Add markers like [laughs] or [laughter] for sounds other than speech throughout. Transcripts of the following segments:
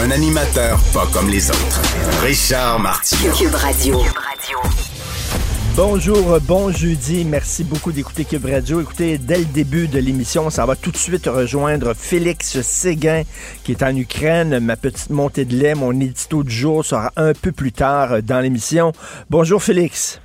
Un animateur pas comme les autres. Richard Martineau. Cube Radio. Bonjour, bon jeudi. Merci beaucoup d'écouter Cube Radio. Écoutez, dès le début de l'émission, ça va tout de suite rejoindre Félix Séguin, qui est en Ukraine. Ma petite montée de lait, mon édito du jour sera un peu plus tard dans l'émission. Bonjour, Félix.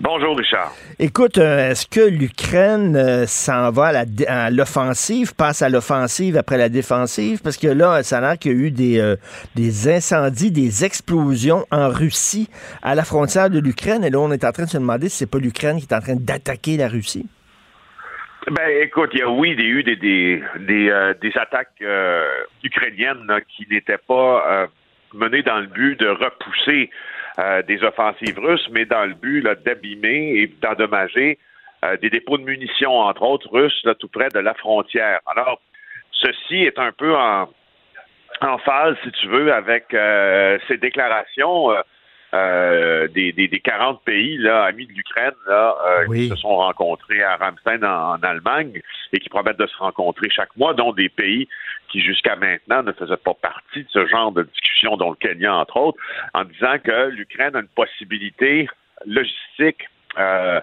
Bonjour, Richard. Écoute, euh, est-ce que l'Ukraine euh, s'en va à l'offensive, passe à l'offensive après la défensive? Parce que là, ça a l'air qu'il y a eu des, euh, des incendies, des explosions en Russie à la frontière de l'Ukraine. Et là, on est en train de se demander si c'est pas l'Ukraine qui est en train d'attaquer la Russie. Ben, écoute, il y a oui, il y a eu des des des, euh, des attaques euh, ukrainiennes là, qui n'étaient pas menées dans le but de repousser euh, des offensives russes, mais dans le but d'abîmer et d'endommager euh, des dépôts de munitions, entre autres russes, là, tout près de la frontière. Alors, ceci est un peu en en phase, si tu veux, avec euh, ces déclarations euh, des, des, des 40 pays là, amis de l'Ukraine là, euh, Oui. qui se sont rencontrés à Ramstein en, en Allemagne et qui promettent de se rencontrer chaque mois, dont des pays qui jusqu'à maintenant ne faisaient pas partie de ce genre de discussion, dont le Kenya entre autres, en disant que l'Ukraine a une possibilité logistique euh,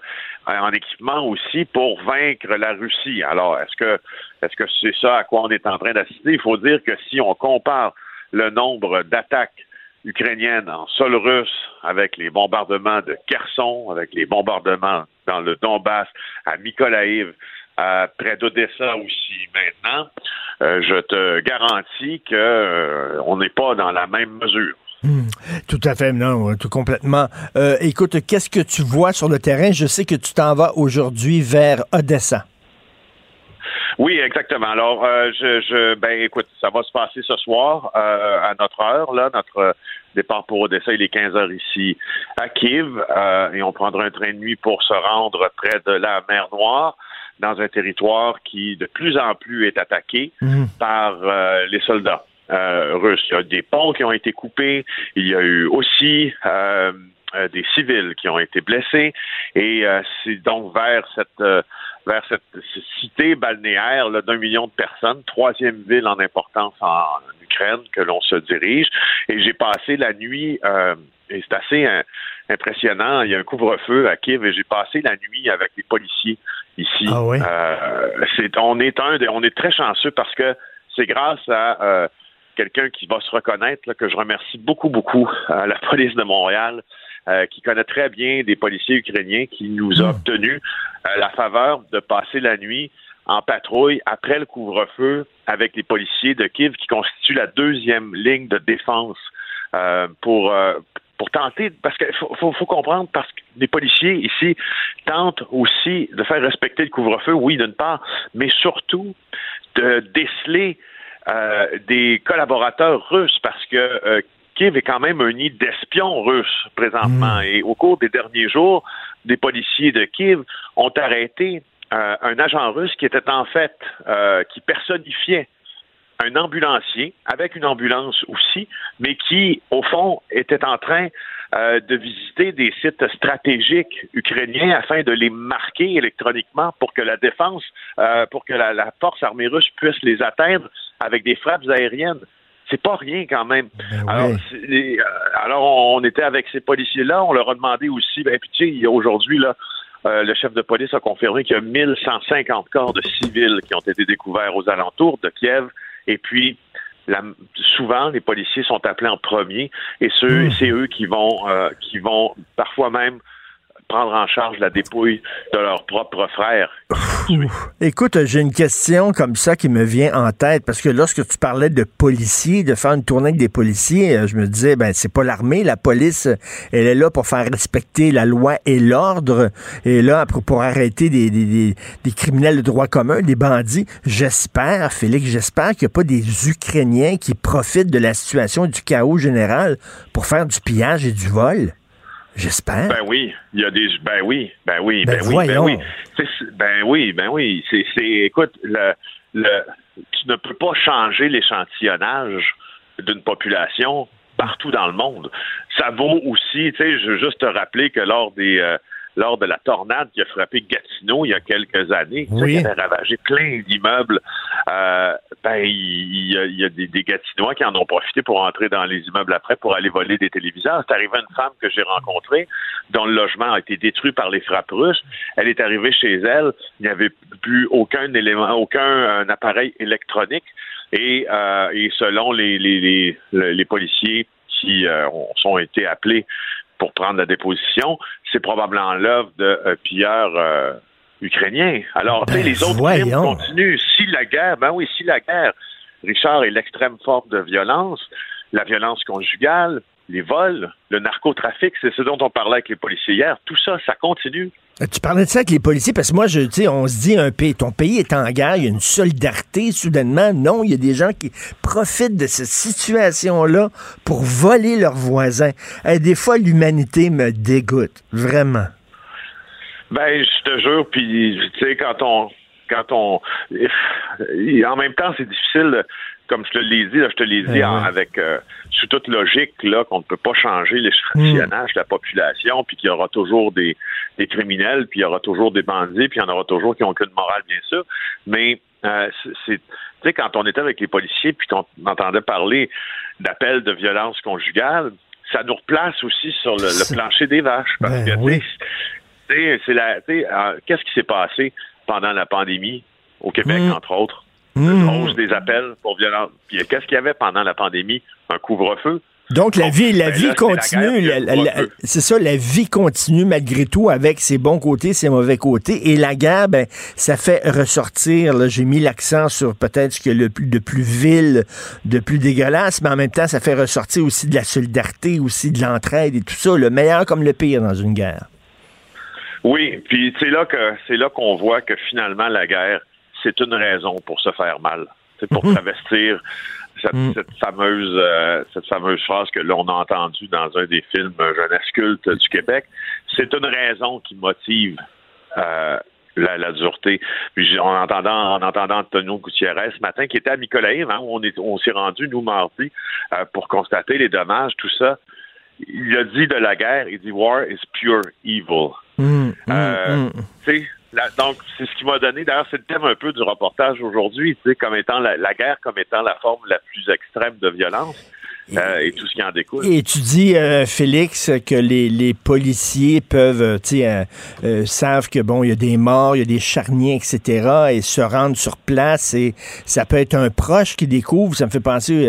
en équipement aussi pour vaincre la Russie. Alors, est-ce que est-ce que c'est ça à quoi on est en train d'assister? Il faut dire que si on compare le nombre d'attaques ukrainiennes en sol russe avec les bombardements de Kherson, avec les bombardements dans le Donbass, à Mykolaiv, à près d'Odessa aussi maintenant, euh, je te garantis que euh, on n'est pas dans la même mesure. Hmm, Tout à fait, non, tout complètement. Euh, écoute, qu'est-ce que tu vois sur le terrain? Je sais que tu t'en vas aujourd'hui vers Odessa. Oui, exactement. Alors, euh, je, je, ben, écoute, ça va se passer ce soir euh, à notre heure. Là, notre départ pour Odessa, il est 15 heures ici à Kiev, euh, et on prendra un train de nuit pour se rendre près de la mer Noire, dans un territoire qui de plus en plus est attaqué Mhm. par euh, les soldats euh, russes. Il y a des ponts qui ont été coupés. Il y a eu aussi euh, des civils qui ont été blessés. Et c'est donc vers cette vers cette, cette cité balnéaire d'un million de personnes, troisième ville en importance en, Ukraine que l'on se dirige. Et j'ai passé la nuit, euh, et c'est assez impressionnant. Il y a un couvre-feu à Kiev et j'ai passé la nuit avec les policiers ici. Ah oui? Euh, on est un, on est très chanceux parce que c'est grâce à euh, quelqu'un qui va se reconnaître là, que je remercie beaucoup, beaucoup à la police de Montréal. euh, qui connaît très bien des policiers ukrainiens, qui nous a obtenu euh, la faveur de passer la nuit en patrouille après le couvre-feu avec les policiers de Kiev, qui constituent la deuxième ligne de défense euh, pour euh, pour tenter, parce qu'il faut, faut, faut comprendre, parce que les policiers ici tentent aussi de faire respecter le couvre-feu, oui, d'une part, mais surtout de déceler euh, des collaborateurs russes, parce que euh, Kiev est quand même un nid d'espions russes présentement. Et au cours des derniers jours, des policiers de Kiev ont arrêté euh, un agent russe qui était en fait, euh, qui personnifiait un ambulancier, avec une ambulance aussi, mais qui, au fond, était en train euh, de visiter des sites stratégiques ukrainiens afin de les marquer électroniquement pour que la défense, euh, pour que la, la force armée russe puisse les atteindre avec des frappes aériennes. C'est pas rien quand même. Ben alors, oui. euh, alors, on, on était avec ces policiers-là, on leur a demandé aussi, ben, puis tu sais, aujourd'hui, là, euh, le chef de police a confirmé qu'il y a 1150 corps de civils qui ont été découverts aux alentours de Kiev. Et puis, la- souvent, les policiers sont appelés en premier, et ceux, Mm. c'est eux qui vont, euh, qui vont parfois même prendre en charge la dépouille de leur propre frère. Écoute, j'ai une question comme ça qui me vient en tête parce que lorsque tu parlais de policiers, de faire une tournée avec des policiers, euh, je me disais, ben c'est pas l'armée, la police, elle est là pour faire respecter la loi et l'ordre, et là pour, arrêter des, criminels de droit commun, des bandits. J'espère, Félix, j'espère qu'il n'y a pas des Ukrainiens qui profitent de la situation du chaos général pour faire du pillage et du vol. J'espère. Ben oui, il y a des. Ben oui, ben oui, ben, ben oui, ben oui. ben oui, ben oui. C'est, écoute, le, le, tu ne peux pas changer l'échantillonnage d'une population partout dans le monde. Ça vaut aussi, tu sais, je veux juste te rappeler que lors des euh, lors de la tornade qui a frappé Gatineau il y a quelques années, qui a ravagé plein d'immeubles. Euh, ben, il y, a, des, des, Gatinois qui en ont profité pour entrer dans les immeubles après pour aller voler des téléviseurs. C'est arrivé à une femme que j'ai rencontrée dont le logement a été détruit par les frappes russes. Elle est arrivée chez elle, il n'y avait plus aucun élément, aucun appareil électronique. Et, euh, et selon les, les, les, policiers qui euh, ont été appelés pour prendre la déposition, c'est probablement l'œuvre de euh, pilleurs euh, ukrainiens. Alors, ben, les autres crimes continuent. Si la guerre, ben oui, si la guerre, Richard, est l'extrême forme de violence, la violence conjugale, les vols, le narcotrafic, c'est ce dont on parlait avec les policiers hier, tout ça, ça continue. Euh, tu parlais de ça avec les policiers, parce que moi, je, on se dit, un pays, ton pays est en guerre, il y a une solidarité soudainement. Non, il y a des gens qui profitent de cette situation-là pour voler leurs voisins. Et des fois, l'humanité me dégoûte, vraiment. Ben, je te jure, puis, tu sais, quand on, quand on, en même temps, c'est difficile comme je te l'ai dit, je te l'ai dit avec euh, sous toute logique là qu'on ne peut pas changer l'échantillonnage de la population, puis qu'il y aura toujours des, des criminels, puis il y aura toujours des bandits, puis il y en aura toujours qui n'ont aucune morale, bien sûr. Mais euh, c'est tu sais, quand on était avec les policiers, puis qu'on entendait parler d'appels de violence conjugale, ça nous replace aussi sur le, plancher des vaches. Parce ben que, sais, c'est la, euh, qu'est-ce qui s'est passé pendant la pandémie au Québec, mm. entre autres? Une hausse mmh. des appels pour violence. Puis qu'est-ce qu'il y avait pendant la pandémie? Un couvre-feu. Donc la vie, la ben vie continue, c'est ça, la vie continue malgré tout avec ses bons côtés, ses mauvais côtés. Et la guerre, ben, ça fait ressortir. J'ai mis l'accent sur peut-être ce que le plus de plus vil, de plus dégueulasse, mais en même temps, ça fait ressortir aussi de la solidarité, aussi de l'entraide et tout ça, le meilleur comme le pire dans une guerre. Oui, puis c'est là que c'est là qu'on voit que finalement la guerre c'est une raison pour se faire mal. C'est pour mhm. travestir mhm. cette, fameuse euh, cette fameuse phrase que l'on a entendue dans un des films jeunesse culte du Québec. C'est une raison qui motive euh, la, dureté. Puis en entendant en entendant Antonio Gutiérrez ce matin, qui était à Nicolaïve, hein, on est on s'est rendu nous mardi euh, pour constater les dommages, tout ça. Il a dit de la guerre, il dit war is pure evil. Mhm. tu donc, c'est ce qui m'a donné, d'ailleurs, c'est le thème un peu du reportage aujourd'hui, tu comme étant la, guerre comme étant la forme la plus extrême de violence. Euh, et, tout ce qui en découle. Et tu dis, euh, Félix, que les, les policiers peuvent, euh, tu sais, savent que bon, il y a des morts, il y a des charniers, etc., et se rendre sur place, et ça peut être un proche qui découvre. Ça me fait penser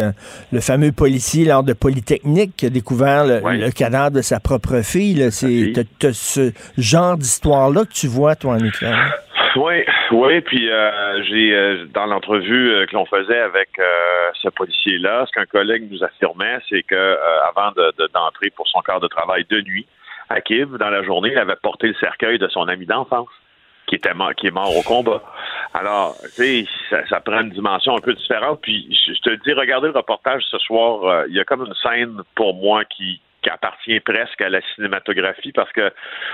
le fameux policier lors de Polytechnique qui a découvert le, cadavre de sa propre fille. C'est ce genre d'histoire-là que tu vois, toi, en Ukraine. Oui, oui, puis euh, j'ai euh, dans l'entrevue euh, que l'on faisait avec ce policier-là, ce qu'un collègue nous affirmait, c'est que avant d'entrer pour son quart de travail de nuit à Kiev, dans la journée, il avait porté le cercueil de son ami d'enfance qui était mort, qui est mort au combat. Alors, tu sais, ça, prend une dimension un peu différente. Puis je, te dis, regardez le reportage ce soir, il y a comme une scène pour moi qui, qui appartient presque à la cinématographie parce que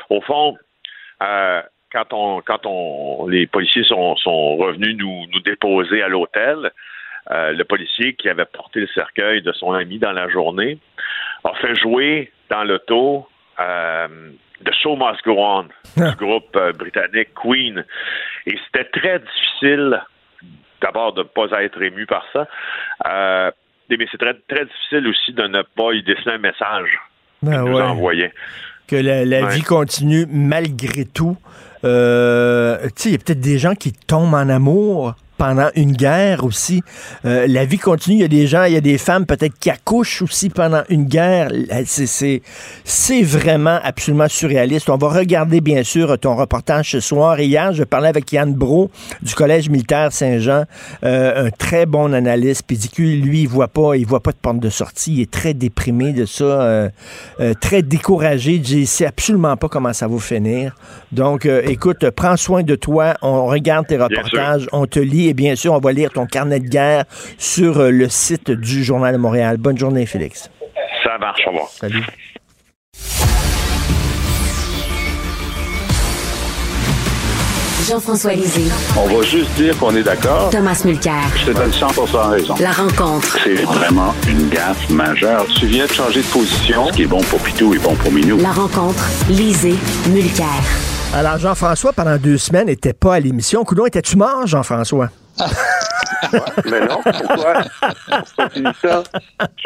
au fond, euh, quand on quand on les policiers sont, sont revenus nous, nous déposer à l'hôtel, euh, le policier qui avait porté le cercueil de son ami dans la journée a fait jouer dans l'auto euh, The Show Must Go On [laughs] du groupe euh, britannique Queen. Et c'était très difficile d'abord de ne pas être ému par ça. Euh, mais c'est très, très difficile aussi de ne pas y dessiner un message ben nous envoyait. Que la, vie continue malgré tout. Euh, il y a peut-être des gens qui tombent en amour pendant une guerre aussi. Euh, la vie continue. Il y a des gens, il y a des femmes peut-être qui accouchent aussi pendant une guerre. C'est vraiment absolument surréaliste. On va regarder, bien sûr, ton reportage ce soir. hier, je parlais avec Yann Bro du Collège militaire Saint-Jean, euh, un très bon analyste. Puis il lui, il voit pas, il voit pas de porte de sortie. Il est très déprimé de ça, euh, très découragé. Il sait absolument pas comment ça va finir. Donc, écoute, prends soin de toi. On regarde tes reportages, on te lit et bien sûr, on va lire ton carnet de guerre sur euh, le site du Journal de Montréal. Bonne journée, Félix. Ça marche, au revoir. Salut. Jean-François Lisée. On va juste dire qu'on est d'accord. Thomas Mulcair. Je te donne 100 raison. La rencontre. C'est vraiment une gaffe majeure. Tu viens de changer de position. Ce qui est bon pour Pitou est bon pour Minou. La rencontre. Lisée. Mulcair. Alors, Jean-François, pendant deux semaines, n'était pas à l'émission. Coudon, étais-tu mort, Jean-François? Mais non, pourquoi? Pourquoi tu dis ça?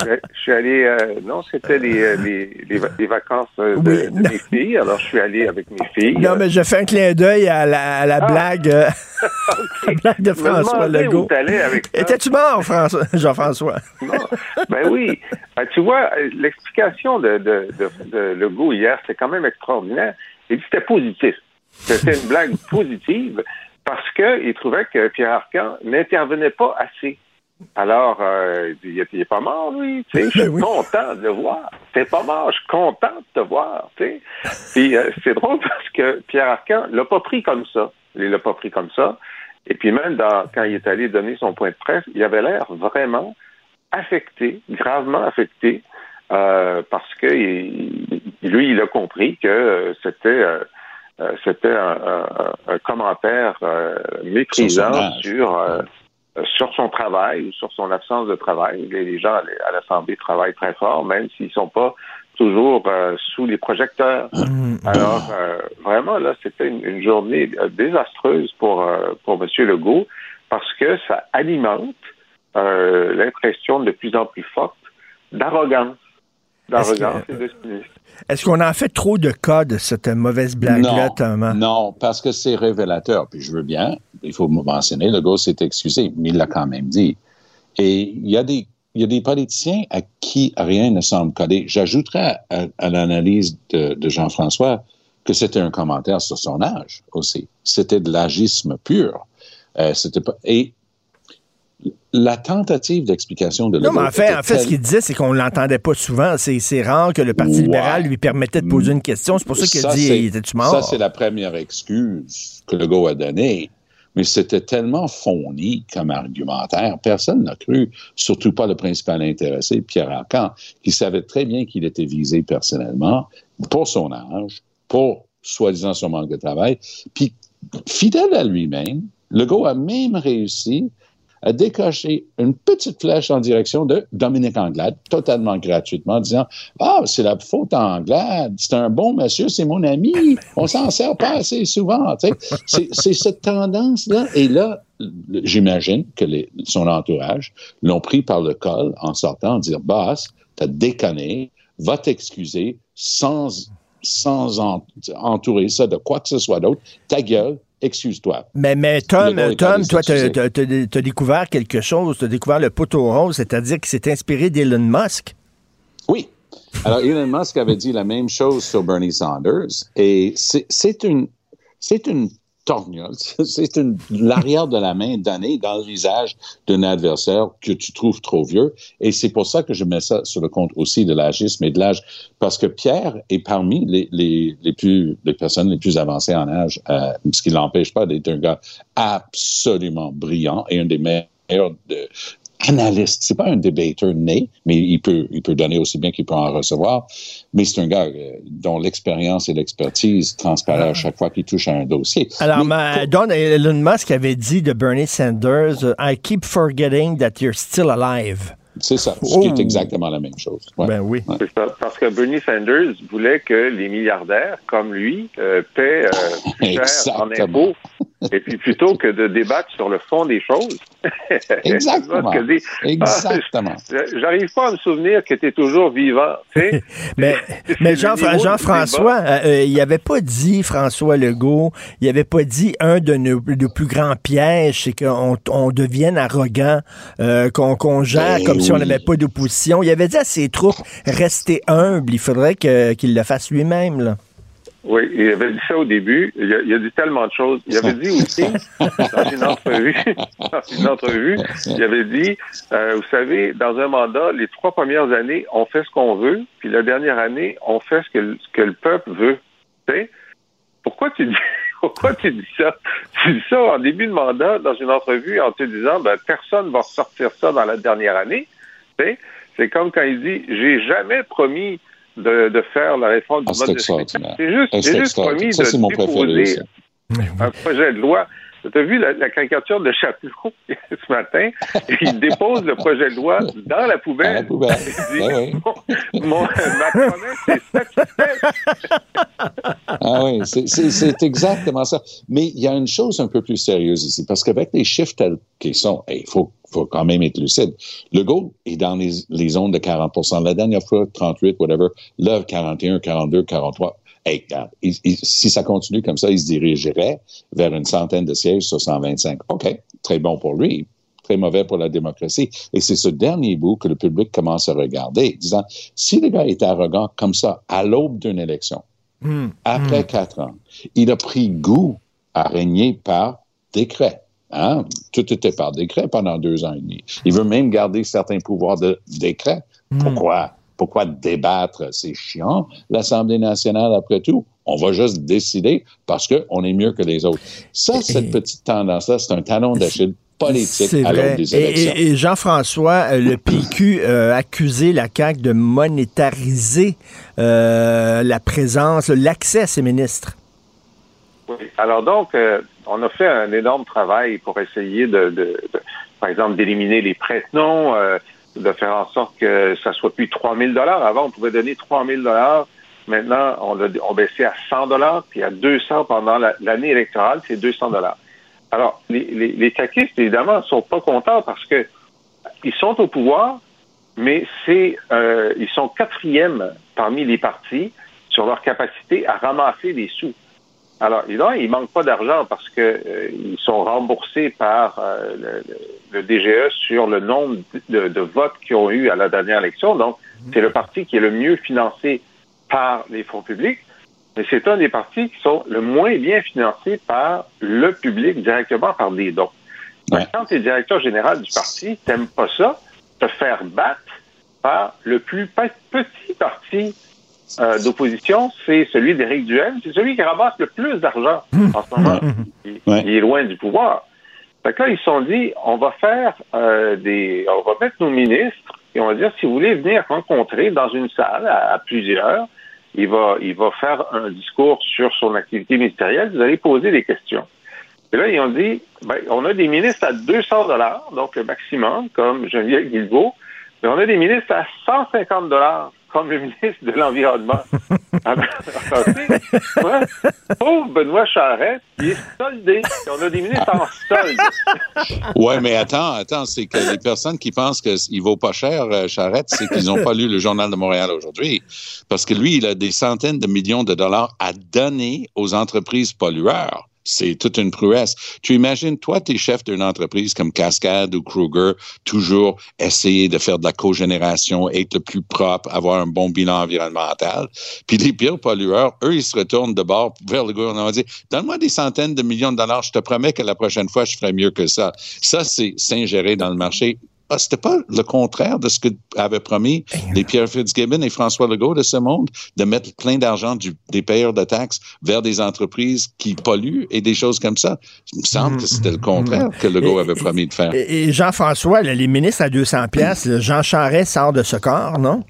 Je, suis allé. Euh, non, c'était les, euh, les, les, vacances euh, de, mes filles. Alors, je suis allé avec mes filles. Non, mais je fais un clin d'œil à la, à la ah. blague, [laughs] la blague de François Legault. Étais-tu mort, François, [laughs] Jean-François? non. Ben oui. Ben, tu vois, l'explication de, de, de, de Legault hier, c'est quand même extraordinaire. Il dit que c'était positif. C'était une blague positive parce qu'il trouvait que Pierre Arcan n'intervenait pas assez. Alors, euh, il n'est pas mort, lui. Je suis ben content de le voir. T'es pas mort, je suis content de te voir. Puis euh, c'est drôle parce que Pierre Arcan l'a pas pris comme ça. Il l'a pas pris comme ça. Et puis même quand il est allé donner son point de presse, il avait l'air vraiment affecté, gravement affecté, euh, parce que lui, il a compris que c'était euh, c'était un, commentaire euh, méprisant sur, euh, sur, son travail, sur son absence de travail. Les, gens à l'Assemblée travaillent très fort, même s'ils sont pas toujours sous les projecteurs. Mmh. Alors, vraiment, là, c'était une, journée désastreuse pour, pour M. Legault parce que ça alimente l'impression de plus en plus forte d'arrogance. D'arrogance et de cynisme. Est-ce qu'on a fait trop de cas de cette mauvaise blague-là, Thomas? Non, parce que c'est révélateur. Puis je veux bien, il faut me mentionner, le gars s'est excusé, mais il l'a quand même dit. Et il y a des il y a des politiciens à qui rien ne semble coller. J'ajouterais à, l'analyse de, de Jean-François que c'était un commentaire sur son âge aussi. C'était de l'agisme pur. Euh, c'était pas, et la tentative d'explication de Non, mais en fait, en fait ce qu'il disait, c'est qu'on ne l'entendait pas souvent. C'est rare que le Parti libéral lui permettait de poser une question. C'est pour ça qu'il a dit était-tu mort? Ça, c'est la première excuse que Legault a donnée. Mais c'était tellement fourni comme argumentaire, personne n'a cru, surtout pas le principal intéressé, Pierre Arcan, qui savait très bien qu'il était visé personnellement pour son âge, pour soi-disant son manque de travail. Puis, fidèle à lui-même, Legault a même réussi a décoché une petite flèche en direction de Dominique Anglade, totalement gratuitement, en disant Ah, c'est la faute à Anglade, c'est un bon monsieur, c'est mon ami, on s'en sert pas assez souvent. C'est cette tendance-là. Et là, j'imagine que son entourage l'ont pris par le col en sortant, en dire Boss, t'as déconné, va t'excuser sans sans entourer ça de quoi que ce soit d'autre, ta gueule, excuse-toi. Mais, mais Tom, Tom toi, tu as, découvert quelque chose, tu as découvert le poteau rose, c'est-à-dire qu'il s'est inspiré d'Elon Musk? Oui. Alors, Elon Musk avait dit la même chose sur Bernie Sanders, et c'est une, [laughs] une c'est l'arrière de la main donnée dans le visage d'un adversaire que tu trouves trop vieux. Et c'est pour ça que je mets ça sur le compte aussi de l'agisme et de l'âge. Parce que Pierre est parmi les, les, les, plus, les personnes les plus avancées en âge, euh, ce qui l'empêche pas d'être un gars absolument brillant et un des meilleurs de, analyste. C'est pas un débatteur né, mais il peut, il peut donner aussi bien qu'il peut en recevoir. Mais c'est un gars euh, dont l'expérience et l'expertise transparaissent à chaque fois qu'il touche à un dossier. Alors, Don Elon Musk avait dit de Bernie Sanders, I keep forgetting that you're still alive. C'est ça, ce qui est oh. exactement la même chose. Ben oui. C'est ça, parce que Bernie Sanders voulait que les milliardaires, comme lui, euh, paient euh, plus cher en impôts Et puis plutôt que de débattre sur le fond des choses. [laughs] Exactement. des- Exactement. Ah, J'arrive pas à me souvenir que tu es toujours vivant. tu sais. [laughs] Mais, [laughs] mais Jean, euh, euh, il avait pas dit, François Legault, il avait pas dit un de nos, de plus grands pièges, c'est qu'on on devienne arrogant, euh, qu'on qu'on gère Ben comme si on n'avait pas d'opposition. Il avait dit à ses troupes, restez humbles, il faudrait que- qu'il le fasse lui-même. Oui, il avait dit ça au début. Il a, il a dit tellement de choses. Il avait dit aussi, [laughs] dans une entrevue, [laughs] dans une entrevue, il avait dit, euh, vous savez, dans un mandat, les trois premières années, on fait ce qu'on veut, puis la dernière année, on fait ce que, le- ce que le peuple veut. Tu sais? Pourquoi tu dis [laughs] pourquoi tu dis ça? Tu dis ça en début de mandat, dans une entrevue, en te disant, ben, personne va ressortir ça dans la dernière année. Tu sais? C'est comme quand il dit, j'ai jamais promis de, de faire la réforme du Ah, mode de. C'est juste, Ah, juste promis Ça, c'est mon de déposer un projet de loi. Tu as vu la, la caricature de Chapelot [laughs] ce matin? Il dépose le projet de loi dans la poubelle. Dans la poubelle. Il dit, Ben oui. mon, mon- ma promesse est satisfaite. [laughs] Ah oui, c'est- exactement ça. Mais il y a une chose un peu plus sérieuse ici, parce qu'avec les chiffres tels qu'ils sont, il faut, faut quand même être lucide. Le gold est dans les, les zones de 40% La dernière fois, 38, whatever. Là, 41, 42, 43. Hey, regarde, il- il- si ça continue comme ça, il se dirigerait vers une centaine de sièges sur 125. OK, très bon pour lui, très mauvais pour la démocratie. Et c'est ce dernier bout que le public commence à regarder, disant, si le gars est arrogant comme ça à l'aube d'une élection, Hmm. après quatre ans, il a pris goût à régner par décret. Hein? Tout était par décret pendant deux ans et demi. Il veut même garder certains pouvoirs de décret. Pourquoi? Pourquoi débattre? C'est chiant. L'Assemblée nationale, après tout, on va juste décider parce qu'on est mieux que les autres. Ça, cette petite tendance-là, c'est un talon d'Achille politique C'est à l'aube vrai. des Et, élections. et- et Jean-François, euh, le PQ a accusé la CAQ de monétariser euh, la présence, l'accès à ses ministres. Oui. Alors donc, euh, on a fait un énorme travail pour essayer de, de- de- par exemple, d'éliminer les prête-noms, euh, de faire en sorte que ça soit plus 3 000 Avant, on pouvait donner 3 000 Maintenant, on l'a on baissé à 100 puis à 200 pendant la- l'année électorale, c'est 200 Alors, les, les, les caquistes, évidemment, sont pas contents parce que ils sont au pouvoir, mais c'est euh, ils sont quatrièmes parmi les partis sur leur capacité à ramasser des sous. Alors, évidemment, il manque pas d'argent parce que euh, ils sont remboursés par euh, le, le- DGE sur le nombre de, de votes qu'ils ont eu à la dernière élection. Donc, c'est le parti qui est le mieux financé par les fonds publics, mais c'est un des partis qui sont le moins bien financés par le public directement par des dons. Donc, Ouais. Quand tu es directeur général du parti, t'aimes pas ça, te faire battre par le plus pe- petit parti euh, d'opposition, c'est celui d'Éric Duhem. C'est celui qui ramasse le plus d'argent en ce moment. [laughs] Il, Ouais. il est loin du pouvoir. Fait que là, ils se sont dit, on va faire euh, des... On va mettre nos ministres et on va dire, si vous voulez venir rencontrer dans une salle à, à plusieurs, il va, il va faire un discours sur son activité ministérielle, vous allez poser des questions. Et là, ils ont dit, ben, on a des ministres à 200 dollars, donc le maximum, comme Geneviève Guilbeault, mais on a des ministres à 150 dollars, comme le ministre de l'Environnement. [laughs] Ah ben, pauvre Benoît Charette, il est soldé. On a des ministres en solde. [laughs] Ouais, mais attends, attends, c'est que les personnes qui pensent qu'il vaut pas cher, euh, Charette, c'est qu'ils n'ont pas lu le Journal de Montréal aujourd'hui. Parce que lui, il a des centaines de millions de dollars à donner aux entreprises pollueurs. C'est toute une prouesse. Tu imagines, toi, tu es chef d'une entreprise comme Cascade ou Kruger, toujours essayer de faire de la cogénération, être le plus propre, avoir un bon bilan environnemental. Puis les pires pollueurs, eux, ils se retournent de bord vers le gouvernement et disent Donne-moi des centaines de millions de dollars, je te promets que la prochaine fois, je ferai mieux que ça. Ça, c'est s'ingérer dans le marché. Ah, c'était pas le contraire de ce que avaient promis les Pierre Fitzgibbon et François Legault de ce monde, de mettre plein d'argent du- des payeurs de taxes vers des entreprises qui polluent et des choses comme ça. Il me semble que c'était le contraire que Legault Et- avait promis de faire. Et, et Jean-François, les ministres à 200 pièces, Jean Charest sort de ce corps, non?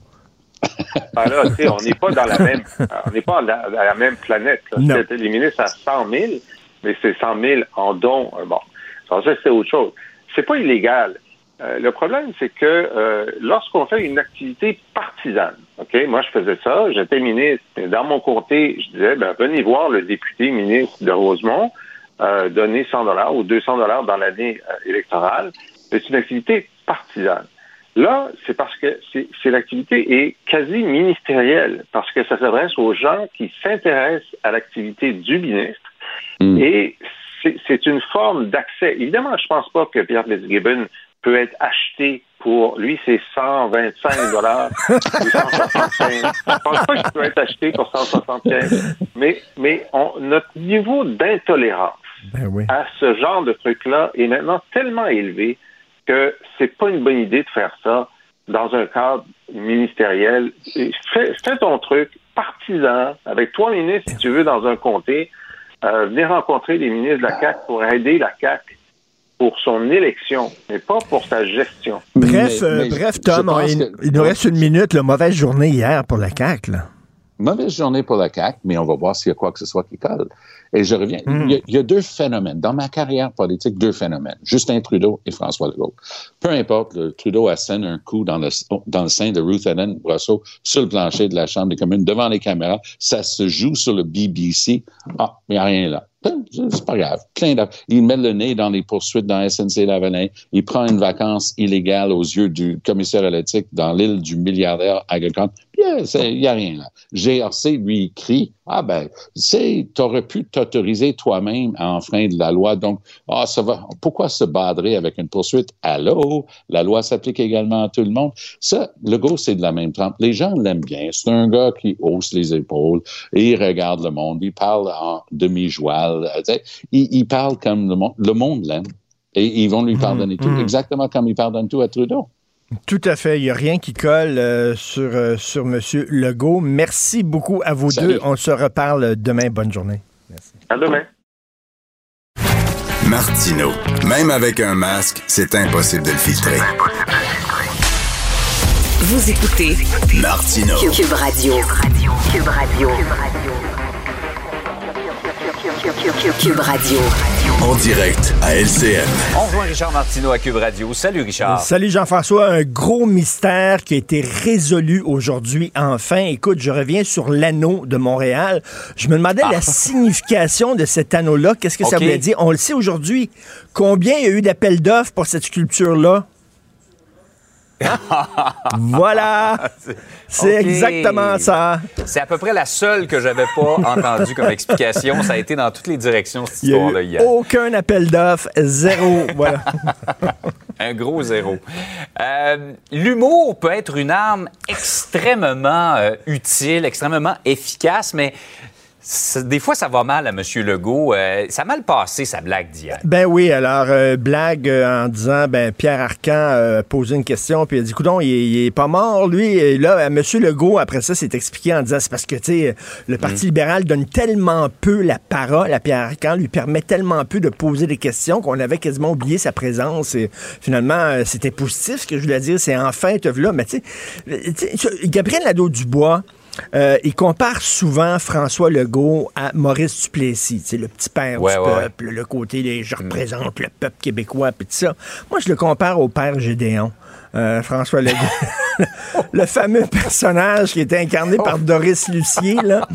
Ah là, tu sais, on n'est pas dans la même, on n'est pas dans la, même planète. les ministres à 100 000, mais c'est 100 000 en dons. Euh, Bon, ça, ça, c'est autre chose. C'est pas illégal. Euh, le problème, c'est que euh, lorsqu'on fait une activité partisane, ok, moi je faisais ça, j'étais ministre, et dans mon comté, je disais, ben venez voir le député ministre de Rosemont, euh, donner 100 dollars ou 200 dollars dans l'année euh, électorale. C'est une activité partisane. Là, c'est parce que c'est l'activité est quasi ministérielle, parce que ça s'adresse aux gens qui s'intéressent à l'activité du ministre. Mm. Et c'est une forme d'accès. Évidemment, je pense pas que Pierre Fitzgibbon peut être acheté pour lui, c'est 125 dollars ou 165. Je pense pas qu'il peut être acheté pour 175. Mais, mais on, notre niveau d'intolérance Ben oui. à ce genre de truc-là est maintenant tellement élevé que c'est pas une bonne idée de faire ça dans un cadre ministériel. Fais, fais ton truc partisan avec trois ministres, si tu veux, dans un comté. Euh, venez rencontrer les ministres de la CAC pour aider la CAC pour son élection, mais pas pour sa gestion. Bref, Mais- euh, mais bref, Tom, il, que- il nous reste une minute. Là, mauvaise journée hier pour la CAQ. Là. Mauvaise journée pour la CAQ, mais on va voir s'il y a quoi que ce soit qui colle. Et je reviens. Il, y a, il y a deux phénomènes. Dans ma carrière politique, deux phénomènes. Justin Trudeau et François Legault. Peu importe, le Trudeau assène un coup dans le, dans le sein de Ruth Ellen Brosseau sur le plancher de la Chambre des communes devant les caméras. Ça se joue sur le BBC. Ah, il n'y a rien là. C'est pas grave. Il met le nez dans les poursuites dans SNC Lavalin. Il prend une vacance illégale aux yeux du commissaire à l'éthique dans l'île du milliardaire agricole. Il n'y a rien là. GRC lui crie Ah ben, c'est, t'aurais pu t'autoriser toi-même à enfreindre la loi. Donc, ah, ça va. Pourquoi se badrer avec une poursuite? Allô? La loi s'applique également à tout le monde. Ça, le go, c'est de la même trempe. Les gens l'aiment bien. C'est un gars qui hausse les épaules et il regarde le monde. Il parle en demi-joual. Euh, Il, il parle comme le monde. Le monde l'aime. Et ils vont lui pardonner tout, mm. exactement comme ils pardonnent tout à Trudeau. Tout à fait. Il n'y a rien qui colle euh, sur, euh, sur M. Legault. Merci beaucoup à vous Salut. deux. On se reparle demain. Bonne journée. À demain. Martino. Même avec un masque, c'est impossible de le filtrer. Vous écoutez Martino. Cube Radio. Cube Radio. Cube Radio. En direct à LCN. On rejoint Richard Martineau à Cube Radio. Salut Richard. Salut Jean-François. Un gros mystère qui a été résolu aujourd'hui, enfin. Écoute, je reviens sur l'anneau de Montréal. Je me demandais la signification de cet anneau-là. Qu'est-ce que ça voulait dire? On le sait aujourd'hui. Combien il y a eu d'appels d'offres pour cette sculpture-là? [laughs] voilà! C'est exactement ça. C'est à peu près la seule que j'avais pas [laughs] entendue comme explication. Ça a été dans toutes les directions, cette histoire-là, hier. aucun appel d'offres. Zéro. [laughs] voilà. Un gros zéro. Euh, L'humour peut être une arme extrêmement euh, utile, extrêmement efficace, mais des fois, ça va mal à M. Legault. Euh, ça a mal passé, sa blague d'hier. Ben oui, alors, euh, blague euh, en disant, ben, Pierre Arcan euh, a posé une question, puis il a dit, coudon, il, est- il est pas mort, lui. Et là, euh, M. Legault, après ça, s'est expliqué en disant, c'est parce que, tu sais, le Parti libéral donne tellement peu la parole à Pierre Arcan, lui permet tellement peu de poser des questions qu'on avait quasiment oublié sa présence. Et finalement, euh, c'était positif, ce que je voulais dire, c'est enfin, te là. Mais tu sais, euh, tu sais, Gabriel Nadeau-Dubois, euh, il compare souvent François Legault à Maurice Duplessis, sais, le petit père Ouais, du ouais, ouais. peuple, le côté des je représente le peuple québécois, puis tout ça. Moi, je le compare au père Gédéon. euh, François Legault. [laughs] le fameux personnage qui était incarné par Doris Lucier, là,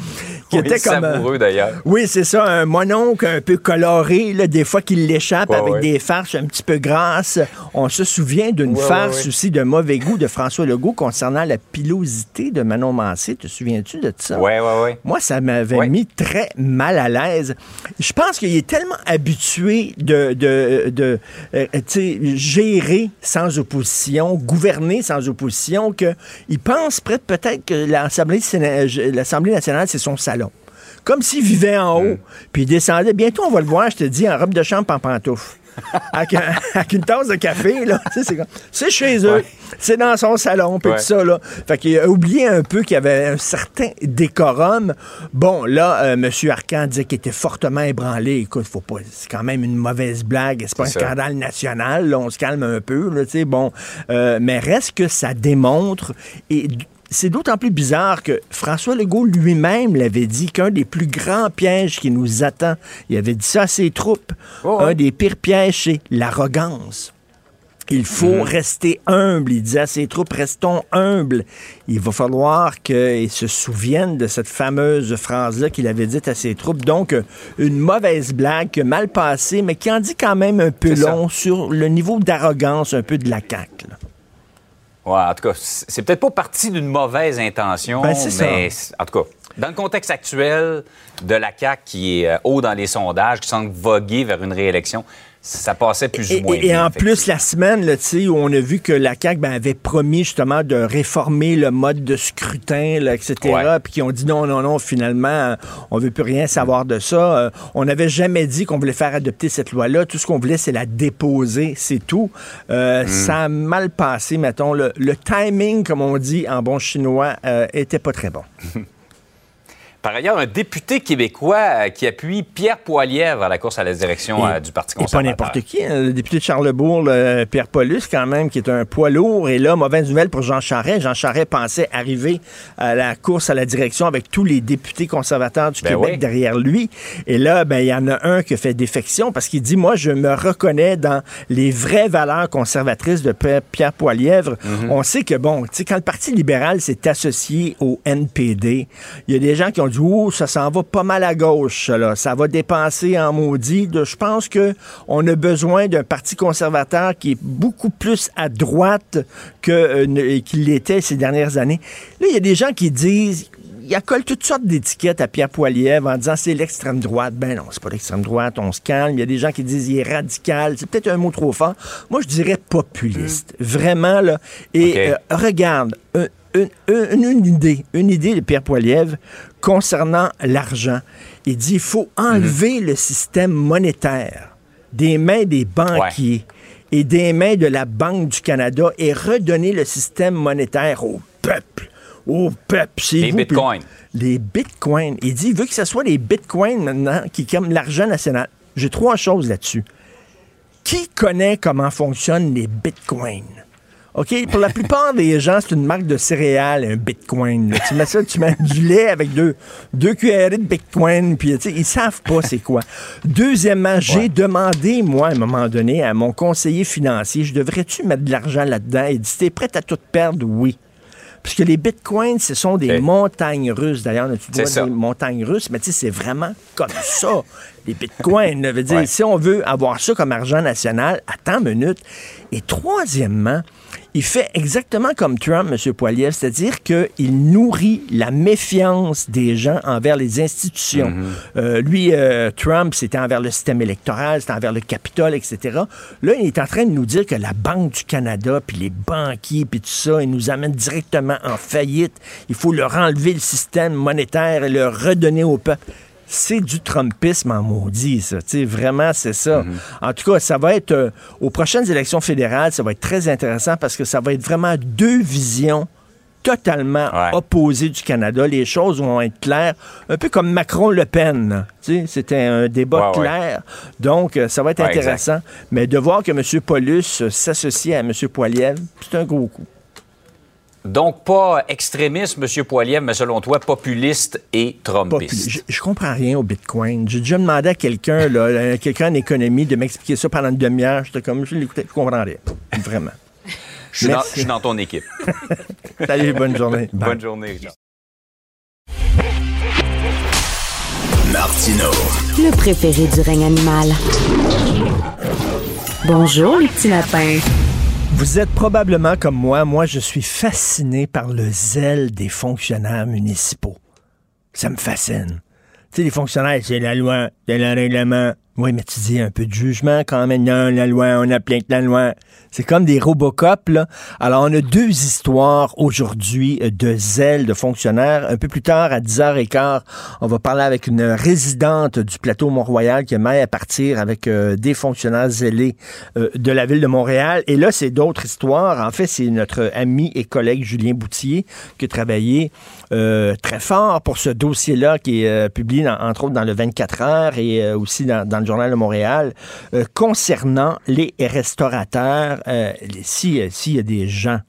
qui [laughs] Oui, était comme... euh, savoureux, d'ailleurs. oui, c'est ça, un mononcle un peu coloré, là, des fois qu'il l'échappe Ouais, avec ouais. des farces un petit peu grasses. On se souvient d'une Ouais, farce aussi de mauvais goût de François Legault concernant la pilosité de Manon Mancé. Te souviens-tu de ça? Ouais, ouais, ouais. Moi, ça m'avait mis très mal à l'aise. Je pense qu'il est tellement habitué de, de, de euh, gérer sans opposition, gouverner sans opposition, qu'il pense peut- peut-être que l'Assemblée nationale, c'est son salon. Comme s'il vivait en haut, puis il descendait. Bientôt, on va le voir, je te dis, en robe de chambre en pantoufle. [laughs] avec, un- avec une tasse de café, là. C'est chez eux. Ouais. C'est dans son salon, puis Ouais. tout ça, là. Fait qu'il a oublié un peu qu'il y avait un certain décorum. Bon, là, euh, M. Arcan disait qu'il était fortement ébranlé. Écoute, faut pas. C'est quand même une mauvaise blague. C'est pas un ça. scandale national. là. On se calme un peu, là, tu sais. Bon. Euh, mais reste que ça démontre. Et c'est d'autant plus bizarre que François Legault lui-même l'avait dit qu'un des plus grands pièges qui nous attend, il avait dit ça à ses troupes, Oh, ouais. un des pires pièges, c'est l'arrogance. Il faut rester humble. Il disait à ses troupes, restons humbles. Il va falloir qu'ils se souviennent de cette fameuse phrase-là qu'il avait dite à ses troupes. Donc, une mauvaise blague mal passée, mais qui en dit quand même un peu ça. long sur le niveau d'arrogance un peu de la CAQ. Ouais, en tout cas, c'est peut-être pas parti d'une mauvaise intention, Ben, c'est ça. mais c'est- en tout cas, dans le contexte actuel de la CAQ qui est euh, haut dans les sondages, qui semble voguer vers une réélection, ça passait plus Et, ou moins et- et bien, en plus, la semaine, là, où on a vu que la CAQ ben, avait promis justement de réformer le mode de scrutin, là, etc., Ouais. puis qui ont dit non, non, non, finalement, on veut plus rien savoir de ça. Euh, on n'avait jamais dit qu'on voulait faire adopter cette loi-là. Tout ce qu'on voulait, c'est la déposer, c'est tout. Euh, Ça a mal passé, mettons. Le, le timing, comme on dit en bon chinois, euh, était pas très bon. [laughs] Par ailleurs, un député québécois euh, qui appuie Pierre Poilievre à la course à la direction Et- euh, du Parti Et pas conservateur. n'importe qui. hein. Le député de Charlebourg, le Pierre Paulus, quand même, qui est un poids lourd. Et là, mauvaise nouvelle pour Jean Charest. Jean Charest pensait arriver à la course à la direction avec tous les députés conservateurs du Ben Québec oui. derrière lui. Et là, ben, il y en a un qui fait défection parce qu'il dit, moi, je me reconnais dans les vraies valeurs conservatrices de Pierre- Poilièvre. On sait que, bon, tu sais, quand le Parti libéral s'est associé au NPD, il y a des gens qui ont dit, ça s'en va pas mal à gauche, ça, là. Ça va dépenser en maudit. Je pense que on a besoin d'un parti conservateur qui est beaucoup plus à droite que, euh, qu'il l'était ces dernières années. Là, il y a des gens qui disent, il accole toutes sortes d'étiquettes à Pierre Poilievre en disant c'est l'extrême droite. Ben non, c'est pas l'extrême droite, on se calme. Il y a des gens qui disent il est radical. C'est peut-être un mot trop fort. Moi, je dirais populiste. Vraiment, là. Et euh, regarde, un- une, une- une idée, une idée de Pierre Poilievre concernant l'argent. Il dit il faut enlever le système monétaire des mains des banquiers et des mains de la Banque du Canada et redonner le système monétaire au peuple. Au peuple, c'est Les vous, bitcoins. Les bitcoins. Il dit, il veut que ce soit les bitcoins maintenant qui comme l'argent national. J'ai trois choses là-dessus. Qui connaît comment fonctionnent les bitcoins? OK? Pour la plupart des gens, c'est une marque de céréales, un bitcoin. là. Tu mets ça, tu mets du lait avec deux, deux cuillerées de bitcoin, puis ils savent pas c'est quoi. Deuxièmement, j'ai demandé, moi, à un moment donné, à mon conseiller financier, je devrais-tu mettre de l'argent là-dedans? Il dit, t'es prêt à tout perdre? Oui. Puisque les bitcoins, ce sont des montagnes russes. D'ailleurs, tu vois des montagnes russes, mais tu sais, c'est vraiment comme ça. Les bitcoins, ça veut dire, Ouais. si on veut avoir ça comme argent national, attends une minute. Et troisièmement, il fait exactement comme Trump, M. Poiliev, c'est-à-dire qu'il nourrit la méfiance des gens envers les institutions. Mhm. Euh, lui, euh, Trump, c'était envers le système électoral, c'était envers le Capitole, etc. Là, il est en train de nous dire que la Banque du Canada, puis les banquiers, puis tout ça, ils nous amènent directement en faillite. Il faut leur enlever le système monétaire et le redonner au peuple. C'est du Trumpisme en maudit, ça. Vraiment, c'est ça. En tout cas, ça va être, euh, aux prochaines élections fédérales, ça va être très intéressant parce que ça va être vraiment deux visions totalement Ouais. opposées du Canada. Les choses vont être claires, un peu comme Macron-Le Pen. C'était un débat Ouais, ouais. clair. Donc, euh, ça va être intéressant. Mais de voir que M. Paulus euh, s'associe à M. Poilievre, c'est un gros coup. Donc, pas extrémiste, M. Poilievre, mais selon toi, populiste et trumpiste. Je, je comprends rien au Bitcoin. J'ai déjà demandé à quelqu'un, là, [laughs] euh, quelqu'un en économie, de m'expliquer ça pendant une demi-heure. J'étais comme, je l'écoutais, je comprends rien. Vraiment. Je suis, dans, Merci. je suis dans ton équipe. [laughs] Salut, bonne journée. Bye. Bonne journée, Richard. Martino. Le préféré du règne animal. Bonjour, les petits lapins. Vous êtes probablement comme moi. Moi, je suis fasciné par le zèle des fonctionnaires municipaux. Ça me fascine. Tu sais, les fonctionnaires, c'est la loi, c'est le règlement. Oui, mais tu dis un peu de jugement quand même. Non, la loi, on applique la loi. C'est comme des Robocop, là. Alors, on a deux histoires aujourd'hui euh, de zèle de fonctionnaires. Un peu plus tard, à 10h15, on va parler avec une résidente du plateau Mont-Royal qui aimerait à partir avec euh, des fonctionnaires zélés euh, de la ville de Montréal. Et là, c'est d'autres histoires. En fait, c'est notre ami et collègue Julien Boutier qui a travaillé euh, très fort pour ce dossier-là qui est publié, entre autres, dans le 24 heures et aussi dans, dans le Journal de Montréal euh, concernant les restaurateurs. Euh, si s'il y a des gens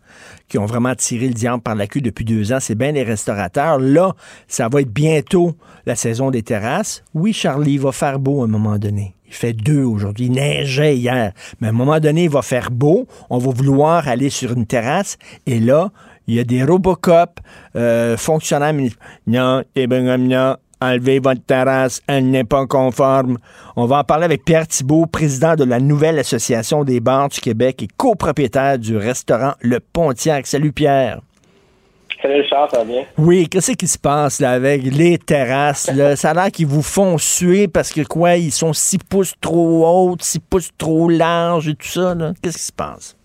qui ont vraiment tiré le diable par la queue depuis deux ans, c'est bien les restaurateurs. Là, ça va être bientôt la saison des terrasses. Oui, Charlie, il va faire beau à un moment donné. Il fait deux aujourd'hui. Il neigeait hier. Mais à un moment donné, il va faire beau. On va vouloir aller sur une terrasse. Et là, il y a des Robocop euh, fonctionnaires. Non, enlevez votre terrasse, elle n'est pas conforme. On va en parler avec Pierre Thibault, président de la nouvelle Association des bars du Québec et copropriétaire du restaurant Le Pontiac. Salut Pierre. Salut Charles, ça va bien? Oui, qu'est-ce qui se passe là avec les terrasses? Ça a l'air qu'ils vous font suer parce que quoi, ils sont six pouces trop hautes, six pouces trop larges et tout ça. Qu'est-ce qui se passe?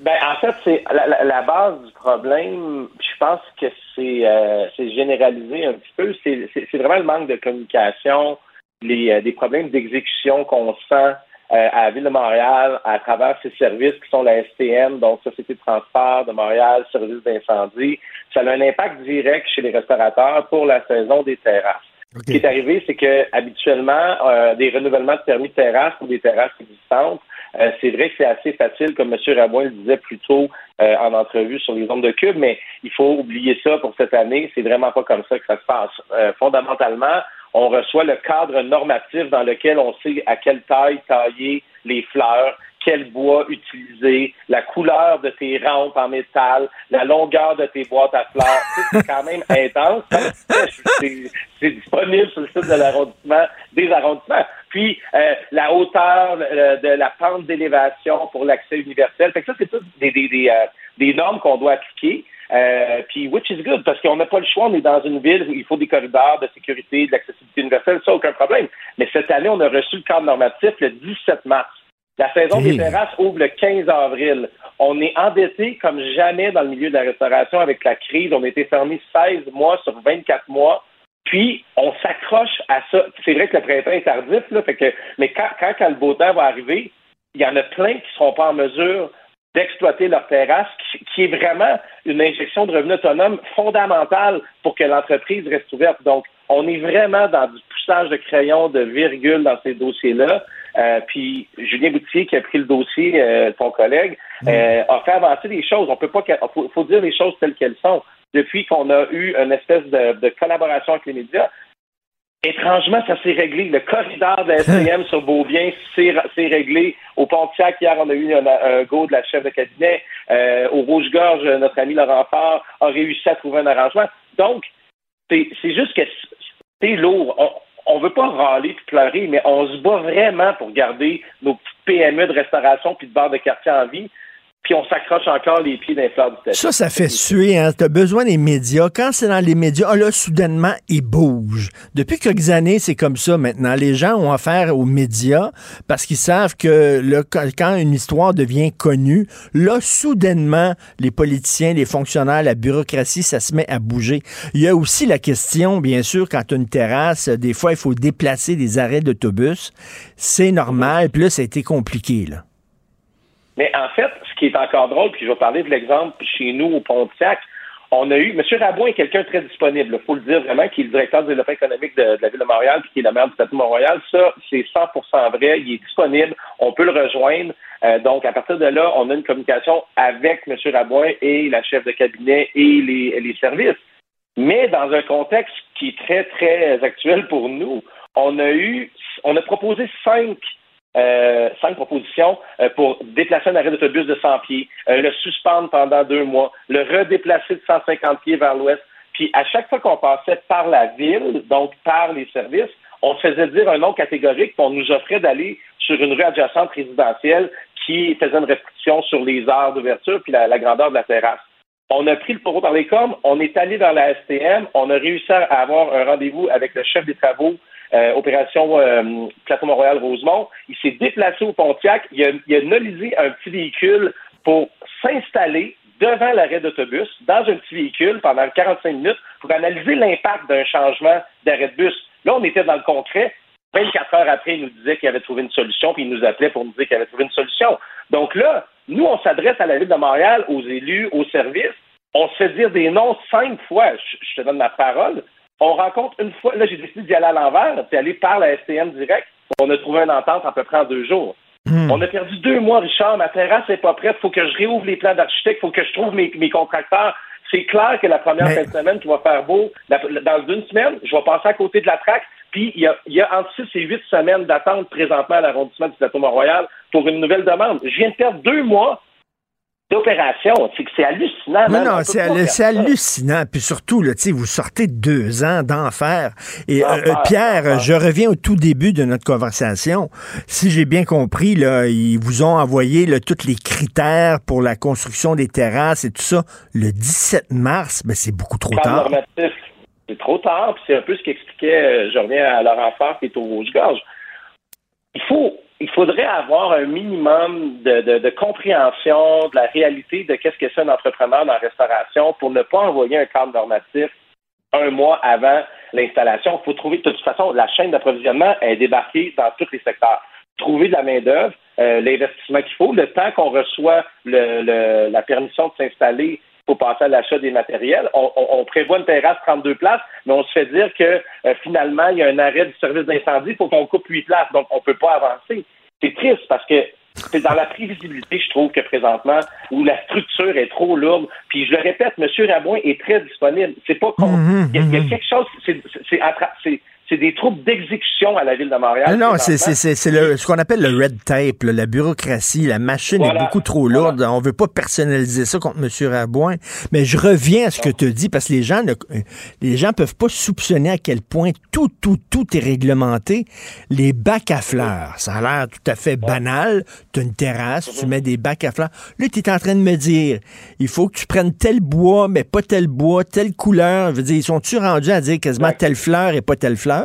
Ben, en fait, c'est la, base du problème. Je pense que c'est euh, généralisé un petit peu. C'est vraiment le manque de communication, les euh, des problèmes d'exécution qu'on sent euh, à la ville de Montréal à travers ces services qui sont la STM, donc Société de transport de Montréal, service d'incendie. Ça a un impact direct chez les restaurateurs pour la saison des terrasses. Ce qui est arrivé, c'est que habituellement, des renouvellements de permis de terrasse ou des terrasses existantes euh, c'est vrai que c'est assez facile, comme M. Rabouin le disait plus tôt euh, en entrevue sur les ondes de cube, mais il faut oublier ça pour cette année. C'est vraiment pas comme ça que ça se passe. Euh, fondamentalement, on reçoit le cadre normatif dans lequel on sait à quelle taille tailler les fleurs, quel bois utiliser, la couleur de tes rampes en métal, la longueur de tes boîtes à fleurs. c'est quand même intense. [laughs] C'est disponible sur le site de l'arrondissement, des arrondissements. Puis euh, la hauteur euh, de la pente d'élévation pour l'accès universel. Fait que ça, c'est tout des, des, des, euh, des normes qu'on doit appliquer. Euh, puis, which is good, parce qu'on n'a pas le choix, on est dans une ville où il faut des corridors de sécurité, de l'accessibilité universelle, ça, aucun problème. Mais cette année, on a reçu le cadre normatif le 17 mars. La saison des terrasses ouvre le 15 avril. On est endetté comme jamais dans le milieu de la restauration avec la crise. On a été fermé 16 mois sur 24 mois. Puis, on s'accroche à ça. C'est vrai que le printemps est tardif, là, fait que, mais quand, quand, le beau temps va arriver, il y en a plein qui ne seront pas en mesure d'exploiter leur terrasse, qui, est vraiment une injection de revenus autonomes fondamentale pour que l'entreprise reste ouverte. Donc, on est vraiment dans du poussage de crayon, de virgule dans ces dossiers-là. Euh, puis Julien Boutier, qui a pris le dossier, euh, ton collègue, mm. euh, a fait avancer les choses. On peut pas, faut, faut dire les choses telles qu'elles sont. Depuis qu'on a eu une espèce de, collaboration avec les médias, Étrangement, ça s'est réglé. Le corridor de la STM sur Beaubien s'est réglé. Au Pontiac, hier, on a eu un, go de la chef de cabinet. au Rouge-Gorge, notre ami Laurent Fort a réussi à trouver un arrangement. Donc, c'est juste que c'est lourd on veut pas râler puis pleurer, mais on se bat vraiment pour garder nos petites PME de restauration puis de bars de quartier en vie puis on s'accroche encore les pieds dans les fleurs du. Ça, ça fait suer. Hein? Tu as besoin des médias. Quand c'est dans les médias, ah, là, soudainement, ils bougent. Depuis quelques années, c'est comme ça maintenant. Les gens ont affaire aux médias parce qu'ils savent que quand une histoire devient connue, là, soudainement, les politiciens, les fonctionnaires, la bureaucratie, ça se met à bouger. Il y a aussi la question, bien sûr, quand tu as une terrasse, des fois, il faut déplacer des arrêts d'autobus. C'est normal. Puis là, ça a été compliqué, là. Mais en fait, qui est encore drôle, puis je vais parler de l'exemple chez nous au Pontiac, on a eu, M. Rabouin est quelqu'un très disponible, il faut le dire vraiment, qui est le directeur du développement économique de, la Ville de Montréal, puis qui est le maire du Stade de Montréal. Ça, c'est 100% vrai, il est disponible, on peut le rejoindre. Euh, donc, à partir de là, on a une communication avec M. Rabouin et la chef de cabinet et les, les services. Mais dans un contexte qui est très, très actuel pour nous, on a eu, on a proposé cinq euh, cinq propositions euh, pour déplacer un arrêt d'autobus de 100 pieds, euh, le suspendre pendant deux mois, le redéplacer de 150 pieds vers l'ouest. Puis à chaque fois qu'on passait par la ville, donc par les services, on faisait dire un nom catégorique, qu'on nous offrait d'aller sur une rue adjacente résidentielle qui faisait une restriction sur les heures d'ouverture puis la, grandeur de la terrasse. On a pris le taureau par les cornes, on est allé dans la STM, on a réussi à avoir un rendez-vous avec le chef des travaux euh, opération euh, Plateau Montréal-Rosemont. Il s'est déplacé au Pontiac. Il a, il a nolisé un petit véhicule pour s'installer devant l'arrêt d'autobus, dans un petit véhicule, pendant 45 minutes, pour analyser l'impact d'un changement d'arrêt de bus. Là, on était dans le concret. 24 heures après, il nous disait qu'il avait trouvé une solution, puis il nous appelait pour nous dire qu'il avait trouvé une solution. Donc là, nous, on s'adresse à la Ville de Montréal, aux élus, aux services. On se fait dire des noms cinq fois. Je, je te donne ma parole. On rencontre une fois, là, j'ai décidé d'y aller à l'envers, puis aller par la STM direct. On a trouvé une entente à peu près en deux jours. Hmm. On a perdu deux mois, Richard. Ma terrasse n'est pas prête. Il faut que je réouvre les plans d'architecte. Il faut que je trouve mes, mes contracteurs. C'est clair que la première Mais- fin de semaine qui va faire beau, dans une semaine, je vais passer à côté de la traque. Puis il y a, il y a entre six et huit semaines d'attente présentement à l'arrondissement du plateau Mont-Royal pour une nouvelle demande. Je viens de perdre deux mois d'opération. C'est que c'est hallucinant. Non, non, c'est hallucinant. Puis surtout, là, vous sortez de deux ans d'enfer. Et euh, euh, Pierre, je reviens au tout début de notre conversation. Si j'ai bien compris, là, ils vous ont envoyé là, tous les critères pour la construction des terrasses et tout ça le 17 mars. Ben, c'est beaucoup trop tard. c'est trop tard, puis c'est un peu ce qu'expliquait, euh, je reviens à Laurent Favre qui est au Rouge-Gorge. Il faut, il faudrait avoir un minimum de, de- de compréhension de la réalité de qu'est-ce que c'est un entrepreneur dans la restauration pour ne pas envoyer un cadre normatif un mois avant l'installation. Il faut trouver, de toute façon, la chaîne d'approvisionnement est débarquée dans tous les secteurs. Trouver de la main-d'œuvre, euh, l'investissement qu'il faut, le temps qu'on reçoit le- le- la permission de s'installer pour passer à l'achat des matériels. On, on- on prévoit une terrasse 32 places, mais on se fait dire que euh, finalement, il y a un arrêt du service d'incendie, il faut qu'on coupe 8 places, donc on ne peut pas avancer. C'est triste parce que c'est dans la prévisibilité, je trouve, que présentement, où la structure est trop lourde. Puis je le répète, M. Rabouin est très disponible. C'est pas con. Il, y a, il y a mhm. quelque chose, c'est- c'est des troubles d'exécution à la ville de Montréal. Non, non, c'est ce qu'on appelle le red tape, là, la bureaucratie. La machine est Voilà. beaucoup trop lourde. On veut pas personnaliser ça contre M. Rabouin. Mais je reviens à ce que tu dis parce que les gens ne les gens peuvent pas soupçonner à quel point tout, tout, tout est réglementé. Les bacs à fleurs, ça a l'air tout à fait banal. Tu as une terrasse, tu mets des bacs à fleurs. Là, tu es en train de me dire, il faut que tu prennes tel bois, mais pas tel bois, telle couleur. Je veux dire, ils sont-tu rendus à dire quasiment Ouais. telle fleur et pas telle fleur?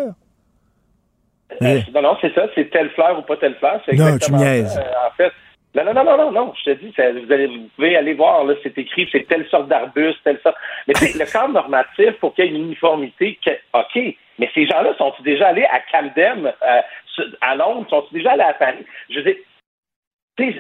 Euh, non, non, c'est ça, c'est telle fleur ou pas telle fleur. C'est Non, exactement tu niaises. euh, en fait, non, non, non, non, non, non, je te dis, ça- vous, allez, vous pouvez aller voir, là, c'est écrit, c'est telle sorte d'arbuste, telle sorte. Mais le cadre normatif, pour qu'il y ait une uniformité, que- OK, mais ces gens-là sont-ils déjà allés à Camden, euh, à Londres, sont-ils déjà allés à Paris? Je veux dire,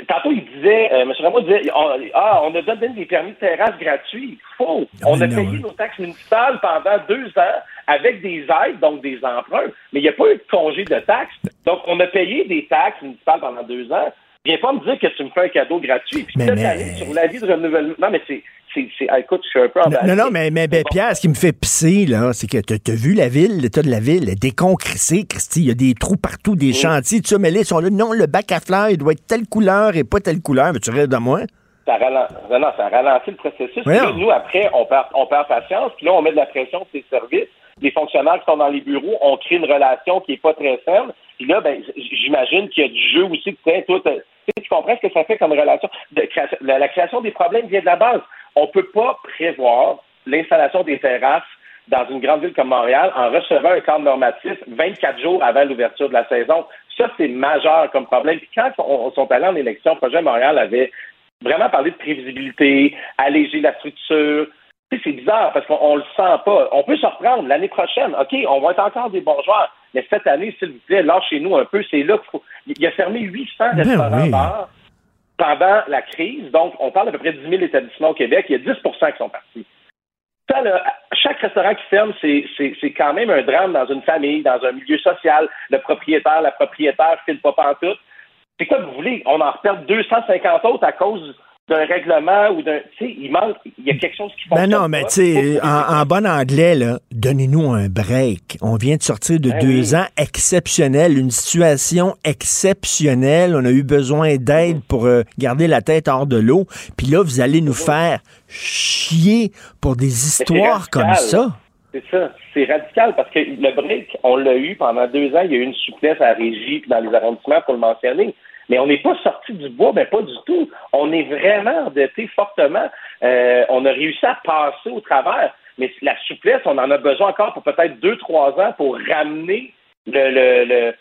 tantôt, il disait, euh, M. Rameau disait, on, ah, on a donné des permis de terrasse gratuits. Faux. On a payé hein. nos taxes municipales pendant deux ans avec des aides, donc des emprunts, mais il n'y a pas eu de congé de taxes. Donc, on a payé des taxes municipales pendant deux ans. Viens pas me dire que tu me fais un cadeau gratuit. Puis Mais- cette mais- année, sur l'avis de renouvellement. Non, mais c'est. c'est- c'est- ah, écoute, je suis un peu Non, emballé. non, non, mais, mais ben. Pierre, ce qui me fait pisser, là, c'est que t'as as vu la ville, l'état de la ville, est déconcrissée, Christy. Il y a des trous partout, des chantiers, tout ça, mais là, ils sont là. Non, le bac à fleurs, il doit être telle couleur et pas telle couleur. Mais tu rêves de moi? Ça ralentit, non, ça ralentit le processus. Là, nous, après, on perd, on perd patience. Puis là, on met de la pression sur les services. Les fonctionnaires qui sont dans les bureaux, on crée une relation qui est pas très saine. Puis là, ben, j'imagine qu'il y a du jeu aussi. tu sais, tu comprends ce que ça fait comme relation? La création des problèmes vient de la base. On peut pas prévoir l'installation des terrasses dans une grande ville comme Montréal en recevant un cadre normatif 24 jours avant l'ouverture de la saison. Ça, c'est majeur comme problème. Puis quand on, on sont allés en élection, Projet Montréal avait vraiment parlé de prévisibilité, alléger la structure. C'est bizarre parce qu'on on le sent pas. On peut se reprendre l'année prochaine. OK, on va être encore des bons joueurs. Mais cette année, s'il vous plaît, lâchez-nous un peu. C'est là qu'il faut. Il a fermé 800 Ben restaurants oui. bars pendant la crise. Donc, on parle d'à peu près 10 000 établissements au Québec. Il y a 10% qui sont partis. Ça, là, chaque restaurant qui ferme, c'est quand même un drame dans une famille, dans un milieu social. Le propriétaire, la propriétaire file pas pantoute. C'est quoi que vous voulez? On en repère 250 autres à cause d'un règlement ou d'un. Tu sais, il manque. Il y a quelque chose qui Ben fonctionne. non, mais tu sais, en, en bon anglais, là, donnez-nous un break. On vient de sortir de Ben deux oui. ans exceptionnels, une situation exceptionnelle. On a eu besoin d'aide pour euh, garder la tête hors de l'eau. Puis là, vous allez nous faire chier pour des histoires comme ça. C'est ça. C'est radical parce que le break, on l'a eu pendant deux ans. Il y a eu une souplesse à la régie puis dans les arrondissements pour le mentionner. Mais on n'est pas sorti du bois, ben pas du tout. On est vraiment endetté fortement. Euh, on a réussi à passer au travers. Mais la souplesse, on en a besoin encore pour peut-être deux, trois ans pour ramener le, le, le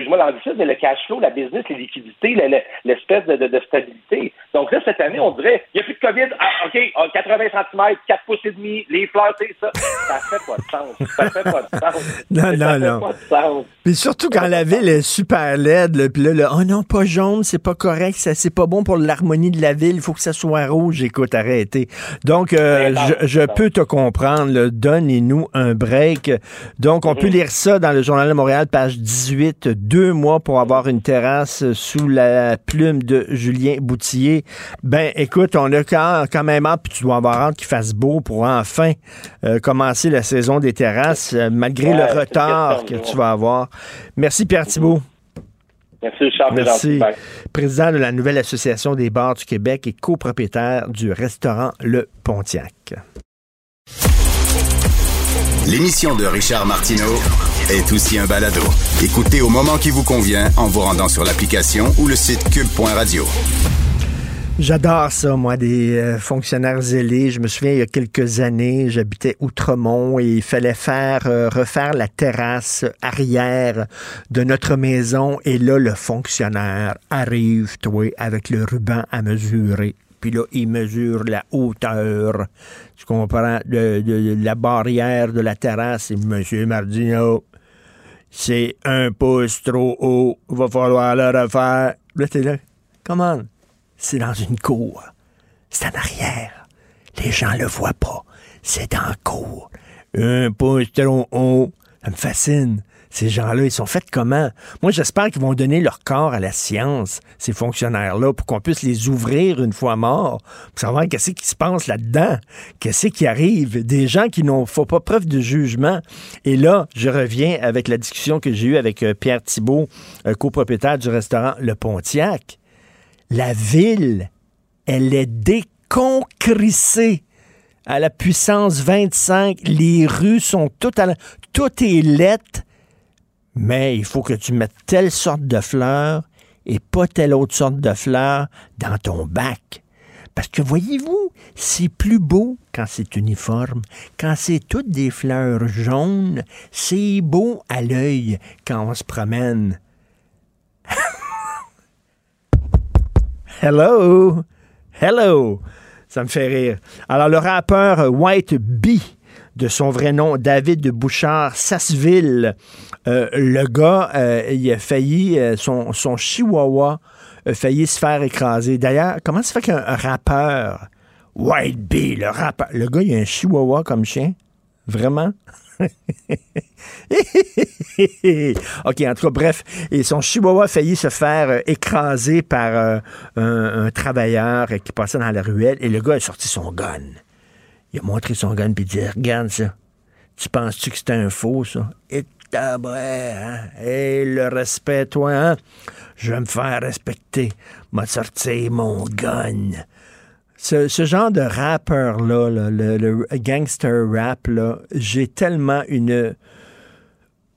excuse-moi l'anglicisme, mais le cash flow, la business, les liquidités, le- le- l'espèce de, de, de stabilité. Donc là, cette année, on dirait, il n'y a plus de COVID, ah, OK, ah, 80 cm, 4 pouces et demi, les fleurs, tu sais, ça, ça fait pas de sens. Ça fait pas de sens. [laughs] Non, ça non, fait non. pas de sens. Puis surtout quand la ville est super laide, là, puis là, là, oh non, pas jaune, c'est pas correct, ça c'est pas bon pour l'harmonie de la ville, il faut que ça soit rouge. Écoute, arrêtez. Donc, euh, je, peux te comprendre, donnez-nous un break. Donc, on peut lire ça dans le Journal de Montréal, page 18, deux mois pour avoir une terrasse sous la plume de Julien Boutillier. Ben, écoute, on a quand, quand même hâte, puis tu dois avoir hâte qu'il fasse beau pour enfin euh, commencer la saison des terrasses, euh, malgré Ouais, le retard que tu vas avoir. Merci, Pierre Thibault. Merci, Charles. Merci. Bye. Président de la nouvelle Association des bars du Québec et copropriétaire du restaurant Le Pontiac. L'émission de Richard Martineau est aussi un balado. Écoutez au moment qui vous convient en vous rendant sur l'application ou le site cube.radio. J'adore ça, moi, des euh, fonctionnaires zélés. Je me souviens, il y a quelques années, j'habitais Outremont et il fallait faire euh, refaire la terrasse arrière de notre maison. Et là, le fonctionnaire arrive, toi, avec le ruban à mesurer. Puis là, il mesure la hauteur. Tu comprends? De, la barrière de la terrasse. Et Monsieur Mardino, c'est un pouce trop haut. Va falloir le refaire. Là, t'es là. Comment? C'est dans une cour. C'est en arrière. Les gens le voient pas. C'est dans la cour. Un pouce trop haut. Ça me fascine. Ces gens-là, ils sont faits comment? Moi, j'espère qu'ils vont donner leur corps à la science, ces fonctionnaires-là, pour qu'on puisse les ouvrir une fois morts, pour savoir qu'est-ce qui se passe là-dedans, qu'est-ce qui arrive. Des gens qui n'ont font pas preuve de jugement. Et là, je reviens avec la discussion que j'ai eue avec euh, Pierre Thibault, euh, copropriétaire du restaurant Le Pontiac la ville, elle est déconcrissée à la puissance 25. Les rues sont toutes à la... Tout est lettre, mais il faut que tu mettes telle sorte de fleurs et pas telle autre sorte de fleurs dans ton bac. Parce que voyez-vous, c'est plus beau quand c'est uniforme. Quand c'est toutes des fleurs jaunes, c'est beau à l'œil quand on se promène. [laughs] Hello! Hello! Ça me fait rire. Alors, le rappeur White Bee, de son vrai nom, David Bouchard Sasseville, euh, le gars, euh, il a failli, euh, son, son chihuahua a failli se faire écraser. D'ailleurs, comment ça fait qu'un un rappeur, White Bee, le rappeur, le gars, il a un chihuahua comme chien? Vraiment? [laughs] OK, en tout cas, bref. Et son chihuahua a failli se faire écraser par un, un travailleur qui passait dans la ruelle et le gars a sorti son gun. Il a montré son gun puis dit Regarde ça. Tu penses-tu que c'était un faux, ça? Et tabarouette, hein? Et le respect, toi, hein? Je vais me faire respecter. M'a sorti mon gun. Ce, ce genre de rappeur-là, là, le, le gangster rap, là, j'ai tellement une,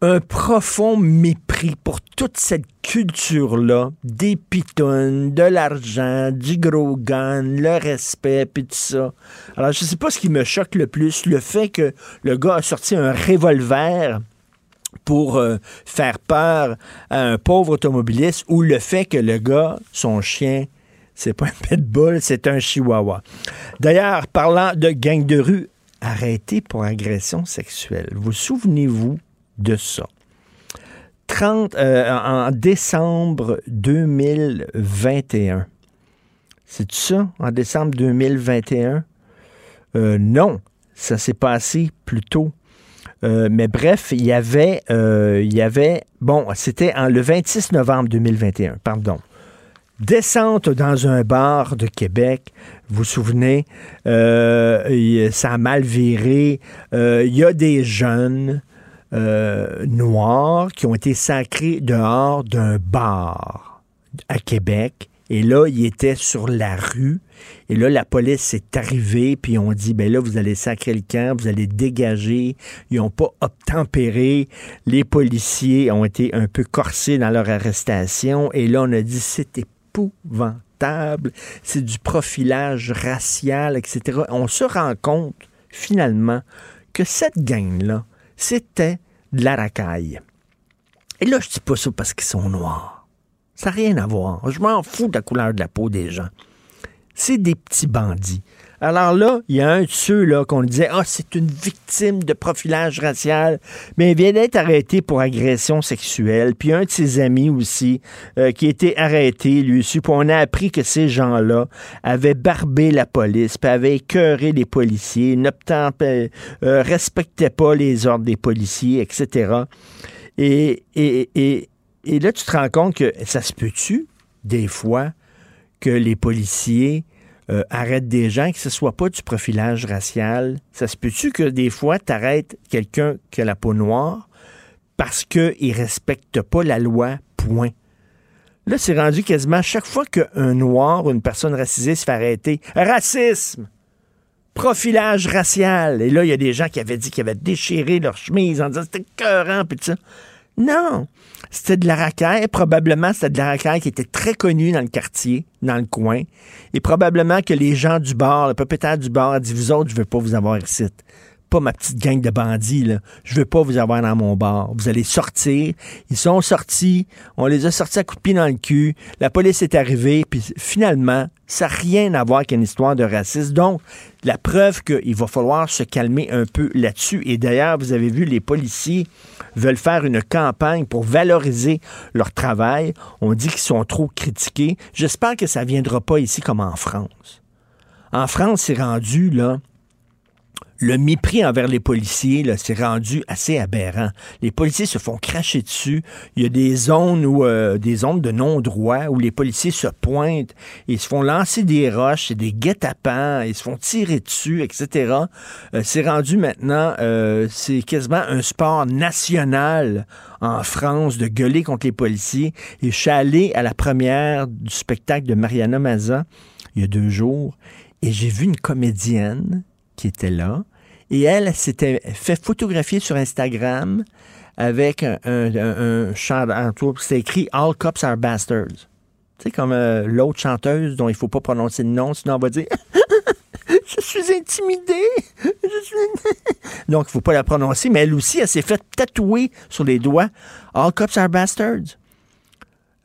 un profond mépris pour toute cette culture-là, des pitounes, de l'argent, du gros gun, le respect, puis tout ça. Alors, je sais pas ce qui me choque le plus, le fait que le gars a sorti un revolver pour euh, faire peur à un pauvre automobiliste ou le fait que le gars, son chien, c'est pas un pitbull, c'est un chihuahua. D'ailleurs, parlant de gang de rue, arrêté pour agression sexuelle. Vous souvenez-vous de ça? 30, euh, en décembre 2021. C'est ça, en décembre 2021? Euh, non, ça s'est passé plus tôt. Euh, mais bref, il y avait, il y avait, bon, c'était le 26 novembre 2021, pardon. Descente dans un bar de Québec, vous vous souvenez, ça a mal viré. Il y a des jeunes euh, noirs qui ont été sacrés dehors d'un bar à Québec. Et là, ils étaient sur la rue. Et là, la police est arrivée, puis on dit, ben là, vous allez sacrer le camp, vous allez dégager. Ils n'ont pas obtempéré. Les policiers ont été un peu corsés dans leur arrestation. Et là, on a dit, c'est épouvantable. C'est du profilage racial, etc. On se rend compte, finalement, que cette gang-là, c'était de la racaille. Et là, je dis pas ça parce qu'ils sont noirs. Ça n'a rien à voir. Je m'en fous de la couleur de la peau des gens. C'est des petits bandits. Alors là, il y a un de ceux là qu'on disait Ah, c'est une victime de profilage racial. Mais il vient d'être arrêté pour agression sexuelle. Puis un de ses amis aussi, euh, qui a été arrêté, lui aussi. Puis on a appris que ces gens-là avaient barbé la police, puis avaient écœuré les policiers, n'obtempé- euh, respectaient pas les ordres des policiers, etc. Et, et, et Et là, tu te rends compte que ça se peut-tu, des fois, que les policiers euh, arrêtent des gens, que ce soit pas du profilage racial? Ça se peut-tu que des fois, tu arrêtes quelqu'un qui a la peau noire parce qu'il ne respecte pas la loi, point? Là, c'est rendu quasiment chaque fois qu'un noir ou une personne racisée se fait arrêter. Racisme! Profilage racial. Et là, il y a des gens qui avaient dit qu'ils avaient déchiré leur chemise en disant c'était cœurant, puis tout ça. Non! C'était de la racaille. Probablement, c'était de la racaille qui était très connue dans le quartier, dans le coin. Et probablement que les gens du bar, le propriétaire du bar a dit Vous autres, je veux pas vous avoir ici pas ma petite gang de bandits. Là. Je veux pas vous avoir dans mon bar. Vous allez sortir. Ils sont sortis. On les a sortis à coups de pied dans le cul. La police est arrivée. Puis finalement, ça n'a rien à voir avec une histoire de racisme. Donc, la preuve qu'il va falloir se calmer un peu là-dessus. Et d'ailleurs, vous avez vu, les policiers veulent faire une campagne pour valoriser leur travail. On dit qu'ils sont trop critiqués. J'espère que ça ne viendra pas ici comme en France. En France, c'est rendu, là, le mépris envers les policiers s'est rendu assez aberrant. Les policiers se font cracher dessus. Il y a des zones où euh, des zones de non-droit où les policiers se pointent et se font lancer des roches, et des guet-apens, ils se font tirer dessus, etc. Euh, c'est rendu maintenant, euh, c'est quasiment un sport national en France de gueuler contre les policiers. Et je suis allé à la première du spectacle de Mariana Maza il y a deux jours et j'ai vu une comédienne qui était là et elle s'était fait photographier sur Instagram avec un, un, chant C'était écrit All cops are bastards. Tu sais, comme euh, l'autre chanteuse dont il ne faut pas prononcer le nom, sinon on va dire Je suis intimidée. [laughs] Donc, il ne faut pas la prononcer, mais elle aussi, elle s'est fait tatouer sur les doigts All cops are bastards.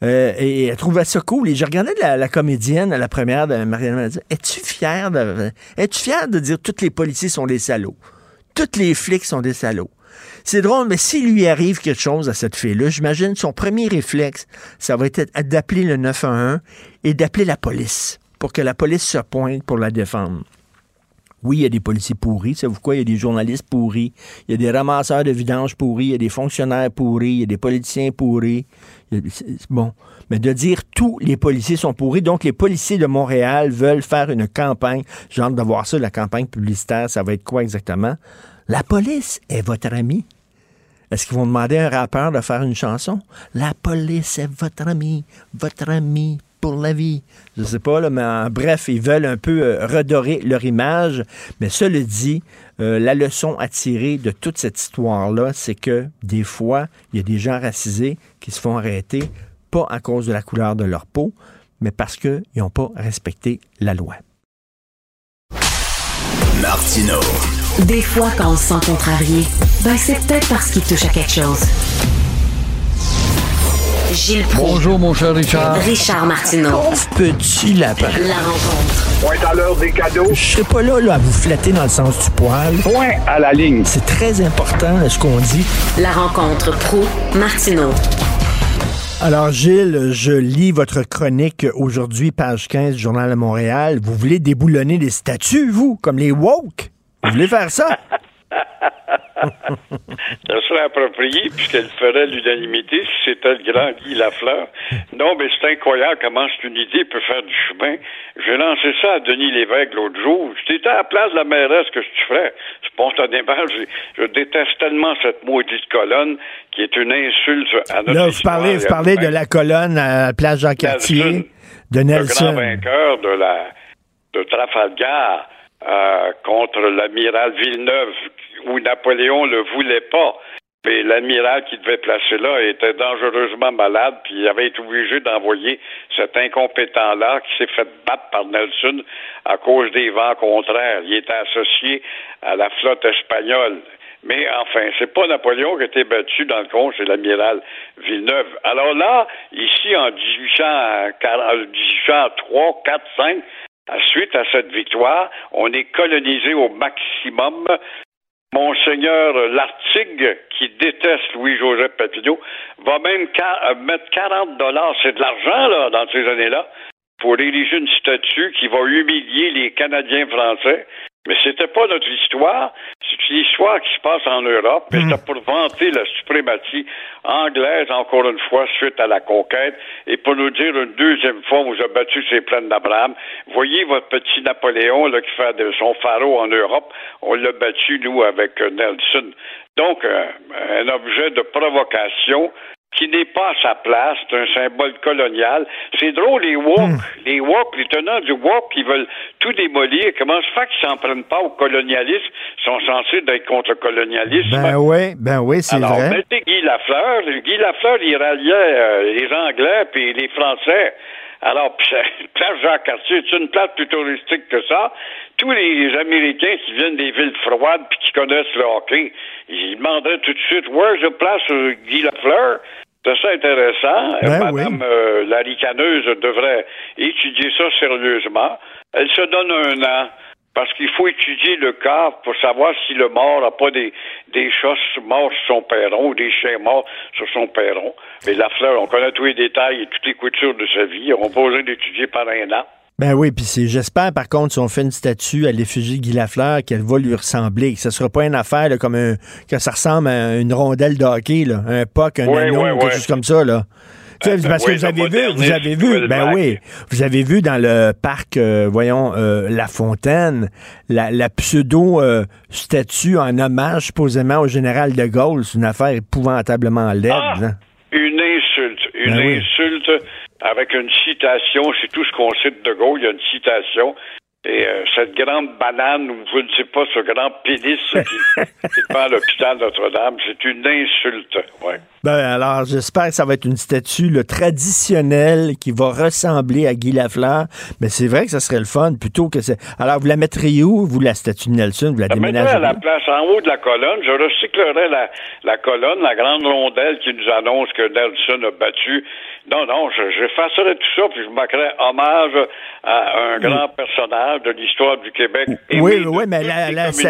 Euh, et elle trouvait ça cool. Et je regardais la, comédienne à la première de Marianne. Elle Es-tu fière de, es-tu fière de dire que tous les policiers sont des salauds? Tous les flics sont des salauds. C'est drôle, mais s'il lui arrive quelque chose à cette fille-là, j'imagine son premier réflexe, ça va être d'appeler le 911 et d'appeler la police pour que la police se pointe pour la défendre. Oui, il y a des policiers pourris. Savez-vous quoi? Il y a des journalistes pourris. Il y a des ramasseurs de vidanges pourris. Il y a des fonctionnaires pourris. Il y a des politiciens pourris. Bon. Mais de dire tous les policiers sont pourris. Donc, les policiers de Montréal veulent faire une campagne. J'ai hâte de voir ça, la campagne publicitaire. Ça va être quoi exactement? La police est votre ami. Est-ce qu'ils vont demander à un rappeur de faire une chanson? La police est votre ami, votre ami pour la vie. Je sais pas, là, mais en bref, ils veulent un peu euh, redorer leur image. Mais cela dit, euh, la leçon à tirer de toute cette histoire-là, c'est que des fois, il y a des gens racisés qui se font arrêter, pas à cause de la couleur de leur peau, mais parce qu'ils n'ont pas respecté la loi. Martino. Des fois, quand on se sent contrarié, ben c'est peut-être parce qu'il touche à quelque chose. Gilles Bonjour, mon cher Richard. Richard Martineau. Pauvre petit lapin. La rencontre. Point à l'heure des cadeaux. Je serai pas là, là, à vous flatter dans le sens du poil. Point à la ligne. C'est très important, ce qu'on dit. La rencontre pro martineau Alors, Gilles, je lis votre chronique aujourd'hui, page 15 du Journal de Montréal. Vous voulez déboulonner des statues, vous, comme les woke? Vous voulez faire ça? [laughs] [laughs] ça serait approprié puisqu'elle ferait l'unanimité si c'était le grand Guy Lafleur. Non, mais c'est incroyable comment cette unité peut faire du chemin. J'ai lancé ça à Denis Lévesque l'autre jour. Si t'étais à la place de la mairesse, que tu ferais? Spontanément, je, je déteste tellement cette maudite colonne qui est une insulte à notre Là, vous parlez, vous parlez de la colonne à la place Jean-Cartier, de Nelson. Le grand vainqueur de la de Trafalgar. Euh, contre l'amiral Villeneuve où Napoléon le voulait pas. Mais l'amiral qui devait placer là était dangereusement malade, puis il avait été obligé d'envoyer cet incompétent-là qui s'est fait battre par Nelson à cause des vents contraires. Il était associé à la flotte espagnole. Mais enfin, c'est pas Napoléon qui a été battu dans le compte, c'est l'amiral Villeneuve. Alors là, ici, en 1803, 4, 5, suite à cette victoire, on est colonisé au maximum Monseigneur Lartigue, qui déteste Louis-Joseph Papineau, va même euh, mettre 40 dollars, c'est de l'argent, là, dans ces années-là, pour ériger une statue qui va humilier les Canadiens français. Mais c'était pas notre histoire. C'est c'est l'histoire qui se passe en Europe, et Hmm. c'est pour vanter la suprématie anglaise, encore une fois, suite à la conquête, et pour nous dire une deuxième fois, on vous a battu ces plaines d'Abraham. Voyez votre petit Napoléon, là, qui fait de son pharaon en Europe, on l'a battu, nous, avec Nelson. Donc, euh, un objet de provocation qui n'est pas à sa place, c'est un symbole colonial. C'est drôle, les woke, les woke, les tenants du woke, qui veulent tout démolir. Comment se fait qu'ils s'en prennent pas au colonialisme? Ils sont censés être contre le colonialisme. Ben oui, ben oui, c'est Alors, vrai. mettez Guy Lafleur. Guy Lafleur, il ralliait euh, les Anglais puis les Français. Alors, [laughs] puis, place Jacques-Cartier, c'est une place plus touristique que ça. Tous les Américains qui viennent des villes froides puis qui connaissent le hockey, ils demanderaient tout de suite, where's the place euh, Guy Lafleur? C'est ça intéressant. Euh, Ben Madame euh, la ricaneuse devrait étudier ça sérieusement. Elle se donne un an parce qu'il faut étudier le cas pour savoir si le mort n'a pas des, des chats morts sur son perron ou des chiens morts sur son perron. Mais la fleur, on connaît tous les détails et toutes les coutures de sa vie. On va besoin d'étudier par un an. Ben oui, puis c'est j'espère par contre si on fait une statue à l'effigie de Guy Lafleur qu'elle va lui ressembler, que ce sera pas une affaire là, comme un que ça ressemble à une rondelle de hockey là, un puck, un Ouais, anneau, ouais, quelque chose comme ça là. Ben, parce oui, que vous avez vu, vous avez vu, ben oui, vous avez vu dans le parc, euh, voyons, euh, La Fontaine, la, la pseudo euh, en hommage supposément au général de Gaulle, c'est une affaire épouvantablement laide. Ah! hein. Une insulte. Une Ben oui. insulte avec une citation. C'est tout ce qu'on sait de De Gaulle. Il y a une citation. Et euh, cette grande banane, ou je ne sais pas, ce grand pénis qui, [laughs] qui est devant l'hôpital Notre-Dame, c'est une insulte. Ouais. Ben alors, j'espère que ça va être une statue là, traditionnelle qui va ressembler à Guy Lafleur. Mais c'est vrai que ça serait le fun plutôt que c'est. Alors, vous la mettriez où, vous, la statue de Nelson? Vous la Je la mettrais à la place en haut de la colonne. Je recyclerais la, la colonne, la grande rondelle qui nous annonce que Nelson a battu. Non, non, je, j'effacerais tout ça, puis je marquerais hommage à un grand personnage de l'histoire du Québec. aimé Oui, de oui, mais la, la- sa-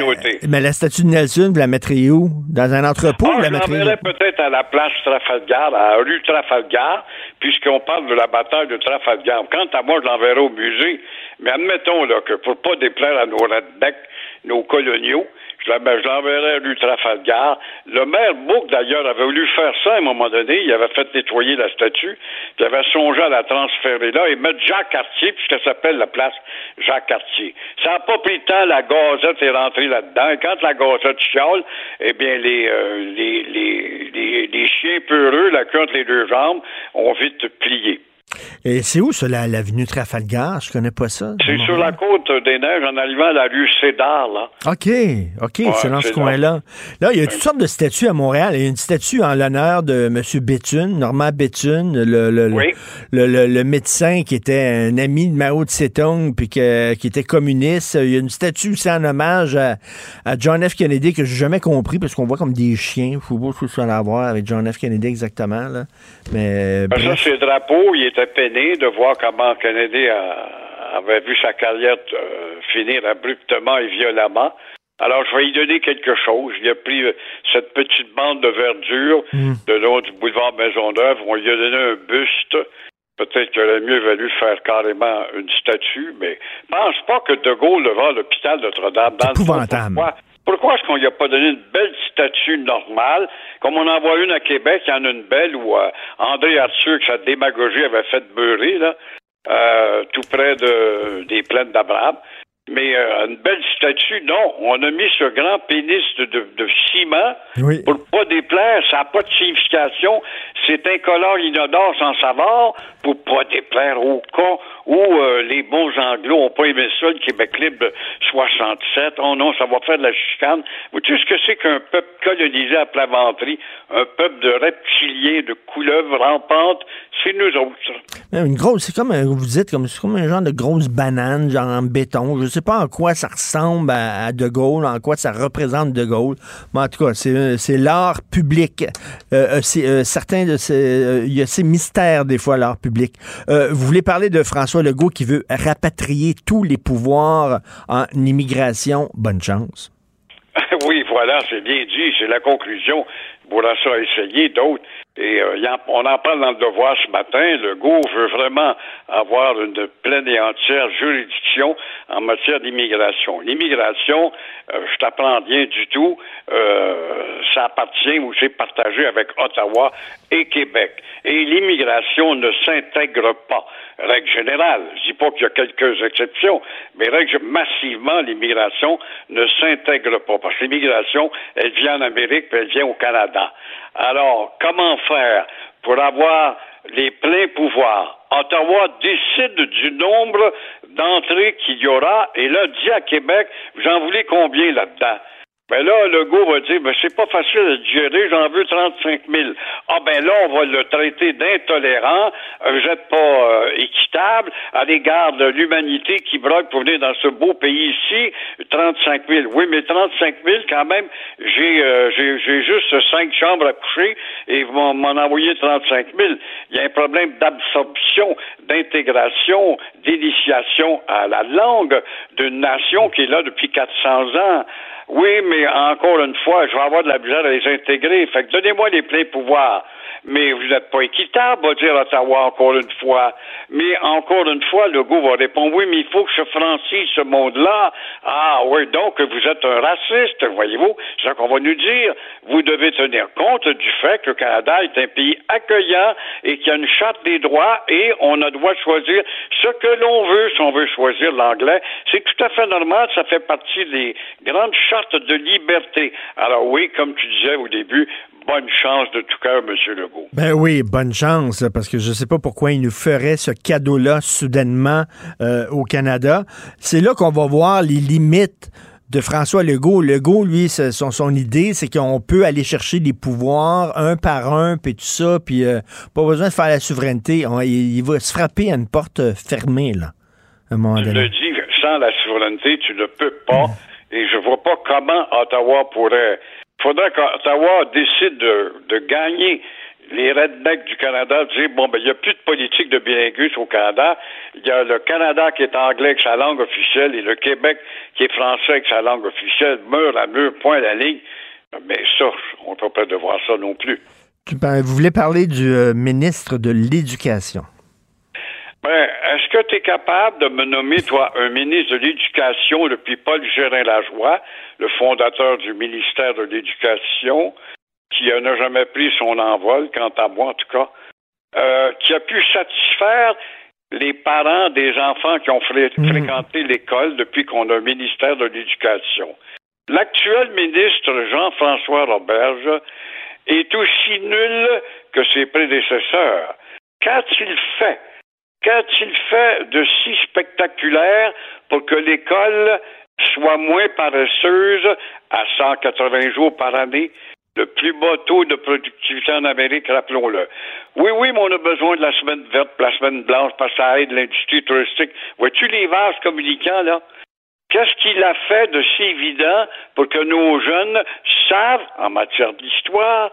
mais la statue de Nelson, vous la mettriez où? Dans un entrepôt? Ah, vous la je mettriez peut-être à la place Trafalgar, à la rue Trafalgar, puisqu'on parle de la bataille de Trafalgar. Quant à moi, je l'enverrai au musée. Mais admettons là, que pour pas déplaire à nos rednecks, nos coloniaux, ben, je l'enverrai à rue Trafalgar. Le maire Bouc, d'ailleurs, avait voulu faire ça à un moment donné. Il avait fait nettoyer la statue. Puis il avait songé à la transférer là et mettre Jacques Cartier, puisqu'elle s'appelle la place Jacques Cartier. Ça n'a pas pris de temps, la gazette est rentrée là-dedans. Quand la gazette chiale, eh bien, les, euh, les, les, les, les chiens peureux, la queue entre les deux jambes, ont vite plié. Et c'est où, ça, la- l'avenue Trafalgar? Je connais pas ça. C'est sur la côte des Neiges en arrivant à la rue Cédar, là. OK, OK, c'est dans ce c'est coin-là. Là, il y a toutes sortes de statues à Montréal. Il y a une statue en l'honneur de M. Béthune, Normand Béthune, le, le, le- Oui. le, médecin qui était un ami de Mao Tse-tung, puis que- qui était communiste. Il y a une statue aussi en hommage à, à John F. Kennedy que j'ai jamais compris, parce qu'on voit comme des chiens. Il faut voir ce que ça a à voir avec John F. Kennedy exactement. Là. Mais Ben, ça, bref. ses drapeaux, il peiné de voir comment Kennedy a- avait vu sa carrière euh, finir abruptement et violemment. Alors, je vais lui donner quelque chose. Il a pris euh, cette petite bande de verdure de long du boulevard Maisonneuve. On lui a donné un buste. Peut-être qu'il aurait mieux valu faire carrément une statue, mais pense pas que De Gaulle devant l'hôpital Notre-Dame. Dans le fond, pourquoi, pourquoi est-ce qu'on lui a pas donné une belle statue normale, comme on en voit une à Québec, il y en a une belle où euh, André Arthur, que sa démagogie avait fait beurrer, là, euh, tout près de, des plaines d'Abraham. Mais euh, une belle statue, non. On a mis ce grand pénis de, de, de ciment Oui. pour pas déplaire. Ça n'a pas de signification. C'est incolore, inodore, sans savoir, pour pas déplaire au cas où euh, les bons anglos ont pas aimé ça, le Québec libre de 67. Oh non, ça va faire de la chicane. Vous savez ce que c'est qu'un peuple colonisé à plat ventre, un peuple de reptiliens, de couleuvres rampantes? C'est nous autres. Une grosse, c'est comme, un- vous dites, comme, c'est comme un genre de grosse banane, genre en béton. Je sais pas en quoi ça ressemble à, De Gaulle, en quoi ça représente De Gaulle. Mais en tout cas, c'est, c'est l'art public. Euh, euh, euh, certains de ces, euh, il y a ces mystères des fois, l'art public. Euh, vous voulez parler de François Legault qui veut rapatrier tous les pouvoirs en immigration. Bonne chance. [laughs] oui, voilà, c'est bien dit, c'est la conclusion. Bourassa a essayé, d'autres. Et euh, on en parle dans le devoir ce matin. Le GO veut vraiment avoir une pleine et entière juridiction en matière d'immigration. L'immigration, euh, je t'apprends rien du tout, euh, ça appartient ou c'est partagé avec Ottawa et Québec. Et l'immigration ne s'intègre pas. Règle générale, je dis pas qu'il y a quelques exceptions, mais règle massivement, l'immigration ne s'intègre pas. Parce que l'immigration, elle vient en Amérique, puis elle vient au Canada. Alors, comment faire pour avoir les pleins pouvoirs? Ottawa décide du nombre d'entrées qu'il y aura, et là, dit à Québec, vous en voulez combien là-dedans? Ben là, le go va dire, ben c'est pas facile de gérer, j'en veux 35 000. Ah ben là, on va le traiter d'intolérant, n'êtes pas euh, équitable à l'égard de l'humanité qui broque pour venir dans ce beau pays ici, 35 000. Oui, mais 35 000, quand même, j'ai euh, j'ai juste cinq chambres à coucher et vous m'en envoyez 35 000. Il y a un problème d'absorption, d'intégration, d'initiation à la langue d'une nation qui est là depuis 400 ans. Oui, mais encore une fois, je vais avoir de la misère à les intégrer. Fait que donnez-moi les pleins pouvoirs mais vous n'êtes pas équitable, va dire Ottawa encore une fois. Mais encore une fois, le goût va répondre, oui, mais il faut que je francisse ce monde-là. Ah oui, donc vous êtes un raciste, voyez-vous. C'est ça qu'on va nous dire. Vous devez tenir compte du fait que le Canada est un pays accueillant et qu'il y a une charte des droits et on a droit de choisir ce que l'on veut si on veut choisir l'anglais. C'est tout à fait normal, ça fait partie des grandes chartes de liberté. Alors oui, comme tu disais au début, bonne chance de tout cœur, M. Legault. Ben oui, bonne chance, parce que je ne sais pas pourquoi il nous ferait ce cadeau-là soudainement euh, au Canada. C'est là qu'on va voir les limites de François Legault. Legault, lui, son, son idée, c'est qu'on peut aller chercher des pouvoirs un par un, puis tout ça, puis euh, pas besoin de faire la souveraineté. il, va se frapper à une porte fermée, là, à un moment donné. le dis, sans la souveraineté, tu ne peux pas. Et je vois pas comment Ottawa pourrait faudrait qu'Ottawa décide de, de gagner les rednecks du Canada, dire bon ben il n'y a plus de politique de bilingus au Canada. Il y a le Canada qui est anglais avec sa langue officielle et le Québec qui est français avec sa langue officielle, mur à mur, point à la ligne. Mais ça, on ne peut pas devoir ça non plus. Vous voulez parler du euh, ministre de l'Éducation? Ben, est-ce que tu es capable de me nommer, toi, un ministre de l'Éducation depuis Paul Gérin-Lajoie, le fondateur du ministère de l'Éducation, qui n'a jamais pris son envol, quant à moi en tout cas, euh, qui a pu satisfaire les parents des enfants qui ont mmh. fréquenté l'école depuis qu'on a un ministère de l'Éducation. L'actuel ministre Jean-François Roberge est aussi nul que ses prédécesseurs. Qu'a-t-il fait? Qu'a-t-il fait de si spectaculaire pour que l'école soit moins paresseuse à 180 jours par année? Le plus bas taux de productivité en Amérique, rappelons-le. Oui, oui, mais on a besoin de la semaine verte, de la semaine blanche, parce que ça aide l'industrie touristique. Vois-tu les vases communicants, là? Qu'est-ce qu'il a fait de si évident pour que nos jeunes savent, en matière d'histoire,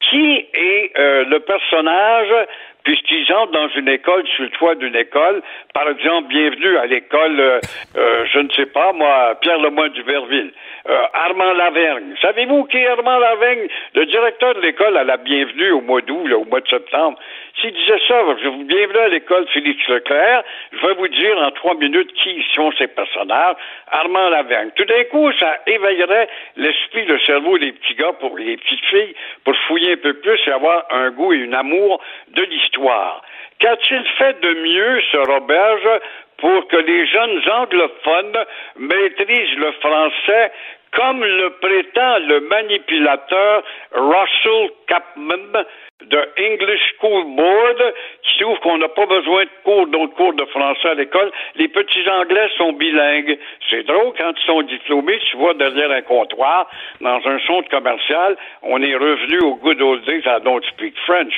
qui est euh, le personnage puisqu'ils entrent dans une école, sur le toit d'une école, par exemple, bienvenue à l'école, euh, euh, je ne sais pas, moi, Pierre Lemoyne du Verville, euh, Armand Lavergne. Savez-vous qui est Armand Lavergne? Le directeur de l'école à la bienvenue au mois d'août, au mois de septembre. S'il disait ça, je vous bienvenue à l'école Félix Leclerc, je vais vous dire en trois minutes qui sont ces personnages. Armand Lavergne. Tout d'un coup, ça éveillerait l'esprit, le cerveau des petits gars pour les petites filles pour fouiller un peu plus et avoir un goût et un amour de l'histoire. Qu'a-t-il fait de mieux, ce Roberge, pour que les jeunes anglophones maîtrisent le français comme le prétend le manipulateur Russell Capman de English School Board, qui trouve qu'on n'a pas besoin de cours, d'autres cours de français à l'école. Les petits Anglais sont bilingues. C'est drôle, quand ils sont diplômés, tu vois derrière un comptoir, dans un centre commercial, on est revenu au good old days I don't speak French.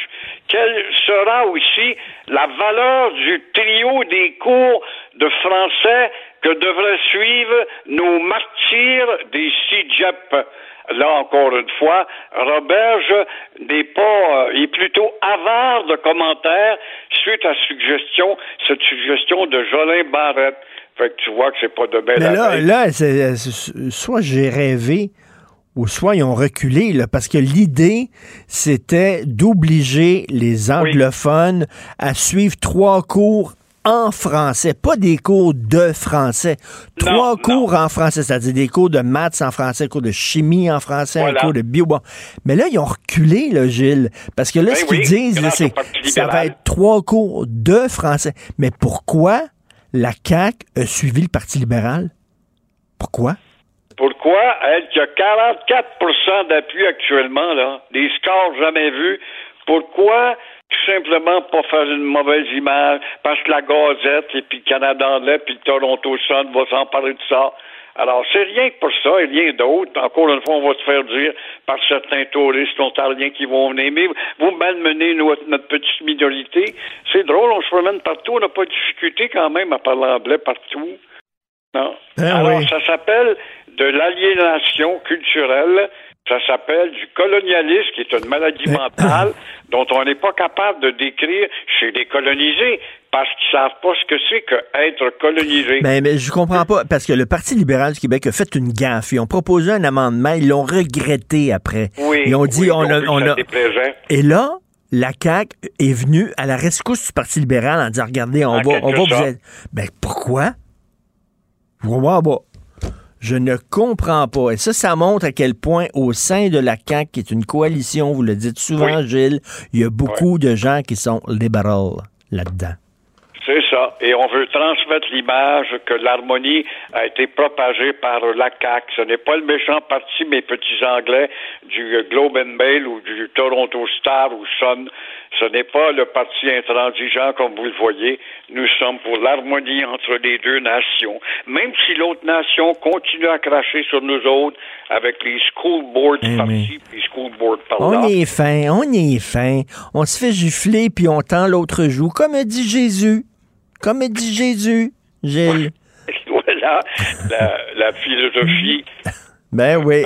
Quelle sera aussi la valeur du trio des cours de français que devraient suivre nos martyrs des CIGEP. Là encore une fois, Roberge n'est pas, euh, est plutôt avare de commentaires suite à suggestion, cette suggestion de Jolin Barrette. Fait que tu vois que c'est pas de belle Mais là, là soit j'ai rêvé, ou soit ils ont reculé, là, parce que l'idée, c'était d'obliger les anglophones à suivre trois cours en français, pas des cours de français, trois cours en français, c'est-à-dire des cours de maths en français, cours de chimie en français, un cours de bio. Mais là, ils ont reculé, là, Gilles, parce que là, Ben ce qu'ils disent, c'est ça va être trois cours de français. Mais pourquoi la CAQ a suivi le Parti libéral? Pourquoi? Pourquoi? Elle qui a 44% d'appui actuellement, là, des scores jamais vus, pourquoi tout simplement pas faire une mauvaise image parce que la Gazette et puis Canada anglais puis le Toronto Sun va s'emparer de ça. Alors, c'est rien que pour ça et rien d'autre. Encore une fois, on va se faire dire par certains touristes ontariens qui vont venir. Mais vous malmenez notre, notre petite minorité. C'est drôle, on se promène partout, on n'a pas de difficulté quand même à parler anglais partout. Non. Ben Alors, oui. ça s'appelle de l'aliénation culturelle. Ça s'appelle du colonialisme, qui est une maladie mentale [laughs] dont on n'est pas capable de décrire chez les colonisés parce qu'ils savent pas ce que c'est que être colonisé. Ben, mais je comprends pas, parce que le Parti libéral du Québec a fait une gaffe. Ils ont proposé un amendement, ils l'ont regretté après. oui, Ils ont dit, oui, on a, on a-. Et là, la CAQ est venue à la rescousse du Parti libéral en disant, regardez, on En va, on va vous aider. Ben, pourquoi? Je vois pas. Je ne comprends pas. Et ça, ça montre à quel point, au sein de la CAQ, qui est une coalition, vous le dites souvent, Gilles, il y a beaucoup de gens qui sont libéraux là-dedans. C'est ça. Et on veut transmettre l'image que l'harmonie a été propagée par la CAQ. Ce n'est pas le méchant parti, mes petits Anglais, du Globe and Mail ou du Toronto Star ou Sun. Ce n'est pas le parti intransigeant comme vous le voyez. Nous sommes pour l'harmonie entre les deux nations. Même si l'autre nation continue à cracher sur nous autres avec les school boards Eh par-ci, school boards On par-là. est fin, on est fin. On se fait gifler puis on tend l'autre joue, comme a dit Jésus. Comme a dit Jésus, Gilles. [laughs] Voilà la, la philosophie Ben oui,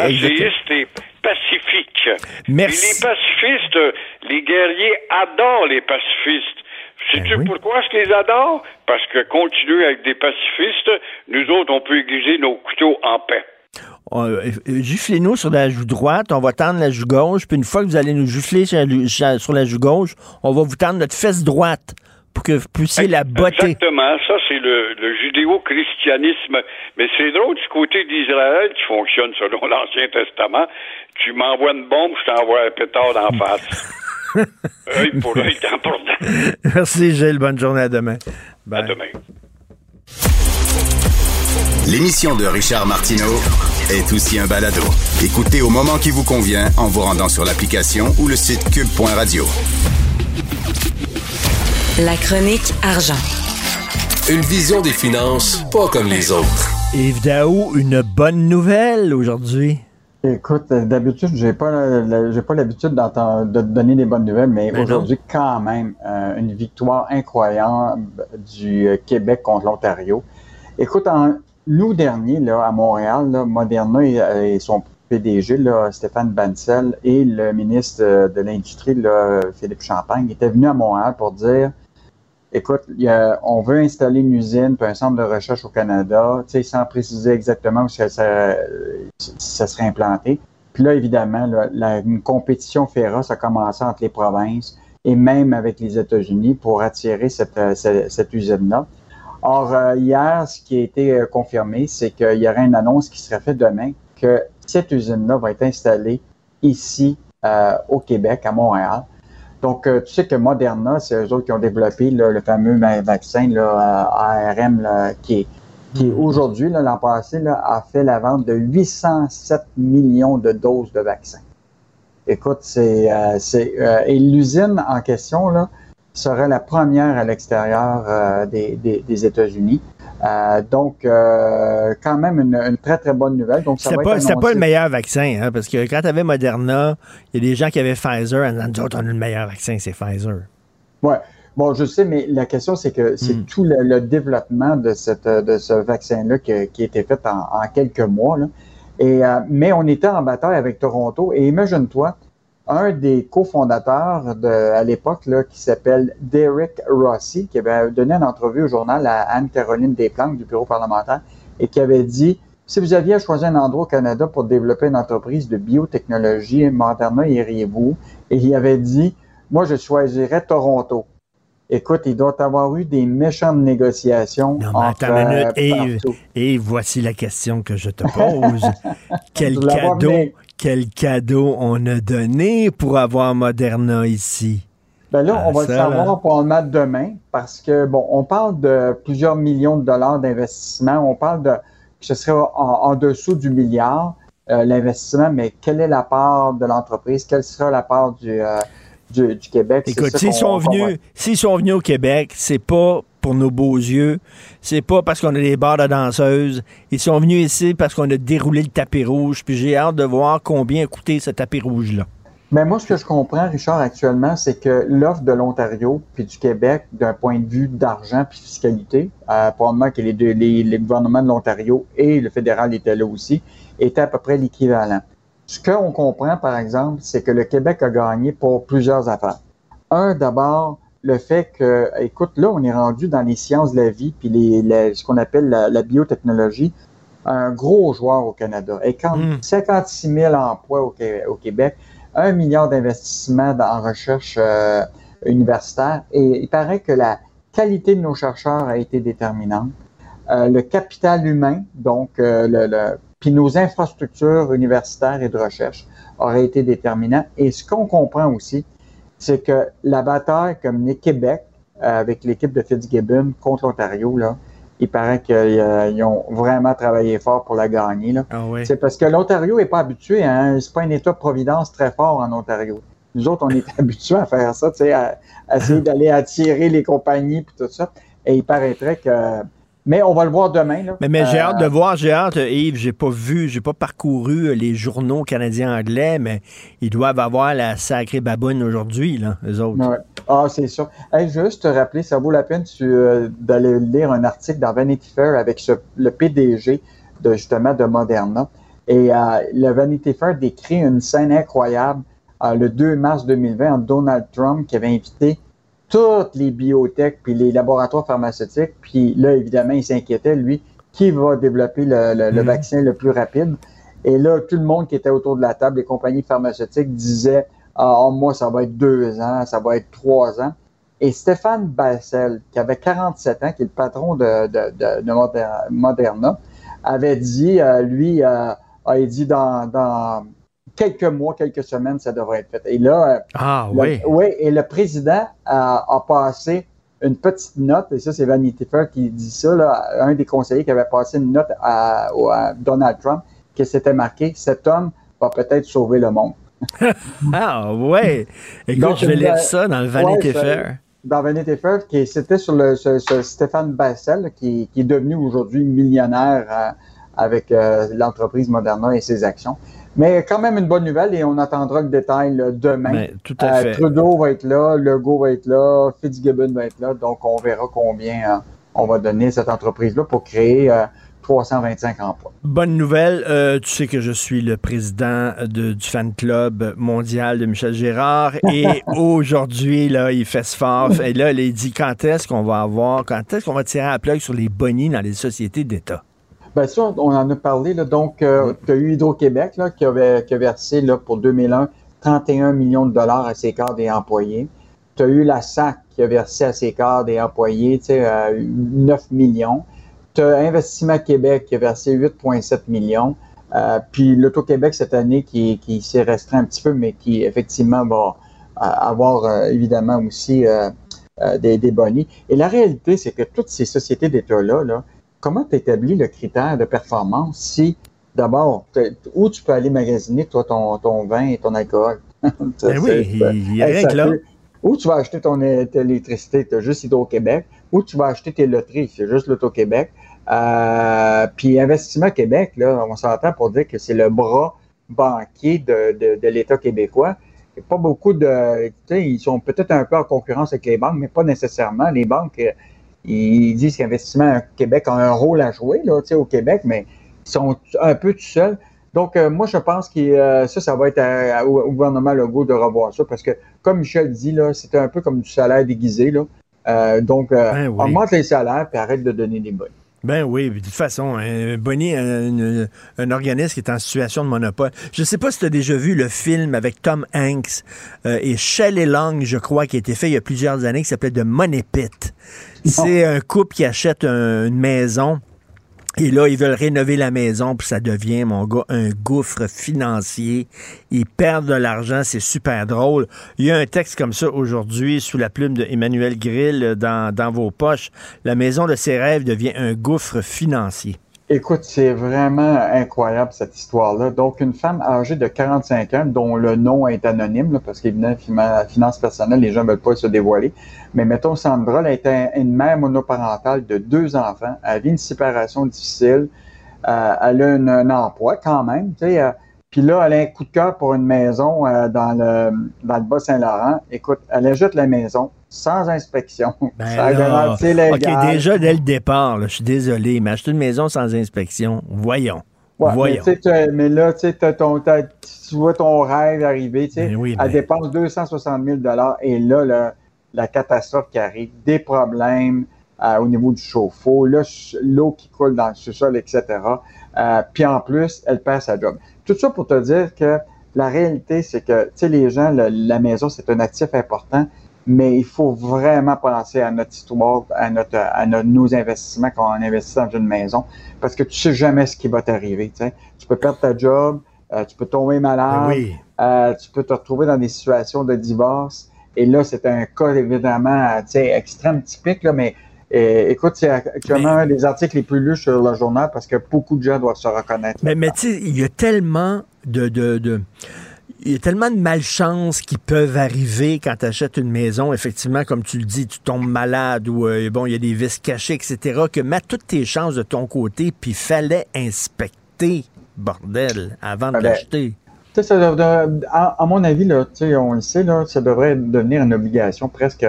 pacifique. Merci. Et les pacifistes, les guerriers adorent les pacifistes. Sais-tu Ben oui. pourquoi est-ce qu'ils adorent? Parce que continuer avec des pacifistes, nous autres, on peut aiguiser nos couteaux en paix. Euh, Giflez-nous sur la joue droite, on va tendre la joue gauche, puis une fois que vous allez nous sur la, sur la joue gauche, on va vous tendre notre fesse droite pour que vous puissiez la botter. Exactement, ça c'est le, le judéo-christianisme. Mais c'est drôle du côté d'Israël qui fonctionne selon [laughs] l'Ancien Testament. Tu m'envoies une bombe, je t'envoie un pétard d'en [laughs] face. œil pour œil, dent pour dent. Merci Gilles, bonne journée à demain. À demain. L'émission de Richard Martineau est aussi un balado. Écoutez au moment qui vous convient en vous rendant sur l'application ou le site cube.radio. La chronique argent. Une vision des finances pas comme les autres. Yves Daou, une bonne nouvelle aujourd'hui. Écoute, euh, d'habitude, j'ai pas j'ai pas l'habitude d'entendre- de te donner des bonnes nouvelles, mais Ben non. aujourd'hui, quand même, euh, une victoire incroyable du euh, Québec contre l'Ontario. Écoute, en août dernier, là, à Montréal, là, Moderna et, et son PDG, là, Stéphane Bancel, et le ministre de l'Industrie, là, Philippe Champagne, étaient venus à Montréal pour dire Écoute, on veut installer une usine puis un centre de recherche au Canada, sans préciser exactement où ça, serait implanté. Puis là, évidemment, une compétition féroce a commencé entre les provinces et même avec les États-Unis pour attirer cette, euh, usine-là. Or, euh, hier, ce qui a été euh, confirmé, c'est qu'il y aurait une annonce qui serait faite demain que cette usine-là va être installée ici au Québec, à Montréal. Donc, euh, tu sais que Moderna, c'est eux autres qui ont développé là, le fameux va- vaccin là, euh, ARM là, qui est, qui est aujourd'hui, l'an passé, là, a fait la vente de 807 millions de doses de vaccins. Écoute, c'est, euh, euh, et l'usine en question là serait la première à l'extérieur euh, des, des, des États-Unis. Euh, donc, euh, quand même une, une très très bonne nouvelle. Donc, ça va pas, être le meilleur vaccin, hein, parce que quand tu avais Moderna, il y a des gens qui avaient Pfizer, en disant, nous autres, on a le meilleur vaccin, c'est Pfizer. Ouais. Bon, je sais, mais la question, c'est que c'est Hmm. tout le, le développement de, cette, de ce vaccin-là qui, qui a été fait en, en quelques mois. Là. Et, euh, mais on était en bataille avec Toronto. Et imagine-toi, un des cofondateurs de, à l'époque, là, qui s'appelle Derek Rossi, qui avait donné une entrevue au journal à Anne-Caroline Desplanques du bureau parlementaire et qui avait dit si vous aviez à choisir un endroit au Canada pour développer une entreprise de biotechnologie, Moderna iriez-vous? Et il avait dit, moi, je choisirais Toronto. Écoute, il doit avoir eu des méchantes négociations. Non, mais attends une minute. Et, et, voici la question que je te pose. [laughs] quel cadeau, quel cadeau on a donné pour avoir Moderna ici? Ben là, on va le savoir probablement demain parce que, bon, on parle de plusieurs millions de dollars d'investissement. On parle de que ce serait en, dessous du milliard, euh, l'investissement, mais quelle est la part de l'entreprise? Quelle sera la part du, euh, du, Québec? Écoute, s'ils sont, venus, s'ils sont venus au Québec, c'est pas pour nos beaux yeux. C'est pas parce qu'on a des bars de danseuses. Ils sont venus ici parce qu'on a déroulé le tapis rouge. Puis j'ai hâte de voir combien a coûté ce tapis rouge-là. Mais moi, ce que je comprends, Richard, actuellement, c'est que l'offre de l'Ontario puis du Québec, d'un point de vue d'argent puis fiscalité, euh, probablement que les, deux, les, gouvernements de l'Ontario et le fédéral étaient là aussi, étaient à peu près l'équivalent. Ce qu'on comprend, par exemple, c'est que le Québec a gagné pour plusieurs affaires. Un, d'abord, le fait que, écoute, là, on est rendu dans les sciences de la vie puis les, ce qu'on appelle la, biotechnologie, un gros joueur au Canada. Et quand 56 000 emplois au, au Québec, un milliard d'investissements en recherche euh, universitaire et il paraît que la qualité de nos chercheurs a été déterminante. Euh, le capital humain, donc euh, le, puis nos infrastructures universitaires et de recherche auraient été déterminants. Et ce qu'on comprend aussi, c'est que la bataille comme les Québec avec l'équipe de Fitzgibbon contre l'Ontario, là, il paraît qu'ils ont vraiment travaillé fort pour la gagner. Là. Ah C'est parce que l'Ontario n'est pas habitué, hein, c'est pas un État-providence très fort en Ontario. Nous autres, on est [laughs] habitués à faire ça, à, à essayer d'aller attirer les compagnies et tout ça. Et il paraîtrait que mais on va le voir demain. Là. Mais, mais j'ai hâte de euh, voir, j'ai hâte, Yves, j'ai pas vu, j'ai pas parcouru les journaux canadiens anglais, mais ils doivent avoir la sacrée baboune aujourd'hui, là, les autres. Ouais. Ah, c'est sûr. Hey, juste te rappeler, ça vaut la peine euh, d'aller lire un article dans Vanity Fair avec le PDG de justement de Moderna. Et euh, le Vanity Fair décrit une scène incroyable le 2 mars 2020 en Donald Trump qui avait invité toutes les biotech puis les laboratoires pharmaceutiques. Puis là, évidemment, il s'inquiétait, lui, qui va développer le, mhm. vaccin le plus rapide. Et là, tout le monde qui était autour de la table, les compagnies pharmaceutiques disaient Ah, moi, ça va être deux ans, ça va être trois ans. Et Stéphane Bassel, qui avait 47 ans, qui est le patron de, de, Moderna, avait dit, euh, lui, euh, a dit dans, dans quelques mois, quelques semaines, ça devrait être fait. Et là, euh, ah, oui. oui, et le président a, passé une petite note, et ça, c'est Vanity Fair qui dit ça, là, un des conseillers qui avait passé une note à, Donald Trump, qui s'était marqué Cet homme va peut-être sauver le monde. [laughs] [laughs] ah, ouais. Écoute, je vais lire ça dans le Vanity Fair. Dans Vanity Fair, qui c'était sur le Stéphane Bassel, qui, est devenu aujourd'hui millionnaire euh, avec euh, l'entreprise Moderna et ses actions. Mais quand même une bonne nouvelle et on attendra le détail demain. Tout à fait. Trudeau va être là, Legault va être là, Fitzgibbon va être là. Donc, on verra combien euh, on va donner cette entreprise-là pour créer 325 euh, emplois. Bonne nouvelle. Euh, tu sais que je suis le président du fan club mondial de Michel Gérard. [laughs] Et aujourd'hui, là, il fait ce fort. Et là, il dit quand est-ce qu'on va avoir, quand est-ce qu'on va tirer un plug sur les bonnies dans les sociétés d'État? Bien sûr, on en a parlé. Là, donc, euh, tu as eu Hydro-Québec qui, avait, qui a versé là, pour 2001 31 millions de dollars à ses cadres et employés. Tu as eu la SAC qui a versé à ses cadres et employés tu sais, 9 euh, millions. Tu as Investissement Québec qui a versé 8,7 millions. Euh, puis l'Auto-Québec cette année qui, qui s'est restreint un petit peu, mais qui effectivement va avoir évidemment aussi des, des bonnies. Et la réalité, c'est que toutes ces sociétés d'État-là, là, comment tu établis le critère de performance si, d'abord, où tu peux aller magasiner, toi, ton, ton vin et ton alcool? [laughs] ben oui, il y a rien que là. Où tu vas acheter ton électricité, tu as juste Hydro-Québec. Où tu vas acheter tes loteries, c'est juste l'Auto-Québec. Euh, puis Investissement Québec, là, on s'entend pour dire que c'est le bras banquier de, de, de l'État québécois. Il n'y a pas beaucoup de. Ils sont peut-être un peu en concurrence avec les banques, mais pas nécessairement. Les banques, ils disent qu'Investissement Québec a un rôle à jouer là, au Québec, mais ils sont un peu tout seuls. Donc, euh, moi, je pense que euh, ça, ça va être au, gouvernement Legault de revoir ça, parce que, comme Michel dit, là, c'était un peu comme du salaire déguisé. Là. Euh, donc, ben augmente les salaires et arrête de donner des bonnes. Ben oui, de toute façon, un, Bonnie, un, un, organisme qui est en situation de monopole. Je ne sais pas si tu as déjà vu le film avec Tom Hanks euh, et Shelley Long, je crois, qui a été fait il y a plusieurs années, qui s'appelait The Money Pit. C'est un couple qui achète une maison et là, ils veulent rénover la maison, puis ça devient, mon gars, un gouffre financier. Ils perdent de l'argent, c'est super drôle. Il y a un texte comme ça aujourd'hui sous la plume de Grill dans, dans vos poches. La maison de ses rêves devient un gouffre financier. Écoute, c'est vraiment incroyable cette histoire-là. Donc, une femme âgée de 45 ans, dont le nom est anonyme, parce qu'évidemment, finance personnelle, les gens ne veulent pas se dévoiler. Mais mettons, Sandra, elle était une mère monoparentale de deux enfants. Elle vit une séparation difficile. Euh, elle a un emploi quand même. Tu sais, euh, puis là, elle a un coup de cœur pour une maison euh, dans le dans le Bas-Saint-Laurent. Écoute, elle ajoute la maison sans inspection. [laughs] Ben OK, déjà, dès le départ, je suis désolé, mais acheter une maison sans inspection, voyons. voyons. Mais, là, tu vois ton rêve arriver, ben elle dépense 260 000 et là, la catastrophe qui arrive, des problèmes euh, au niveau du chauffe-eau, l'eau qui coule dans le sous-sol, etc. Euh, puis en plus, elle perd sa job. Tout ça pour te dire que la réalité, c'est que, tu sais, les gens, la maison, c'est un actif important, mais il faut vraiment penser à notre histoire, à, notre, à nos investissements quand on investit dans une maison, parce que tu sais jamais ce qui va t'arriver. Tu, sais. tu peux perdre ta job, euh, tu peux tomber malade, ben euh, tu peux te retrouver dans des situations de divorce. Et là, c'est un cas évidemment tu sais, extrême typique, là, mais euh, écoute, c'est actuellement un des articles les plus lus sur le journal parce que beaucoup de gens doivent se reconnaître. Mais, mais tu sais, il y a tellement de, de, de il y a tellement de malchance qui peuvent arriver quand tu achètes une maison. Effectivement, comme tu le dis, tu tombes malade ou euh, bon, il y a des vis cachées, etc. Que mets toutes tes chances de ton côté, puis fallait inspecter, bordel, avant de ah ben, l'acheter. à, mon avis, là, on le sait, là, ça devrait devenir une obligation presque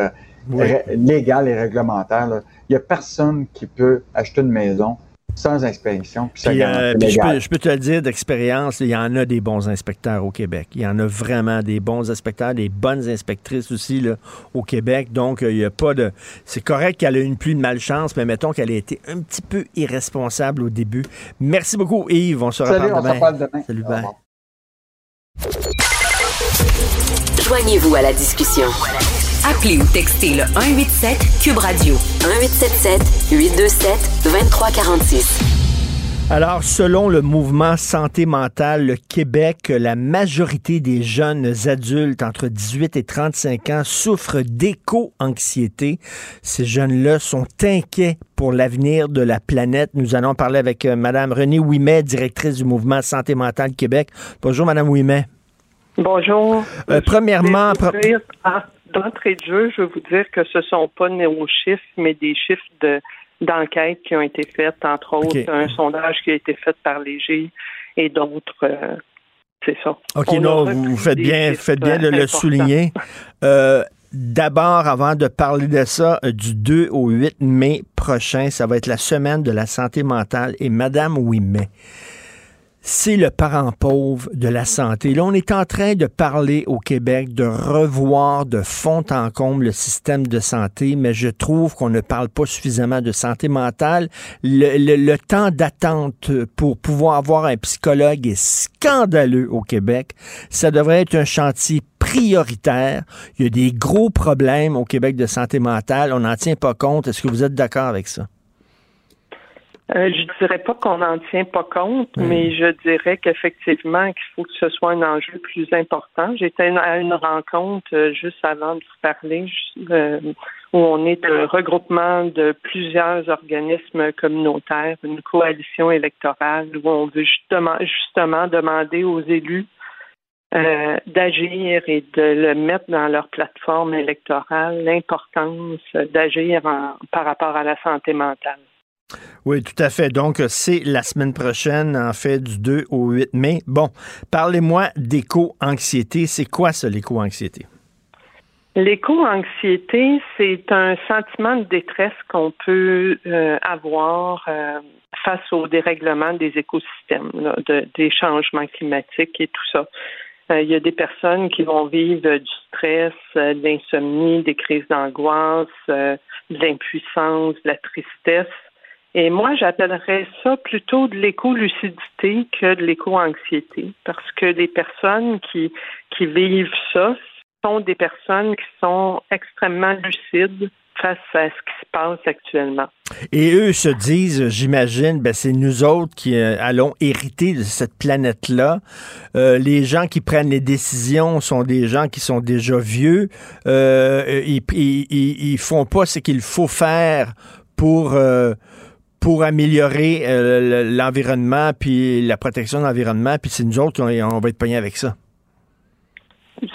légale et réglementaire. Il n'y a personne qui peut acheter une maison sans inspection. Euh, je, peux, te le dire d'expérience, il y en a des bons inspecteurs au Québec. Il y en a vraiment des bons inspecteurs, des bonnes inspectrices aussi là, au Québec. Donc, euh, il n'y a pas de. C'est correct qu'elle ait une plus de malchance, mais mettons qu'elle ait été un petit peu irresponsable au début. Merci beaucoup, Yves. On se reparle demain. Salut, bye. Joignez-vous à la discussion. Appelez ou textez le 187 Cube Radio 1877 827 2346. Alors, selon le mouvement Santé mentale, le Québec, la majorité des jeunes adultes entre 18 et 35 ans souffrent d'éco-anxiété. Ces jeunes-là sont inquiets pour l'avenir de la planète. Nous allons parler avec euh, Mme Renée Ouimet, directrice du mouvement Santé mentale Québec. Bonjour, Mme Ouimet. Bonjour. Euh, premièrement, d'entrée de jeu, je veux vous dire que ce ne sont pas nos chiffres, mais des chiffres de d'enquêtes qui ont été faites, entre autres un sondage qui a été fait par Léger et d'autres. Euh, c'est ça. OK, non, vous faites bien, faites bien de le souligner. [laughs] Euh, d'abord, avant de parler de ça, euh, du 2 au 8 mai prochain, ça va être la semaine de la santé mentale et Madame Ouimet c'est le parent pauvre de la santé. Là, on est en train de parler au Québec de revoir de fond en comble le système de santé, mais je trouve qu'on ne parle pas suffisamment de santé mentale. Le, temps d'attente pour pouvoir avoir un psychologue est scandaleux au Québec. Ça devrait être un chantier prioritaire. Il y a des gros problèmes au Québec de santé mentale. On n'en tient pas compte. Est-ce que vous êtes d'accord avec ça? Euh, je dirais pas qu'on n'en tient pas compte, mais je dirais qu'effectivement qu'il faut que ce soit un enjeu plus important. J'étais à une rencontre euh, juste avant de vous parler euh, où on est un regroupement de plusieurs organismes communautaires, une coalition électorale où on veut justement justement demander aux élus d'agir et de le mettre dans leur plateforme électorale, l'importance d'agir par rapport à la santé mentale. Oui, tout à fait. Donc, c'est la semaine prochaine, en fait, du 2 au 8 mai. Bon, parlez-moi d'éco-anxiété. C'est quoi ça, l'éco-anxiété? L'éco-anxiété, c'est un sentiment de détresse qu'on peut euh, avoir euh, face au dérèglement des écosystèmes, des changements climatiques et tout ça. Euh, il y a des personnes qui vont vivre du stress, de l'insomnie, des crises d'angoisse, de l'impuissance, de la tristesse Et moi, j'appellerais ça plutôt de l'éco-lucidité que de l'éco-anxiété, parce que les personnes qui, qui vivent ça sont des personnes qui sont extrêmement lucides face à ce qui se passe actuellement. Et eux se disent, j'imagine, ben c'est nous autres qui euh, allons hériter de cette planète-là. Euh, les gens qui prennent les décisions sont des gens qui sont déjà vieux. Euh, ils, ils, ils, font pas ce qu'il faut faire pour pour améliorer l'environnement puis la protection de l'environnement. Puis c'est nous autres qui on, va être pognés avec ça.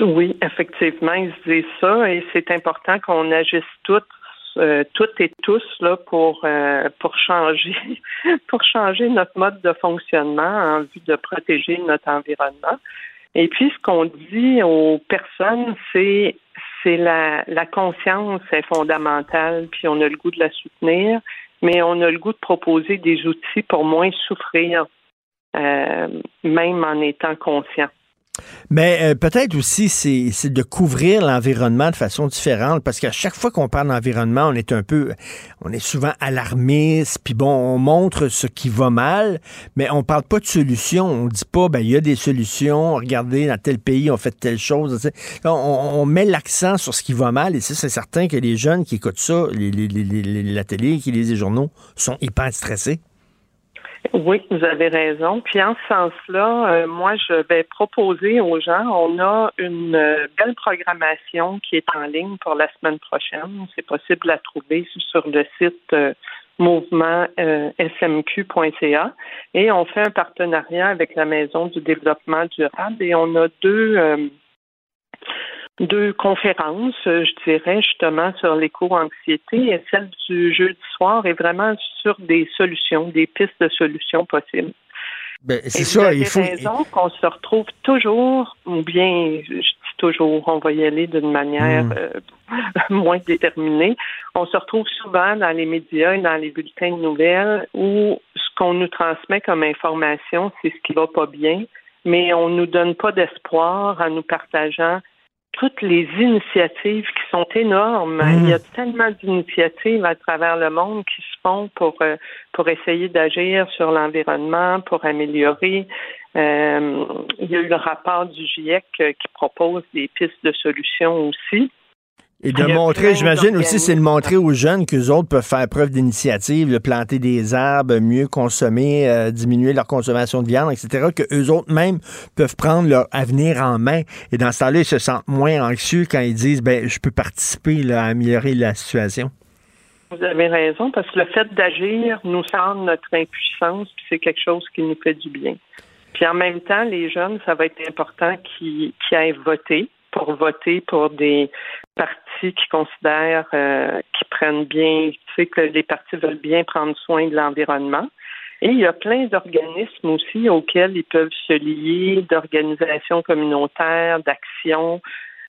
Oui, effectivement, ils se disent ça et c'est important qu'on agisse toutes, euh, toutes et tous là pour euh, pour changer [laughs] pour changer notre mode de fonctionnement en vue de protéger notre environnement. Et puis ce qu'on dit aux personnes, c'est c'est la, la conscience est fondamentale, puis on a le goût de la soutenir, mais on a le goût de proposer des outils pour moins souffrir, euh, même en étant conscient. Mais euh, peut-être aussi, c'est de couvrir l'environnement de façon différente, parce qu'à chaque fois qu'on parle d'environnement, on est un peu, on est souvent alarmiste, puis bon, on montre ce qui va mal, mais on parle pas de solutions. On dit pas, ben il y a des solutions, regardez, dans tel pays, on fait telle chose. On, met l'accent sur ce qui va mal, et c'est certain que les jeunes qui écoutent ça, les, qui lisent les journaux, sont hyper stressés. Oui, vous avez raison. Puis en ce sens-là, euh, moi, je vais proposer aux gens, on a une euh, belle programmation qui est en ligne pour la semaine prochaine. C'est possible de la trouver sur le site euh, mouvement smq.ca et on fait un partenariat avec la Maison du développement durable et on a deux deux conférences, euh, je dirais, justement sur l'éco-anxiété et celle du jeudi soir est vraiment sur des solutions, des pistes de solutions possibles. Ben, c'est ça, il faut. raison qu'on se retrouve toujours, ou bien, je dis toujours, on va y aller d'une manière hmm. euh, [laughs] moins déterminée. On se retrouve souvent dans les médias et dans les bulletins de nouvelles où ce qu'on nous transmet comme information, c'est ce qui va pas bien, mais on nous donne pas d'espoir en nous partageant toutes les initiatives qui sont énormes. Il y a tellement d'initiatives à travers le monde qui se font pour euh, pour essayer d'agir sur l'environnement, pour améliorer. Euh, il y a eu le rapport du GIEC euh, qui propose des pistes de solutions aussi. Et de montrer, j'imagine aussi, c'est de montrer aux jeunes qu'eux autres peuvent faire preuve d'initiative, de planter des arbres, mieux consommer, euh, diminuer leur consommation de viande, etc., que eux autres même peuvent prendre leur avenir en main. Et dans ce temps-là, ils se sentent moins anxieux quand ils disent, ben, je peux participer là, à améliorer la situation. Vous avez raison, parce que le fait d'agir nous sort notre impuissance, puis c'est quelque chose qui nous fait du bien. Puis en même temps, les jeunes, ça va être important qu'ils aillent voter pour voter pour des partis qui considèrent euh, qui prennent bien, tu sais, que les partis veulent bien prendre soin de l'environnement. Et il y a plein d'organismes aussi auxquels ils peuvent se lier, d'organisations communautaires, d'actions,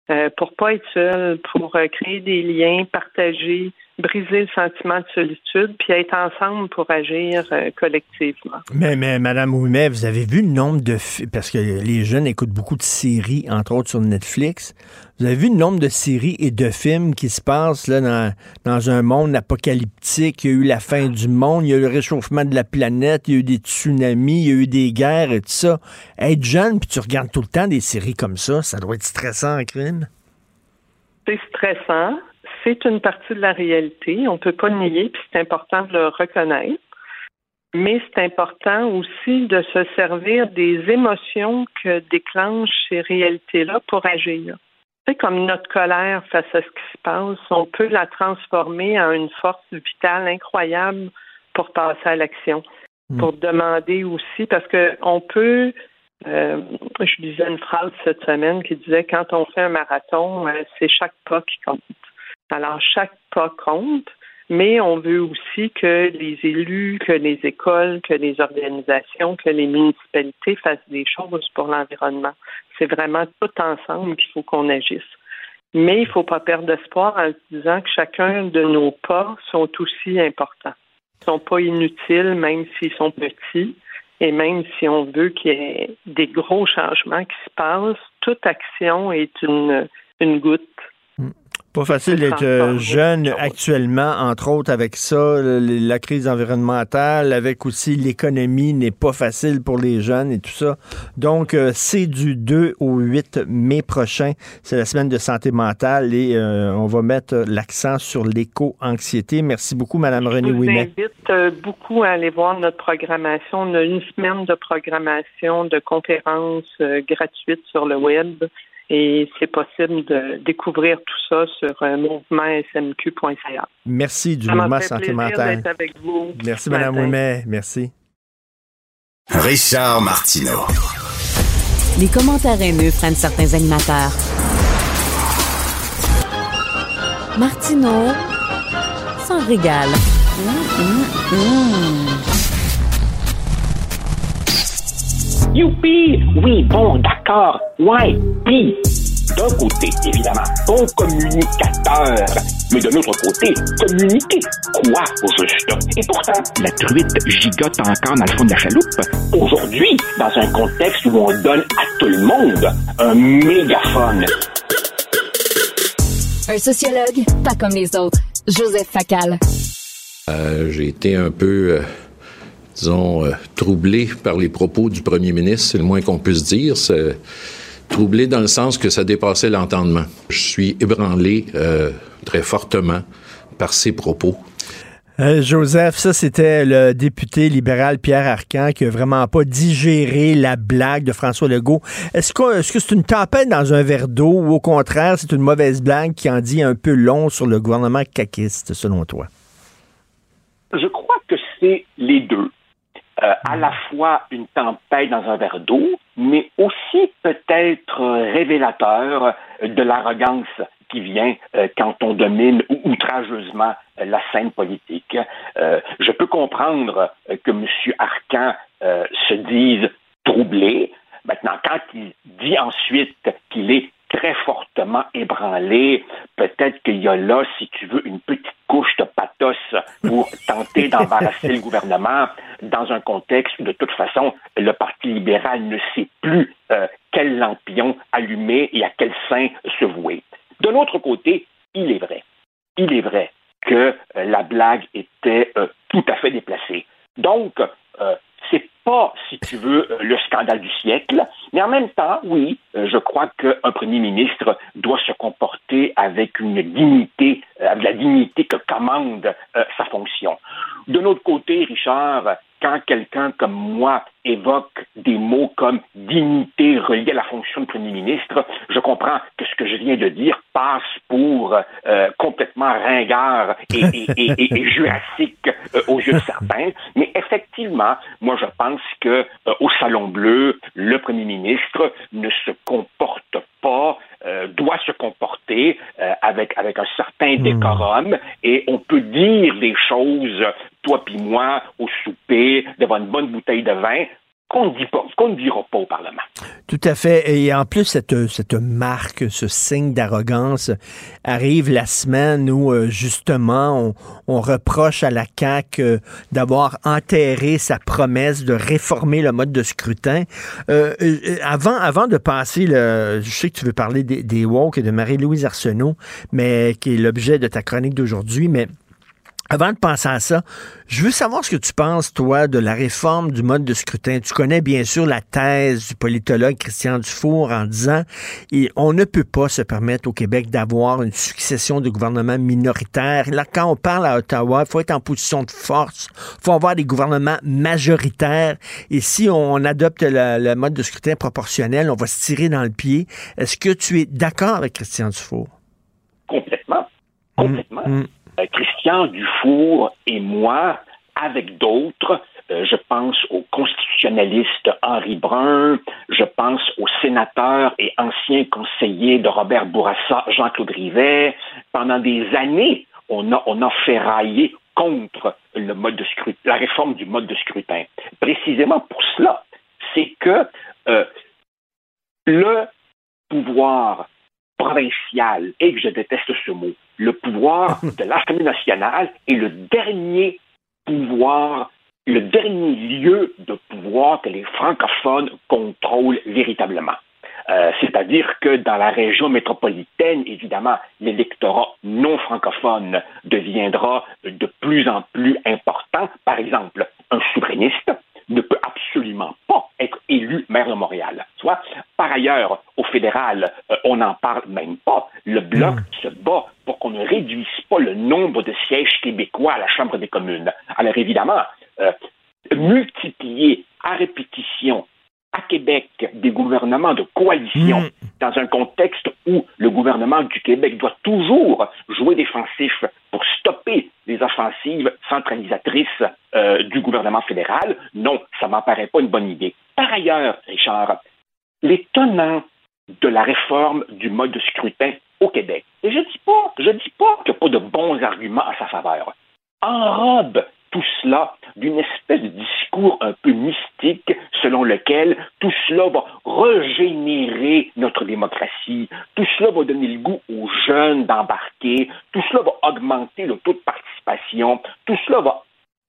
euh, pour pas être seuls, pour euh, créer des liens, partager briser le sentiment de solitude, puis être ensemble pour agir euh, collectivement. Mais, mais Madame Ouimet, vous avez vu le nombre de... Parce que les jeunes écoutent beaucoup de séries, entre autres sur Netflix. Vous avez vu le nombre de séries et de films qui se passent là, dans, dans un monde apocalyptique. Il y a eu la fin du monde, il y a eu le réchauffement de la planète, il y a eu des tsunamis, il y a eu des guerres et tout ça. Être jeune, puis tu regardes tout le temps des séries comme ça, ça doit être stressant en crime. C'est stressant c'est une partie de la réalité. On ne peut pas le nier, puis c'est important de le reconnaître. Mais c'est important aussi de se servir des émotions que déclenchent ces réalités-là pour agir. C'est comme notre colère face à ce qui se passe, on peut la transformer en une force vitale incroyable pour passer à l'action, hmm. pour demander aussi, parce qu'on peut euh, je lisais une phrase cette semaine qui disait quand on fait un marathon, euh, c'est chaque pas qui compte. Alors, chaque pas compte, mais on veut aussi que les élus, que les écoles, que les organisations, que les municipalités fassent des choses pour l'environnement. C'est vraiment tout ensemble qu'il faut qu'on agisse. Mais il ne faut pas perdre espoir en disant que chacun de nos pas sont aussi importants. Ils ne sont pas inutiles, même s'ils sont petits. Et même si on veut qu'il y ait des gros changements qui se passent, toute action est une goutte Pas facile d'être euh, jeune actuellement, entre autres avec ça, la crise environnementale, avec aussi l'économie n'est pas facile pour les jeunes et tout ça. Donc, euh, c'est du 2 au 8 mai prochain. C'est la semaine de santé mentale et euh, on va mettre l'accent sur l'éco-anxiété. Merci beaucoup, Madame Renée Ouimet. Je vous invite beaucoup à aller voir notre programmation. On a une semaine de programmation de conférences gratuites sur le web. Et c'est possible de découvrir tout ça sur euh, mouvementsmq.ca. Merci du mouvement santé mentale. avec vous Merci, Mme Ouimet. Merci. Richard Martineau. Les commentaires haineux prennent certains animateurs. Martineau s'en régale. Mmh, mmh, Youpi! Oui, bon, d'accord. Ouais, puis, d'un côté, évidemment, bon communicateur, mais de l'autre côté, communiquer quoi au juste? Et pourtant, la truite gigote encore dans le fond de la chaloupe. Aujourd'hui, dans un contexte où on donne à tout le monde un mégaphone. Un sociologue, pas comme les autres. Joseph Facal. Euh, J'ai été un peu... Euh disons, euh, troublé par les propos du premier ministre, c'est le moins qu'on puisse dire. C'est troublé dans le sens que ça dépassait l'entendement. Je suis ébranlé euh, très fortement par ces propos. Euh, Joseph, ça c'était le député libéral Pierre Arcan qui a vraiment pas digéré la blague de François Legault. Est-ce que est-ce que c'est une tempête dans un verre d'eau ou au contraire c'est une mauvaise blague qui en dit un peu long sur le gouvernement caquiste selon toi? Je crois que c'est les deux. Euh, à la fois une tempête dans un verre d'eau, mais aussi peut-être révélateur de l'arrogance qui vient euh, quand on domine outrageusement la scène politique. Euh, je peux comprendre que M. Arcan se dise troublé. Maintenant, quand il dit ensuite qu'il est très fortement ébranlé. Peut-être qu'il y a là, si tu veux, une petite couche de pathos pour [laughs] tenter d'embarrasser le gouvernement dans un contexte où, de toute façon, le Parti libéral ne sait plus euh, quel lampion allumer et à quel sein se vouer. De l'autre côté, il est vrai, il est vrai que euh, la blague était euh, tout à fait déplacée. Donc, pas, si tu veux, euh, le scandale du siècle, mais en même temps, oui, euh, je crois qu'un premier ministre doit se comporter avec une dignité, euh, avec la dignité que commande sa fonction. De notre côté, Richard, quand quelqu'un comme moi évoque des mots comme dignité reliée à la fonction de Premier ministre, je comprends que ce que je viens de dire passe pour euh, complètement ringard et, et, jurassique euh, aux yeux de certains. Mais effectivement, moi je pense que euh, au Salon Bleu, le Premier ministre ne se comporte pas, doit se comporter avec, avec un certain hmm. décorum et on peut dire des choses toi puis moi, au souper, devant une bonne bouteille de vin, qu'on ne, dit pas, qu'on ne dira pas au Parlement. Tout à fait. Et en plus, cette, cette marque, ce signe d'arrogance arrive la semaine où, euh, justement, on, reproche à la CAQ euh, d'avoir enterré sa promesse de réformer le mode de scrutin. Euh, avant, avant de passer, le, je sais que tu veux parler des, des et de Marie-Louise Arsenault, mais qui est l'objet de ta chronique d'aujourd'hui, mais avant de penser à ça, je veux savoir ce que tu penses, toi, de la réforme du mode de scrutin. Tu connais bien sûr la thèse du politologue Christian Dufour en disant on ne peut pas se permettre au Québec d'avoir une succession de gouvernements minoritaires. Là, quand on parle à Ottawa, il faut être en position de force. Il faut avoir des gouvernements majoritaires. Et si on adopte le, mode de scrutin proportionnel, on va se tirer dans le pied. Est-ce que tu es d'accord avec Christian Dufour? Complètement. Complètement. Hum, hum. Euh, Christian Dufour et moi, avec d'autres, euh, je pense au constitutionnaliste Henri Brun, je pense au sénateur et ancien conseiller de Robert Bourassa, Jean-Claude Rivet. Pendant des années, on a, on a ferraillé contre le mode de scrutin, la réforme du mode de scrutin. Précisément pour cela, c'est que euh, le pouvoir provincial, et que je déteste ce mot, le pouvoir [laughs] de l'Assemblée nationale est le dernier pouvoir, le dernier lieu de pouvoir que les francophones contrôlent véritablement. Euh, c'est-à-dire que dans la région métropolitaine, évidemment, l'électorat non francophone deviendra de plus en plus important. Par exemple, un souverainiste ne peut absolument pas être élu maire de Montréal. Soit, par ailleurs, au fédéral, euh, on n'en parle même pas. Le bloc se bat pour qu'on ne réduise pas le nombre de sièges québécois à la Chambre des communes. Alors évidemment, euh, multiplier à répétition à Québec des gouvernements de coalition dans un contexte où le gouvernement du Québec doit toujours jouer défensif pour stopper les offensives centralisatrices euh, du gouvernement fédéral, non, ça m'en paraît pas une bonne idée. Par ailleurs, Richard, les tenants de la réforme du mode de scrutin au Québec, et je dis pas, je dis pas qu'il n'y a pas de bons arguments à sa faveur, enrobe tout cela d'une espèce de discours un peu mystique selon lequel tout cela va régénérer notre démocratie, tout cela va donner le goût aux jeunes d'embarquer, tout cela va augmenter le taux de participation, tout cela va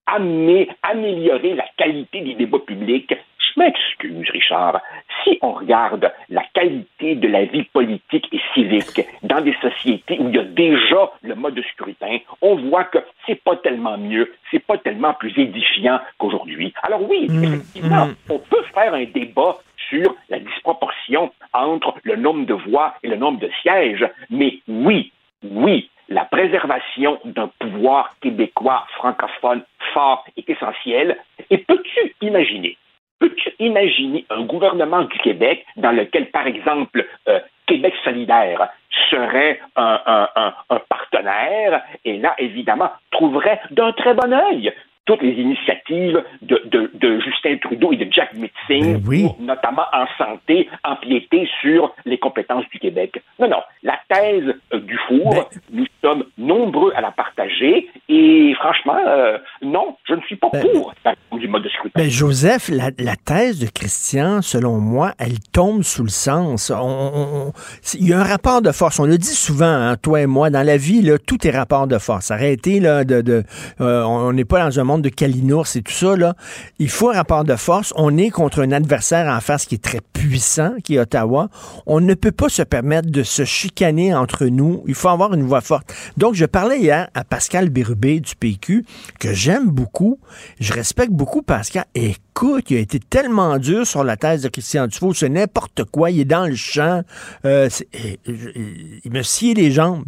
amener, améliorer la qualité des débats publics. Je m'excuse, Richard. Si on regarde la qualité de la vie politique et civique dans des sociétés où il y a déjà le mode de scrutin, on voit que c'est pas tellement mieux, c'est pas tellement plus édifiant qu'aujourd'hui. Alors oui, effectivement, on peut faire un débat sur la disproportion entre le nombre de voix et le nombre de sièges, mais oui, oui, la préservation d'un pouvoir québécois francophone fort est essentielle. Et peux-tu imaginer Peux-tu imaginer un gouvernement du Québec dans lequel, par exemple, euh, Québec solidaire serait un, un, un, partenaire et là, évidemment, trouverait d'un très bon œil toutes les initiatives de, de, de, Justin Trudeau et de Jack Mitzing, oui. pour, notamment en santé, empiéter sur les compétences du Québec. Non, non. La thèse euh, du four, nous sommes nombreux à la partager et franchement, euh, non, je ne suis pas pour la du mode de scrutin. Ben, Joseph, la, la, thèse de Christian, selon moi, elle tombe sous le sens. On, on, il y a un rapport de force. On le dit souvent, hein, toi et moi, dans la vie, là, tout est rapport de force. Arrêtez, là, de, de euh, on n'est pas dans un monde de Kalinours et tout ça, il faut un rapport de force. On est contre un adversaire en face qui est très puissant, qui est Ottawa. On ne peut pas se permettre de se chicaner entre nous. Il faut avoir une voix forte. Donc, je parlais hier à Pascal Bérubé du PQ, que j'aime beaucoup. Je respecte beaucoup Pascal. Écoute, il a été tellement dur sur la thèse de Christian Dufault. C'est n'importe quoi. Il est dans le champ. Euh, il me sciait les jambes.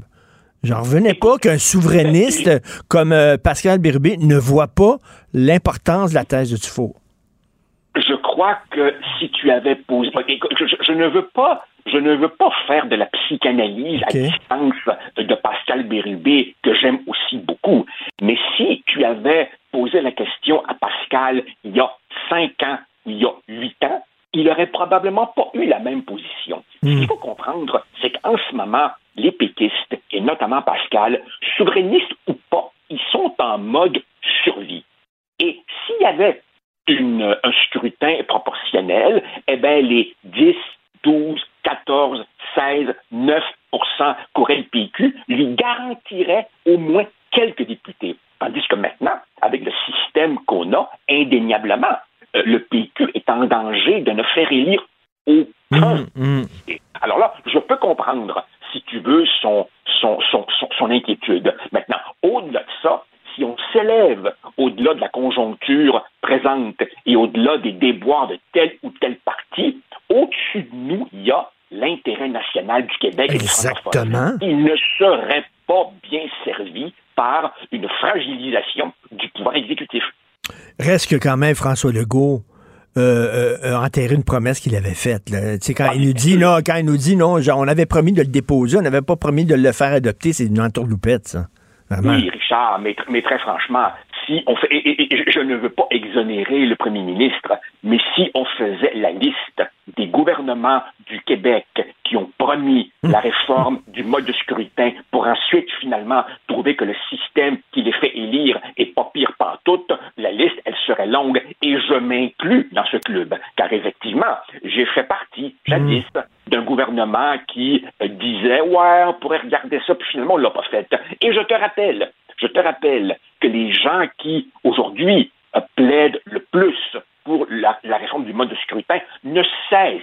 J'en revenais pas qu'un souverainiste comme euh, Pascal Bérubé ne voit pas l'importance de la thèse de Dufault. Je crois que si tu avais posé, je, je, ne veux pas, je ne veux pas faire de la psychanalyse okay. à distance de Pascal Bérubé que j'aime aussi beaucoup, mais si tu avais posé la question à Pascal il y a cinq ans, il y a huit ans, il aurait probablement pas eu la même position. Mm. Ce qu'il faut comprendre, c'est qu'en ce moment, les péquistes, et notamment Pascal, souverainistes ou pas, ils sont en mode survie. Et s'il y avait une, un scrutin proportionnel, eh bien, les 10, 12, 14, 16, 9% qu'aurait le PQ lui garantiraient au moins quelques députés. Tandis que maintenant, avec le système qu'on a, indéniablement, euh, le PQ est en danger de ne faire élire aucun. Mmh, mmh. Alors là, je peux comprendre, si tu veux, son, son, son, son, inquiétude. Maintenant, au-delà de ça, si on s'élève au-delà de la conjoncture présente et au-delà des déboires de tel ou tel parti, au-dessus de nous, il y a l'intérêt national du Québec Exactement. et Il ne serait pas bien servi par une fragilisation du pouvoir exécutif. Reste que quand même François Legault euh, euh, enterré une promesse qu'il avait faite. Là. Tu sais, quand, il nous dit, non, quand il nous dit non, genre, on avait promis de le déposer, on n'avait pas promis de le faire adopter, c'est une entourloupette, ça. Vraiment. Oui, Richard, mais, mais, très franchement, si on fait, et, et, et, je ne veux pas exonérer le premier ministre, mais si on faisait la liste des gouvernements du Québec qui ont promis la réforme du mode de scrutin pour ensuite finalement trouver que le système qui les fait élire est pas pire pantoute, la liste, elle serait longue et je m'inclus dans ce club. Car effectivement, j'ai fait partie, jadis, d'un gouvernement qui disait, ouais, on pourrait regarder ça, puis finalement, on l'a pas fait. Et je te rappelle, je te rappelle que les gens qui, aujourd'hui, plaident le plus pour la, la, réforme du mode de scrutin ne cessent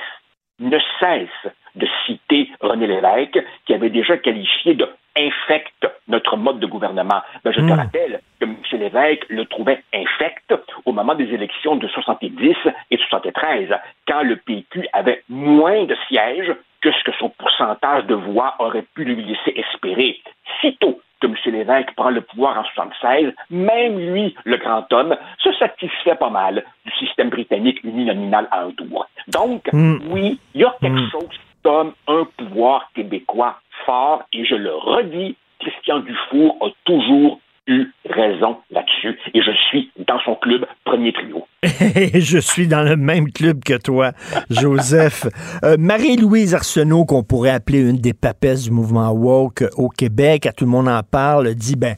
ne cesse de citer René Lévesque, qui avait déjà qualifié de infecte notre mode de gouvernement. Ben, je te Mm. rappelle que M. Lévesque le trouvait infecte au moment des élections de 70 et 73, quand le PQ avait moins de sièges que ce que son pourcentage de voix aurait pu lui laisser espérer. Sitôt que M. Lévesque prend le pouvoir en 76, même lui, le grand homme, se satisfait pas mal du système britannique uninominal à un tour. Donc, Mm. oui, il y a quelque Mm. chose comme un pouvoir québécois fort, et je le redis, Christian Dufour a toujours eu raison là-dessus, et je suis dans son club premier trio. [laughs] je suis dans le même club que toi, Joseph. [laughs] Euh, Marie-Louise Arsenault, qu'on pourrait appeler une des papesses du mouvement woke au Québec, à tout le monde en parle, dit ben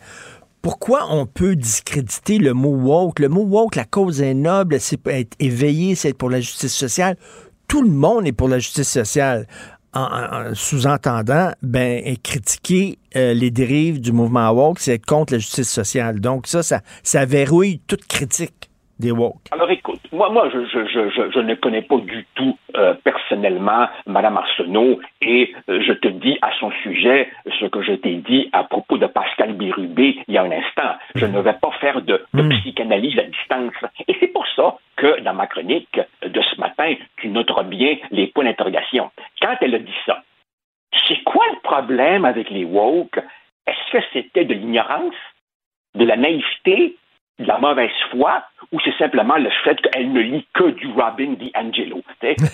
pourquoi on peut discréditer le mot woke? Le mot woke, la cause est noble, c'est être éveillé, c'est être pour la justice sociale. Tout le monde est pour la justice sociale. En, en- en sous-entendant, ben, critiquer euh, les dérives du mouvement woke, c'est être contre la justice sociale. Donc ça, ça, ça verrouille toute critique des woke. Alors écoute, moi, moi je, je, je, je, je ne connais pas du tout euh, personnellement Mme Arsenault et euh, je te dis à son sujet ce que je t'ai dit à propos de Pascal Bérubé il y a un instant. Je ne vais pas faire de, de psychanalyse à distance. Et c'est pour ça que dans ma chronique matin, tu noteras bien les points d'interrogation. Quand elle a dit ça, c'est quoi le problème avec les woke? Est-ce que c'était de l'ignorance, de la naïveté, de la mauvaise foi, ou c'est simplement le fait qu'elle ne lit que du Robin DiAngelo? [laughs]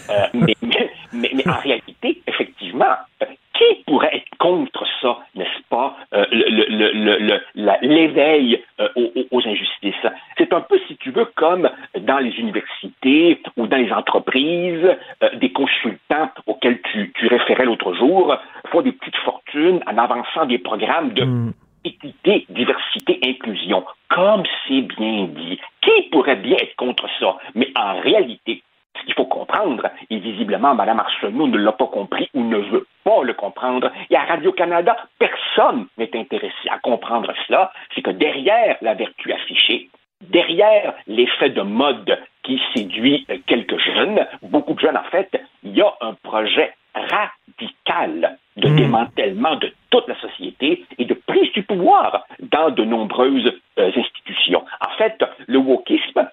Euh, mais, mais, mais, mais en réalité, effectivement, euh, qui pourrait être contre ça, n'est-ce pas, euh, le- le- le- le- la- l'éveil euh, aux, injustices? C'est un peu, si tu veux, comme dans les universités ou dans les entreprises, euh, des consultants auxquels tu, tu référais l'autre jour font des petites fortunes en avançant des programmes de équité, diversité, inclusion. Comme c'est bien dit. Qui pourrait bien être contre ça? Mais en réalité, ce qu'il faut comprendre, et visiblement Mme Arsenault ne l'a pas compris ou ne veut pas le comprendre, et à Radio-Canada, personne n'est intéressé à comprendre cela, c'est que derrière la vertu affichée, derrière l'effet de mode qui séduit euh, quelques jeunes, beaucoup de jeunes en fait, il y a un projet radical de démantèlement de toute la société et de prise du pouvoir dans de nombreuses euh, institutions. En fait, le wokisme,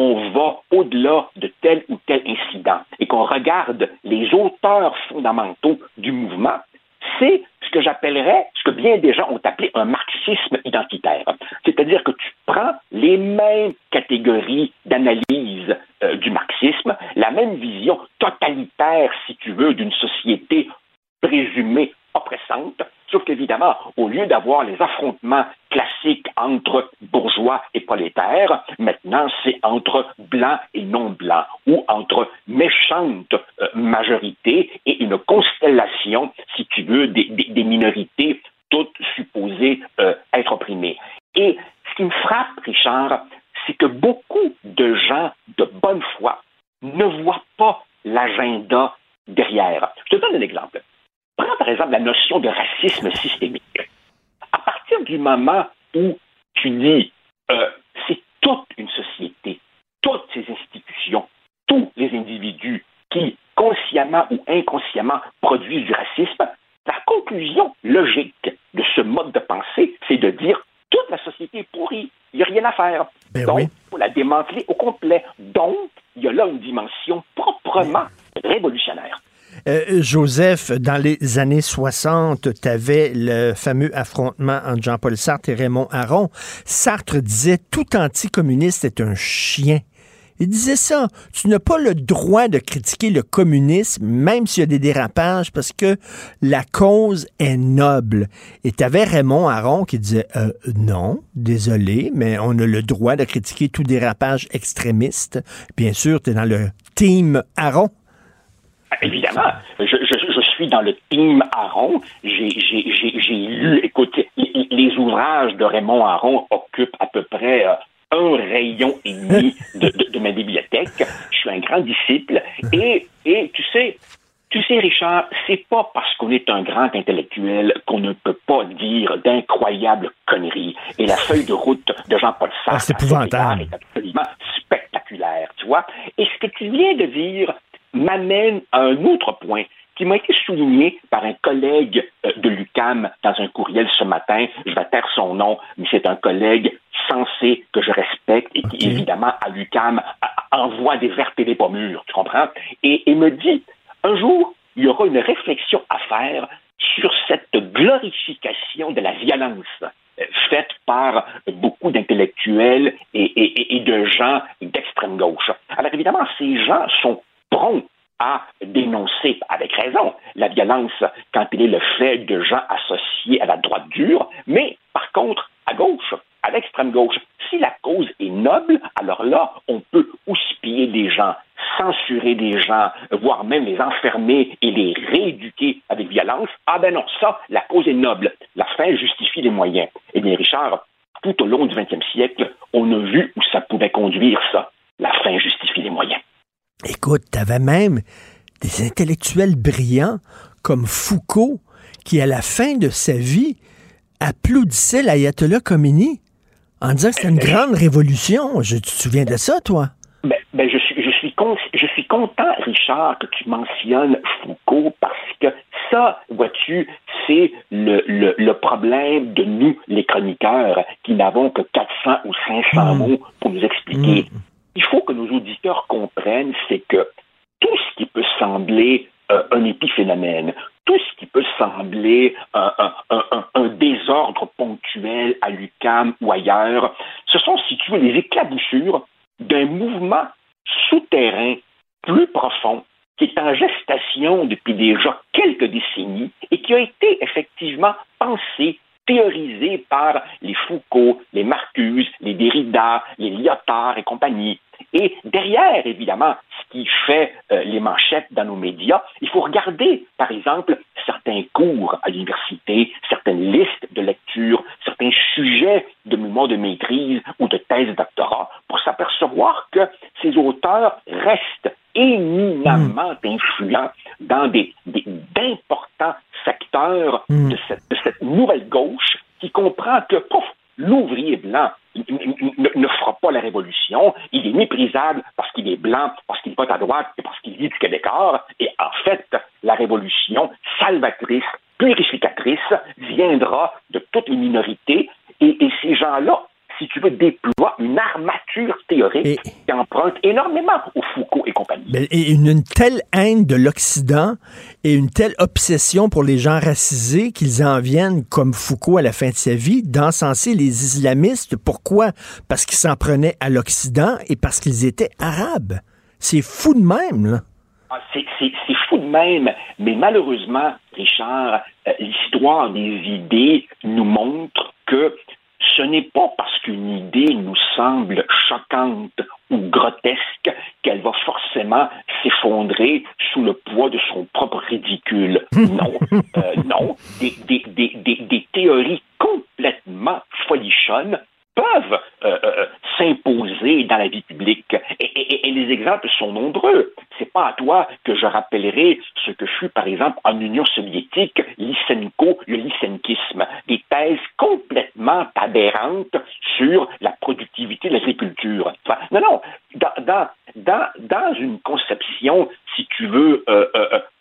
on va au-delà de tel ou tel incident et qu'on regarde les auteurs fondamentaux du mouvement, c'est ce que j'appellerais, ce que bien des gens ont appelé un marxisme identitaire. C'est-à-dire que tu prends les mêmes catégories d'analyse euh, du marxisme, la même vision totalitaire, si tu veux, d'une société présumée oppressante, sauf qu'évidemment, au lieu d'avoir les affrontements classiques entre bourgeois maintenant c'est entre blancs et non blancs, ou entre méchantes euh, majorités et une constellation, si tu veux, des, minorités toutes supposées euh, être opprimées. Et ce qui me frappe, Richard, c'est que beaucoup de gens de bonne foi ne voient pas l'agenda derrière. Je te donne un exemple. Prends par exemple la notion de racisme systémique. À partir du moment où tu dis euh, toute une société, toutes ces institutions, tous les individus qui, consciemment ou inconsciemment, produisent du racisme, la conclusion logique de ce mode de pensée, c'est de dire toute la société est pourrie, il n'y a rien à faire. Donc, il faut la démanteler au complet. Donc, il y a là une dimension proprement révolutionnaire. Euh, Joseph, dans les années 60, tu avais le fameux affrontement entre Jean-Paul Sartre et Raymond Aron. Sartre disait tout anticommuniste est un chien. Il disait ça. Tu n'as pas le droit de critiquer le communisme, même s'il y a des dérapages, parce que la cause est noble. Et tu avais Raymond Aron qui disait euh, non, désolé, mais on a le droit de critiquer tout dérapage extrémiste. Bien sûr, tu es dans le team Aron. Ah, Évidemment, je, je- je suis dans le team Aron. J'ai lu, écoute, les, ouvrages de Raymond Aron occupent à peu près euh, un rayon et demi [laughs] de, de- de ma bibliothèque. Je suis un grand disciple. Et, et tu sais, tu sais, Richard, c'est pas parce qu'on est un grand intellectuel qu'on ne peut pas dire d'incroyables conneries. Et la feuille de route de Jean-Paul Sartre épouvantable. égard est absolument spectaculaire, tu vois. Et ce que tu viens de dire, m'amène à un autre point qui m'a été souligné par un collègue euh, de l'UCAM dans un courriel ce matin. Je vais taire son nom, mais c'est un collègue sensé que je respecte et qui, évidemment, à l'UCAM, envoie des vertes et des pommures, tu comprends? Et, et me dit, un jour, il y aura une réflexion à faire sur cette glorification de la violence euh, faite par beaucoup d'intellectuels et, et, de gens d'extrême gauche. Alors évidemment, ces gens sont prompts à dénoncer avec raison la violence quand il est le fait de gens associés à la droite dure, mais par contre, à gauche, à l'extrême gauche, si la cause est noble, alors là, on peut houspiller des gens, censurer des gens, voire même les enfermer et les rééduquer avec violence. Ah ben non, ça, la cause est noble. La fin justifie les moyens. Eh bien, Richard, tout au long du 20e siècle, on a vu où ça pouvait conduire ça. La fin justifie les moyens. Écoute, t'avais même des intellectuels brillants comme Foucault qui, à la fin de sa vie, applaudissait l'ayatollah Khomeini en disant que c'était une grande révolution. Je, tu te souviens de ça, toi? Ben, ben je, suis, je, suis je suis content, Richard, que tu mentionnes Foucault parce que ça, vois-tu, c'est le, le, le, problème de nous, les chroniqueurs, qui n'avons que 400 ou 500 hmm. mots pour nous expliquer. Hmm il faut que nos auditeurs comprennent, c'est que tout ce qui peut sembler euh, un épiphénomène, tout ce qui peut sembler un, désordre ponctuel à l'UCAM ou ailleurs, ce sont, si tu veux, les éclaboussures d'un mouvement souterrain plus profond qui est en gestation depuis déjà quelques décennies et qui a été effectivement pensé théorisé par les Foucault, les Marcuse, les Derrida, les Lyotard et compagnie. Et derrière, évidemment, ce qui fait euh, les manchettes dans nos médias, il faut regarder, par exemple, certains cours à l'université, certaines listes de lecture, certains sujets de mémoire de maîtrise ou de thèse doctorat, pour s'apercevoir que ces auteurs restent éminemment hmm. influents dans des, d'importants hmm. de, cette, de cette nouvelle gauche qui comprend que, pouf, l'ouvrier blanc ne fera pas la révolution. Il est méprisable parce qu'il est blanc, parce qu'il vote à droite et parce qu'il vit du Québécois. Et en fait, la révolution salvatrice, purificatrice, viendra de toutes les minorités. Et, et ces gens-là si tu veux, déploie une armature théorique qui emprunte énormément au Foucault et compagnie. Et une, telle haine de l'Occident et une telle obsession pour les gens racisés qu'ils en viennent, comme Foucault à la fin de sa vie, d'encenser les islamistes. Pourquoi? Parce qu'ils s'en prenaient à l'Occident et parce qu'ils étaient arabes. C'est fou de même, là. Ah, c'est fou de même, mais malheureusement, Richard, euh, l'histoire des idées nous montre que ce n'est pas parce qu'une idée nous semble choquante ou grotesque qu'elle va forcément s'effondrer sous le poids de son propre ridicule. [laughs] Non, euh, non. Des, des, des, des, théories complètement folichonnes peuvent euh, euh, s'imposer dans la vie publique. Et, les exemples sont nombreux. C'est pas à toi que je rappellerai ce que fut, par exemple, en Union soviétique, Lysenko, le lysenkisme, des thèses complètement aberrantes sur la productivité de l'agriculture. Non, non, dans, dans, dans, dans, une conception, si tu veux, euh,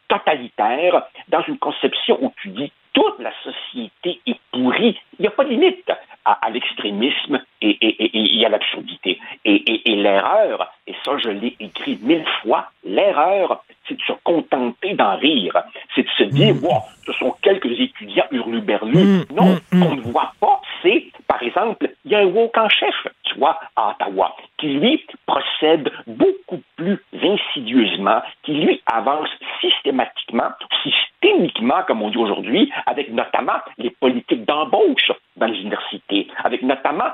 totalitaire, dans une conception où tu dis toute la société est pourrie, il n'y a pas de limite à, l'extrémisme et, et, à l'absurdité. Et, l'erreur, et ça je l'ai écrit mille fois, l'erreur, c'est de se contenter d'en rire. C'est de se dire, mmh. ce sont quelques étudiants hurluberlus. Mmh, non, ce mmh, qu'on ne voit pas, c'est, par exemple, il y a un woke en chef, tu vois, à Ottawa, qui lui procède beaucoup plus insidieusement, qui lui avance systématiquement, systémiquement, comme on dit aujourd'hui, avec notamment les politiques d'embauche dans les universités, avec notamment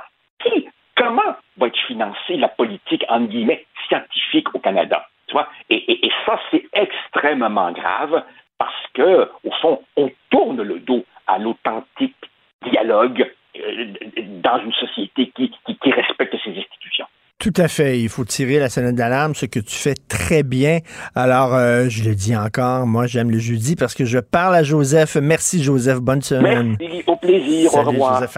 financée la politique, en guillemets, scientifique au Canada. Tu vois? Et, et ça, c'est extrêmement grave parce que, au fond, on tourne le dos à l'authentique dialogue euh, dans une société qui, qui, respecte ses institutions. Tout à fait. Il faut tirer la sonnette d'alarme, ce que tu fais très bien. Alors, euh, je le dis encore, moi, j'aime le jeudi parce que je parle à Joseph. Merci, Joseph. Bonne semaine. Merci. Au plaisir. au revoir. Joseph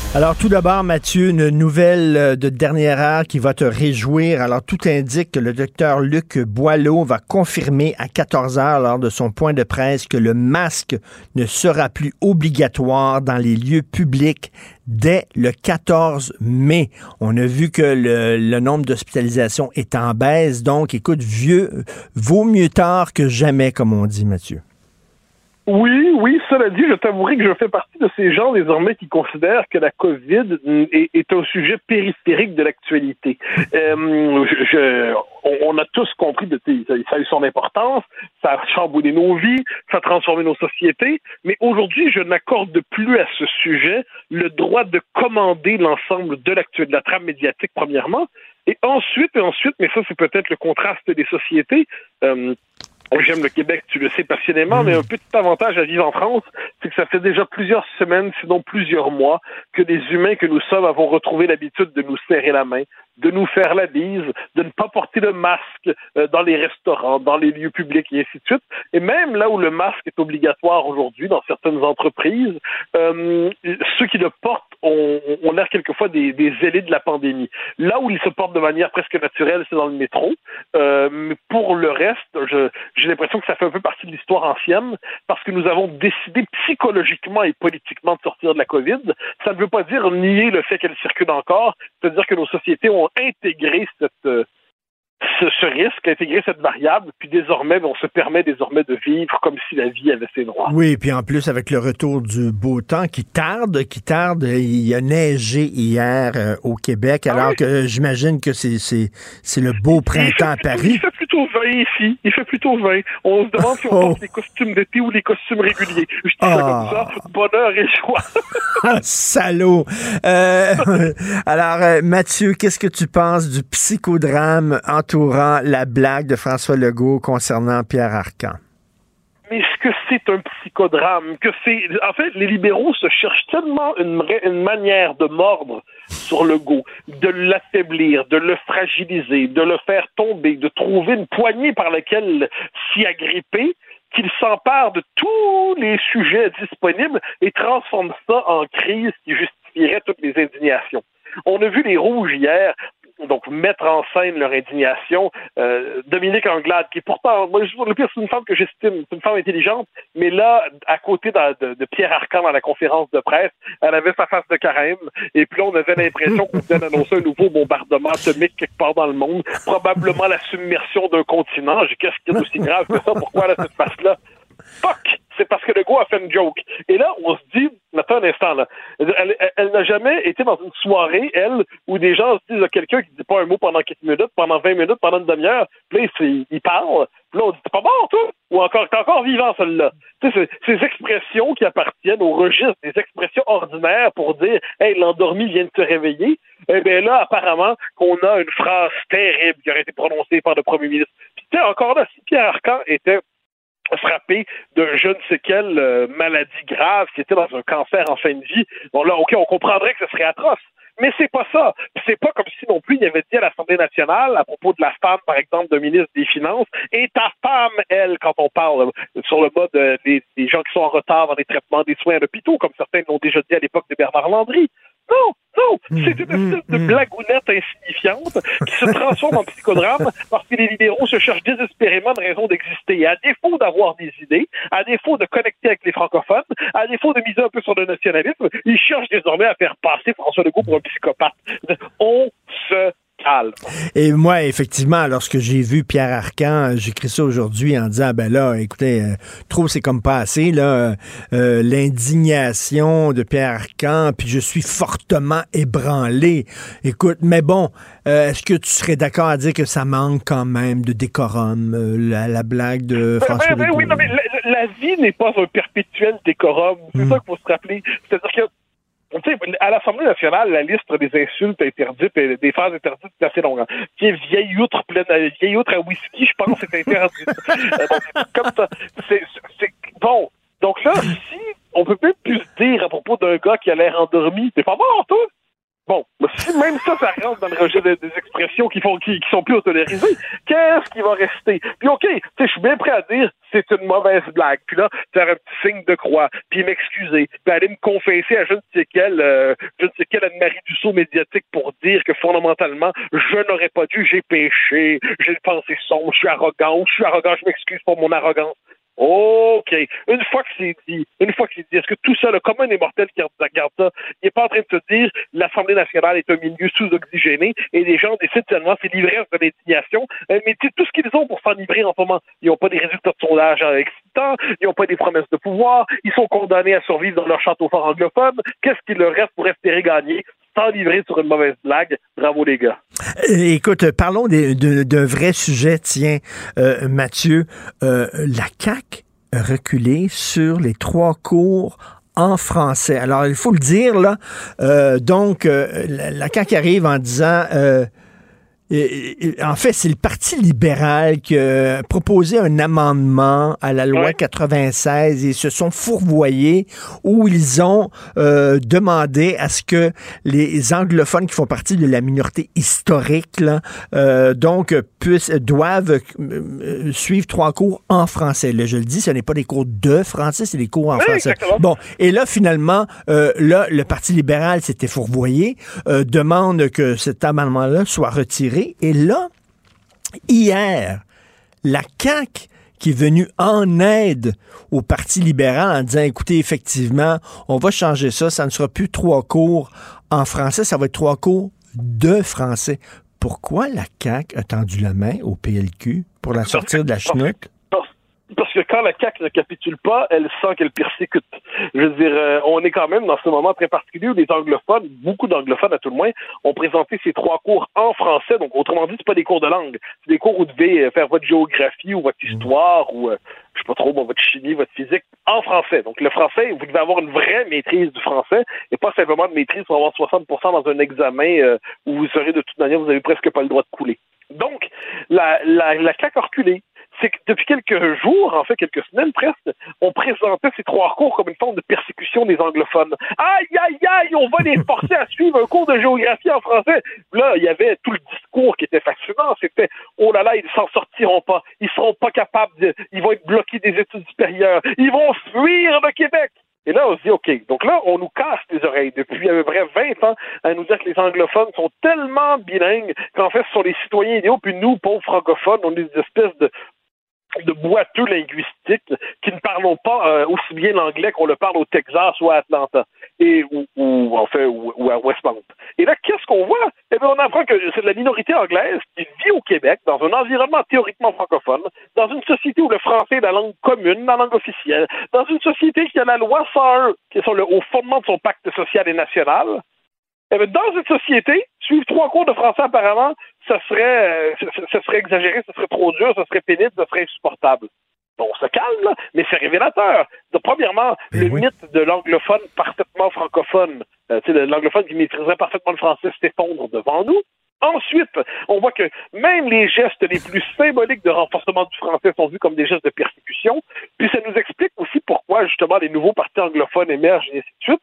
Alors, tout d'abord, Mathieu, une nouvelle euh, de dernière heure qui va te réjouir. Alors, tout indique que le docteur Luc Boileau va confirmer à 14 heures lors de son point de presse que le masque ne sera plus obligatoire dans les lieux publics dès le 14 mai. On a vu que le, le nombre d'hospitalisations est en baisse. Donc, écoute, vieux, vaut mieux tard que jamais, comme on dit, Mathieu. Oui, oui, cela dit, je t'avouerai que je fais partie de ces gens désormais qui considèrent que la COVID est, est un sujet périphérique de l'actualité. Euh, on, a tous compris que ça a eu son importance, ça a chamboulé nos vies, ça a transformé nos sociétés, mais aujourd'hui, je n'accorde plus à ce sujet le droit de commander l'ensemble de l'actualité, de la trame médiatique, premièrement, et ensuite, et ensuite, mais ça c'est peut-être le contraste des sociétés, euh, J'aime le Québec, tu le sais passionnément, mais un petit avantage à vivre en France, c'est que ça fait déjà plusieurs semaines, sinon plusieurs mois, que les humains que nous sommes avons retrouvé l'habitude de nous serrer la main, de nous faire la bise, de ne pas porter de masque euh, dans les restaurants, dans les lieux publics et ainsi de suite. Et même là où le masque est obligatoire aujourd'hui dans certaines entreprises, euh, ceux qui le portent ont, ont l'air quelquefois des, des zélés de la pandémie. Là où ils se portent de manière presque naturelle, c'est dans le métro. Euh, mais pour le reste, je- j'ai l'impression que ça fait un peu partie de l'histoire ancienne parce que nous avons décidé psychologiquement et politiquement de sortir de la COVID. Ça ne veut pas dire nier le fait qu'elle circule encore, c'est-à-dire que nos sociétés ont intégré cette, euh, ce, ce risque, intégré cette variable, puis désormais, on se permet désormais de vivre comme si la vie avait ses droits. Oui, puis en plus, avec le retour du beau temps qui tarde, qui tarde, il a neigé hier euh, au Québec, Ah alors que j'imagine que c'est, c'est, c'est le beau printemps à Paris. Il fait plutôt 20 ici. Il fait plutôt 20. On se demande si on [laughs] Oh. porte les costumes d'été ou les costumes réguliers. Je dis ça Ah. comme ça. Bonheur et joie. [laughs] Ah, salaud! Euh, [laughs] alors, euh, Mathieu, qu'est-ce que tu penses du psychodrame entourant la blague de François Legault concernant Pierre Arcan? Mais est-ce que c'est un psychodrame? Que c'est, en fait, les libéraux se cherchent tellement une, manière de mordre sur le go, de l'affaiblir, de le fragiliser, de le faire tomber, de trouver une poignée par laquelle s'y agripper, qu'ils s'emparent de tous les sujets disponibles et transforment ça en crise qui justifierait toutes les indignations. On a vu les rouges hier donc mettre en scène leur indignation. Euh, Dominique Anglade, qui est pourtant, moi, le pire, c'est une femme que j'estime, c'est une femme intelligente, mais là, à côté de, Pierre Arcan dans la conférence de presse, elle avait sa face de carême, et puis là, on avait l'impression qu'on venait d'annoncer un nouveau bombardement atomique quelque part dans le monde, probablement la submersion d'un continent. Qu'est-ce qui est aussi grave que ça? Pourquoi elle a cette face-là? Fuck! C'est parce que le gars a fait une joke. Et là, on se dit, attends un instant, là. Elle, n'a jamais été dans une soirée, elle, où des gens se disent à quelqu'un qui dit pas un mot pendant quelques minutes, pendant 20 minutes, pendant une demi-heure, puis là, il, parle, puis là, on dit, t'es pas mort, toi? Ou encore, t'es encore vivant, celle-là. C'est- ces expressions qui appartiennent au registre des expressions ordinaires pour dire, hey, l'endormi vient de se réveiller. Eh bien là, apparemment, qu'on a une phrase terrible qui aurait été prononcée par le premier ministre. Puis, encore là, si Pierre Arcan était frappé de je ne sais quelle euh, maladie grave qui était dans un cancer en fin de vie. Bon là, ok, on comprendrait que ce serait atroce. Mais c'est pas ça. C'est pas comme si non plus il avait dit à l'Assemblée nationale, à propos de la femme, par exemple, de ministre des Finances, et ta femme, elle, quand on parle sur le mode euh, des, des gens qui sont en retard dans les traitements des soins à l'hôpital, comme certains l'ont déjà dit à l'époque de Bernard Landry. Non, non, c'est une espèce de blagounette insignifiante qui se transforme en psychodrame parce que les libéraux se cherchent désespérément de raisons d'exister. Et à défaut d'avoir des idées, à défaut de connecter avec les francophones, à défaut de miser un peu sur le nationalisme, ils cherchent désormais à faire passer François Legault pour un psychopathe. On se calme. Et moi, effectivement, lorsque j'ai vu Pierre Arcan, j'écris ça aujourd'hui en disant, ben là, écoutez, euh, trop c'est comme pas assez, là, euh, l'indignation de Pierre Arcan, puis je suis fortement ébranlé. Écoute, mais bon, euh, est-ce que tu serais d'accord à dire que ça manque quand même de décorum, la, la blague de Ben, François ben, ben oui, non, mais la, la vie n'est pas un perpétuel décorum. C'est ça qu'il faut se rappeler. C'est-à-dire que à l'Assemblée nationale, la liste des insultes interdites et des phrases interdites est assez longue. hein. Qui est vieille outre pleine, euh, vieille outre à whisky, je pense, c'est interdit. [laughs] Euh, donc, c'est comme ça. C'est, c'est, bon. Donc là, si on peut même plus dire à propos d'un gars qui a l'air endormi, t'es pas mort, toi? Bon, si [laughs] même ça, ça rentre dans le rejet de- des expressions qui font qui, qui sont plus autorisées, qu'est-ce qui va rester? Puis OK, je suis bien prêt à dire c'est une mauvaise blague. Puis là, faire un petit signe de croix, puis m'excuser, puis aller me confesser à je ne sais quelle, euh, je ne sais quelle Anne-Marie Dussault médiatique pour dire que fondamentalement, je n'aurais pas dû, j'ai péché, j'ai pensé sombre, je suis arrogant, je suis arrogant, je m'excuse pour mon arrogance. OK. Une fois que c'est dit, une fois que c'est dit, est-ce que tout ça, le commun des mortels qui regarde ça, il n'est pas en train de se dire l'Assemblée nationale est un milieu sous-oxygéné et les gens décident seulement c'est l'ivresse de l'indignation. Euh, mais sais, tout ce qu'ils ont pour s'enivrer en ce moment, ils n'ont pas des résultats de sondage excitants, ils n'ont pas des promesses de pouvoir, ils sont condamnés à survivre dans leur château fort anglophone. Qu'est-ce qu'il leur reste pour espérer gagner? S'enivrer sur une mauvaise blague. Bravo les gars. Euh, Écoute, parlons d'un vrai sujet, tiens, euh, Mathieu. Euh, la CAQ a reculé sur les trois cours en français. Alors, il faut le dire, là. donc, la, la CAQ arrive en disant... et- et- en fait, c'est le Parti libéral qui a proposé un amendement à la loi 96 et ils se sont fourvoyés où ils ont euh, demandé à ce que les anglophones qui font partie de la minorité historique, là, euh, donc, puissent, doivent euh, suivre trois cours en français. Là, je le dis, ce n'est pas des cours de français, c'est des cours en français. exactement. Bon, et là, finalement, euh, là, le Parti libéral s'était fourvoyé, euh, demande que cet amendement-là soit retiré. Et là, hier, la CAQ qui est venue en aide au Parti libéral en disant, écoutez, effectivement, on va changer ça, ça ne sera plus trois cours en français, ça va être trois cours de français. Pourquoi la CAQ a tendu la main au PLQ pour la sortir de la chenoute? Parce, que quand la CAQ ne capitule pas, elle sent qu'elle persécute. Je veux dire, euh, on est quand même dans ce moment très particulier où les anglophones, beaucoup d'anglophones à tout le moins, ont présenté ces trois cours en français. Donc, autrement dit, c'est pas des cours de langue. C'est des cours où vous devez euh, faire votre géographie ou votre histoire ou, euh, je sais pas trop, bon, votre chimie, votre physique en français. Donc, le français, vous devez avoir une vraie maîtrise du français et pas simplement de maîtrise pour avoir 60% dans un examen euh, où vous serez de toute manière, vous avez presque pas le droit de couler. Donc, la, la, la CAQ a reculé c'est que depuis quelques jours, en fait quelques semaines presque, on présentait ces trois cours comme une forme de persécution des anglophones. Aïe, aïe, aïe, on va les [laughs] forcer à suivre un cours de géographie en français. Là, il y avait tout le discours qui était fascinant. C'était, oh là là, ils s'en sortiront pas. Ils seront pas capables de, ils vont être bloqués des études supérieures. Ils vont fuir le Québec. Et là, on se dit, OK, donc là, on nous casse les oreilles depuis à peu près 20 ans à nous dire que les anglophones sont tellement bilingues qu'en fait, ce sont les citoyens idéaux, puis nous, pauvres francophones, on est des espèces de, de boiteux linguistiques qui ne parlons pas euh, aussi bien l'anglais qu'on le parle au Texas ou à Atlanta et ou, ou en fait ou, à Westmount. Et là, qu'est-ce qu'on voit? Eh bien, on apprend que c'est la minorité anglaise qui vit au Québec dans un environnement théoriquement francophone, dans une société où le français est la langue commune, la langue officielle, dans une société qui a la loi 101 qui est au fondement de son pacte social et national. Eh bien, dans cette société, suivre trois cours de français apparemment, ça serait, euh, serait exagéré, ça serait trop dur, ça serait pénible, ça serait insupportable. Bon, on se calme, là, mais c'est révélateur. Donc, premièrement, le mythe de l'anglophone parfaitement francophone, euh, l'anglophone qui maîtriserait parfaitement le français s'effondre devant nous. Ensuite, on voit que même les gestes les plus symboliques de renforcement du français sont vus comme des gestes de persécution. Puis ça nous explique aussi pourquoi, justement, les nouveaux partis anglophones émergent et ainsi de suite.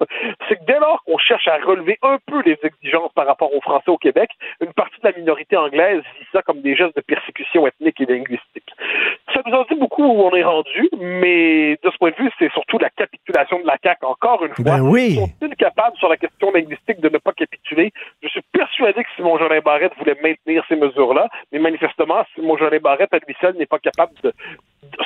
C'est que dès lors qu'on cherche à relever un peu les exigences par rapport aux Français au Québec, une partie de la minorité anglaise vit ça comme des gestes de persécution ethnique et linguistique. Ça nous en dit beaucoup où on est rendu, mais de ce point de vue, c'est surtout la capitulation de la CAQ, encore une fois. Ben oui. Sont-ils capables, sur la question linguistique, de ne pas capituler? Je suis persuadé que Simon Jolin Barrette voulait maintenir ces mesures-là, mais manifestement, Simon Jolin Barrette, à lui seul, n'est pas capable de-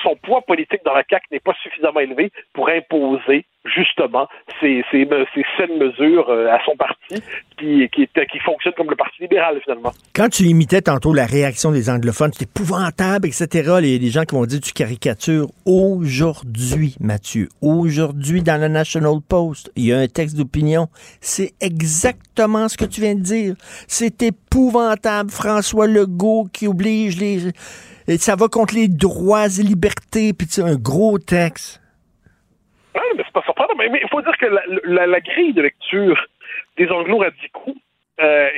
son poids politique dans la CAQ n'est pas suffisamment élevé pour imposer justement ces, ces, ces saines mesures euh, à son parti qui, qui, qui fonctionne comme le Parti libéral finalement. Quand tu imitais tantôt la réaction des anglophones, c'est épouvantable, etc. Les, les gens qui vont dire tu caricatures. Aujourd'hui, Mathieu, aujourd'hui dans le National Post, il y a un texte d'opinion. C'est exactement ce que tu viens de dire. C'est épouvantable. François Legault qui oblige les... ça va contre les droits et libertés, puis sais, un gros texte. Ah, mais c'est pas surprenant, il faut dire que la, grille de lecture des anglo-radicaux euh,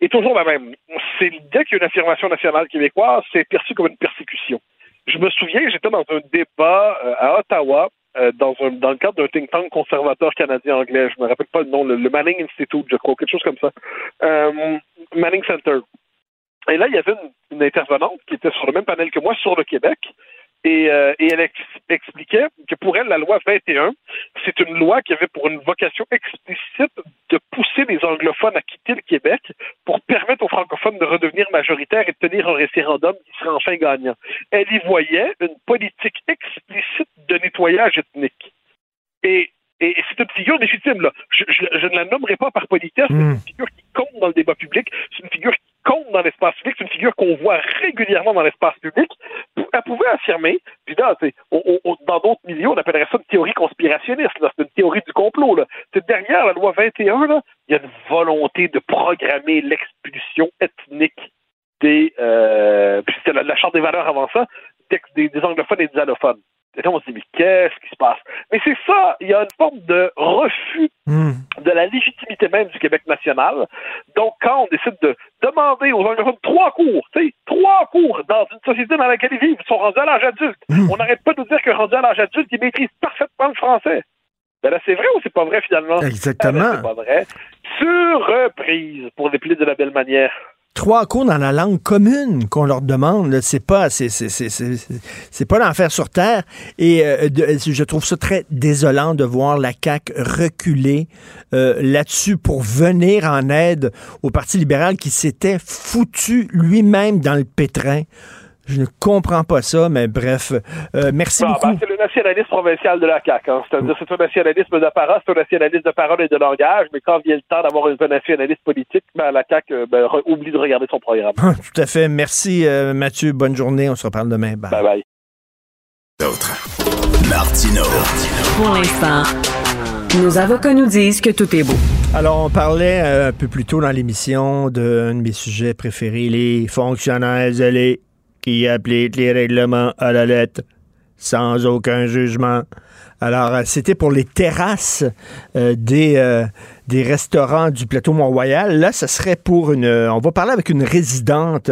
est, toujours la même. C'est dès qu'il y a une affirmation nationale québécoise, c'est perçu comme une persécution. Je me souviens, j'étais dans un débat euh, à Ottawa, euh, dans, le cadre d'un think tank conservateur canadien-anglais. Je me rappelle pas le nom, le, le Manning Institute, je crois, quelque chose comme ça. Manning Center. Et là, il y avait une, une intervenante qui était sur le même panel que moi sur le Québec. Et, euh, et elle ex- expliquait que pour elle, la loi 21, c'est une loi qui avait pour une vocation explicite de pousser les anglophones à quitter le Québec pour permettre aux francophones de redevenir majoritaires et de tenir un référendum qui serait enfin gagnant. Elle y voyait une politique explicite de nettoyage ethnique. Et, et c'est une figure légitime, là. Je, je- je ne la nommerai pas par politesse, mais c'est une figure qui compte dans le débat public, c'est une figure qui compte dans l'espace public, c'est une figure qu'on voit régulièrement dans l'espace public. Elle pouvait affirmer, puis là, dans d'autres milieux, on appellerait ça une théorie conspirationniste, c'est une théorie du complot. Là. Derrière la loi 21, là, il y a une volonté de programmer l'expulsion ethnique des, euh, puis c'était la, charte des valeurs avant ça, des- des anglophones et des allophones. Et là, on se dit, mais qu'est-ce qui se passe? Mais c'est ça, il y a une forme de refus de la légitimité même du Québec national. Donc, quand on décide de demander aux anglophones trois cours, tu sais, trois cours dans une société dans laquelle ils vivent, ils sont rendus à l'âge adulte. On n'arrête pas de nous dire que rendus à l'âge adulte, ils maîtrisent parfaitement le français. Ben là, c'est vrai ou c'est pas vrai finalement? Exactement. Ah ben, c'est pas vrai. Surprise pour les plis de la belle manière. Trois cours dans la langue commune qu'on leur demande, c'est pas c'est pas l'enfer sur terre et euh, je trouve ça très désolant de voir la CAQ reculer euh, là-dessus pour venir en aide au Parti libéral qui s'était foutu lui-même dans le pétrin. Je ne comprends pas ça, mais bref. Euh, merci Ah, beaucoup. ben, c'est le nationalisme provincial de la CAQ. Hein. C'est-à-dire c'est un nationalisme d'apparat, c'est un nationalisme de parole et de langage, mais quand vient le temps d'avoir un nationalisme politique, ben, la CAQ euh, ben, re- oublie de regarder son programme. Tout à fait. Merci, euh, Mathieu. Bonne journée. On se reparle demain. Bye. Bye bye. D'autres. Martino. Pour l'instant, nos avocats nous disent que tout est beau. Alors, on parlait euh, un peu plus tôt dans l'émission d'un de mes sujets préférés, les fonctionnaires zélés qui appliquent les règlements à la lettre sans aucun jugement. Alors, euh, c'était pour les terrasses euh, des, euh, des restaurants du plateau Mont-Royal. Là, ce serait pour une... euh, on va parler avec une résidente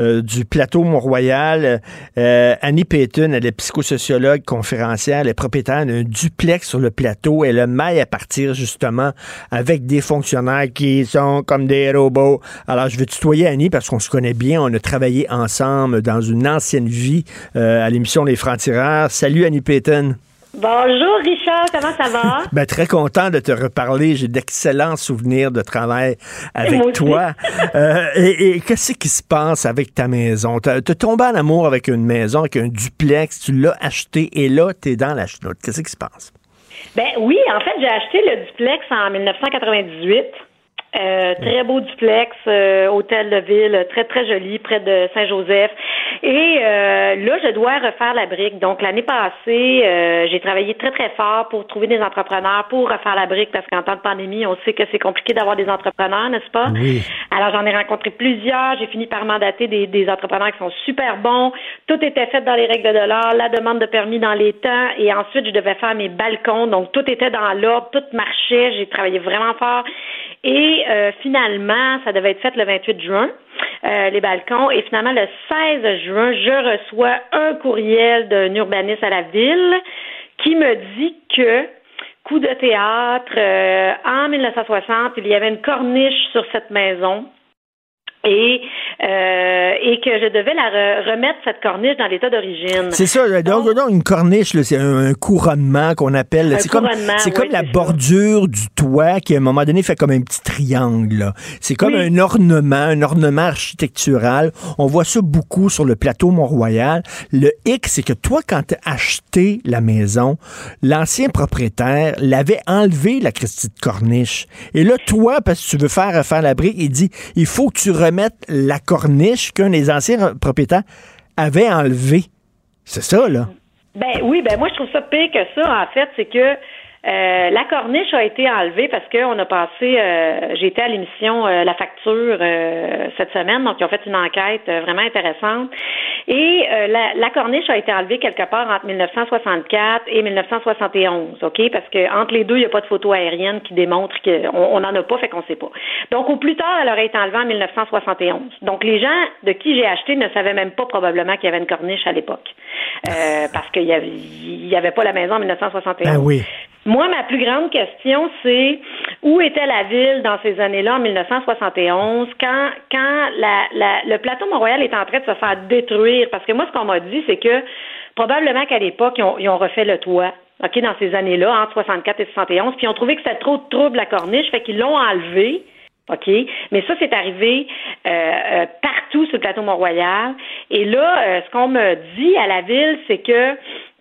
euh, du plateau Mont-Royal, euh, Annie Payton. Elle est psychosociologue, conférencière. Elle est propriétaire d'un duplex sur le plateau. Elle a maille à partir, justement, avec des fonctionnaires qui sont comme des robots. Alors, je vais tutoyer Annie parce qu'on se connaît bien. On a travaillé ensemble dans une ancienne vie à l'émission Les Francs-Tireurs. Salut, Annie Payton. Bonjour Richard, comment ça va? [laughs] Ben, très content de te reparler. J'ai d'excellents souvenirs de travail avec toi. Euh, et et qu'est-ce qui se passe avec ta maison? Tu es tombé en amour avec une maison, avec un duplex, tu l'as acheté et là, tu es dans la chenoute. Qu'est-ce qui se passe? Ben oui, en fait, j'ai acheté le duplex en 1998. Euh, très beau duplex, euh, hôtel de ville, très très joli, près de Saint-Joseph. Et euh, là, je dois refaire la brique. Donc l'année passée, euh, j'ai travaillé très très fort pour trouver des entrepreneurs pour refaire la brique parce qu'en temps de pandémie, on sait que c'est compliqué d'avoir des entrepreneurs, n'est-ce pas? Oui. Alors j'en ai rencontré plusieurs. J'ai fini par mandater des, des entrepreneurs qui sont super bons. Tout était fait dans les règles de l'art, la demande de permis dans les temps. Et ensuite, je devais faire mes balcons. Donc tout était dans l'ordre, tout marchait. J'ai travaillé vraiment fort. Et euh, finalement, ça devait être fait le 28 juin, euh, les balcons. Et finalement, le 16 juin, je reçois un courriel d'un urbaniste à la ville qui me dit que coup de théâtre, euh, en 1960, il y avait une corniche sur cette maison. Et, euh, et que je devais la re- remettre, cette corniche, dans l'état d'origine. C'est ça, là, donc, donc, une corniche, c'est un, un couronnement qu'on appelle. C'est comme, c'est comme oui, la ça. bordure du toit qui, à un moment donné, fait comme un petit triangle. C'est comme Oui. un ornement, un ornement architectural. On voit ça beaucoup sur le plateau Mont-Royal. Le hic, c'est que toi, quand tu as acheté la maison, l'ancien propriétaire l'avait enlevé, la Christie de corniche. Et là, toi, parce que tu veux faire faire la brique, il dit, il faut que tu remettes la corniche qu'un des anciens propriétaires avait enlevée. C'est ça, là. Ben oui, ben moi je trouve ça pire que ça en fait, c'est que Euh, la corniche a été enlevée parce qu'on a passé, euh, j'ai été à l'émission euh, La Facture euh, cette semaine, donc ils ont fait une enquête vraiment intéressante. Et la, la corniche a été enlevée quelque part entre 1964 et 1971, OK? Parce que entre les deux, il n'y a pas de photo aérienne qui démontre qu'on n'en a pas, fait qu'on ne sait pas. Donc au plus tard, elle aurait été enlevée en 1971. Donc les gens de qui j'ai acheté ne savaient même pas probablement qu'il y avait une corniche à l'époque. [laughs] Parce qu'il n'y avait, avait pas la maison en 1971. Ben oui. Moi, ma plus grande question, c'est où était la ville dans ces années-là, en 1971, quand, quand la, la- le plateau Mont-Royal est en train de se faire détruire? Parce que moi, ce qu'on m'a dit, c'est que probablement qu'à l'époque, ils ont, ils ont refait le toit. OK, dans ces années-là, entre 64 et 71, puis ils ont trouvé que c'était trop de trouble à Corniche, fait qu'ils l'ont enlevé. OK? Mais ça, c'est arrivé euh, euh, partout sur le plateau Mont-Royal. Et là, euh, ce qu'on me dit à la ville, c'est que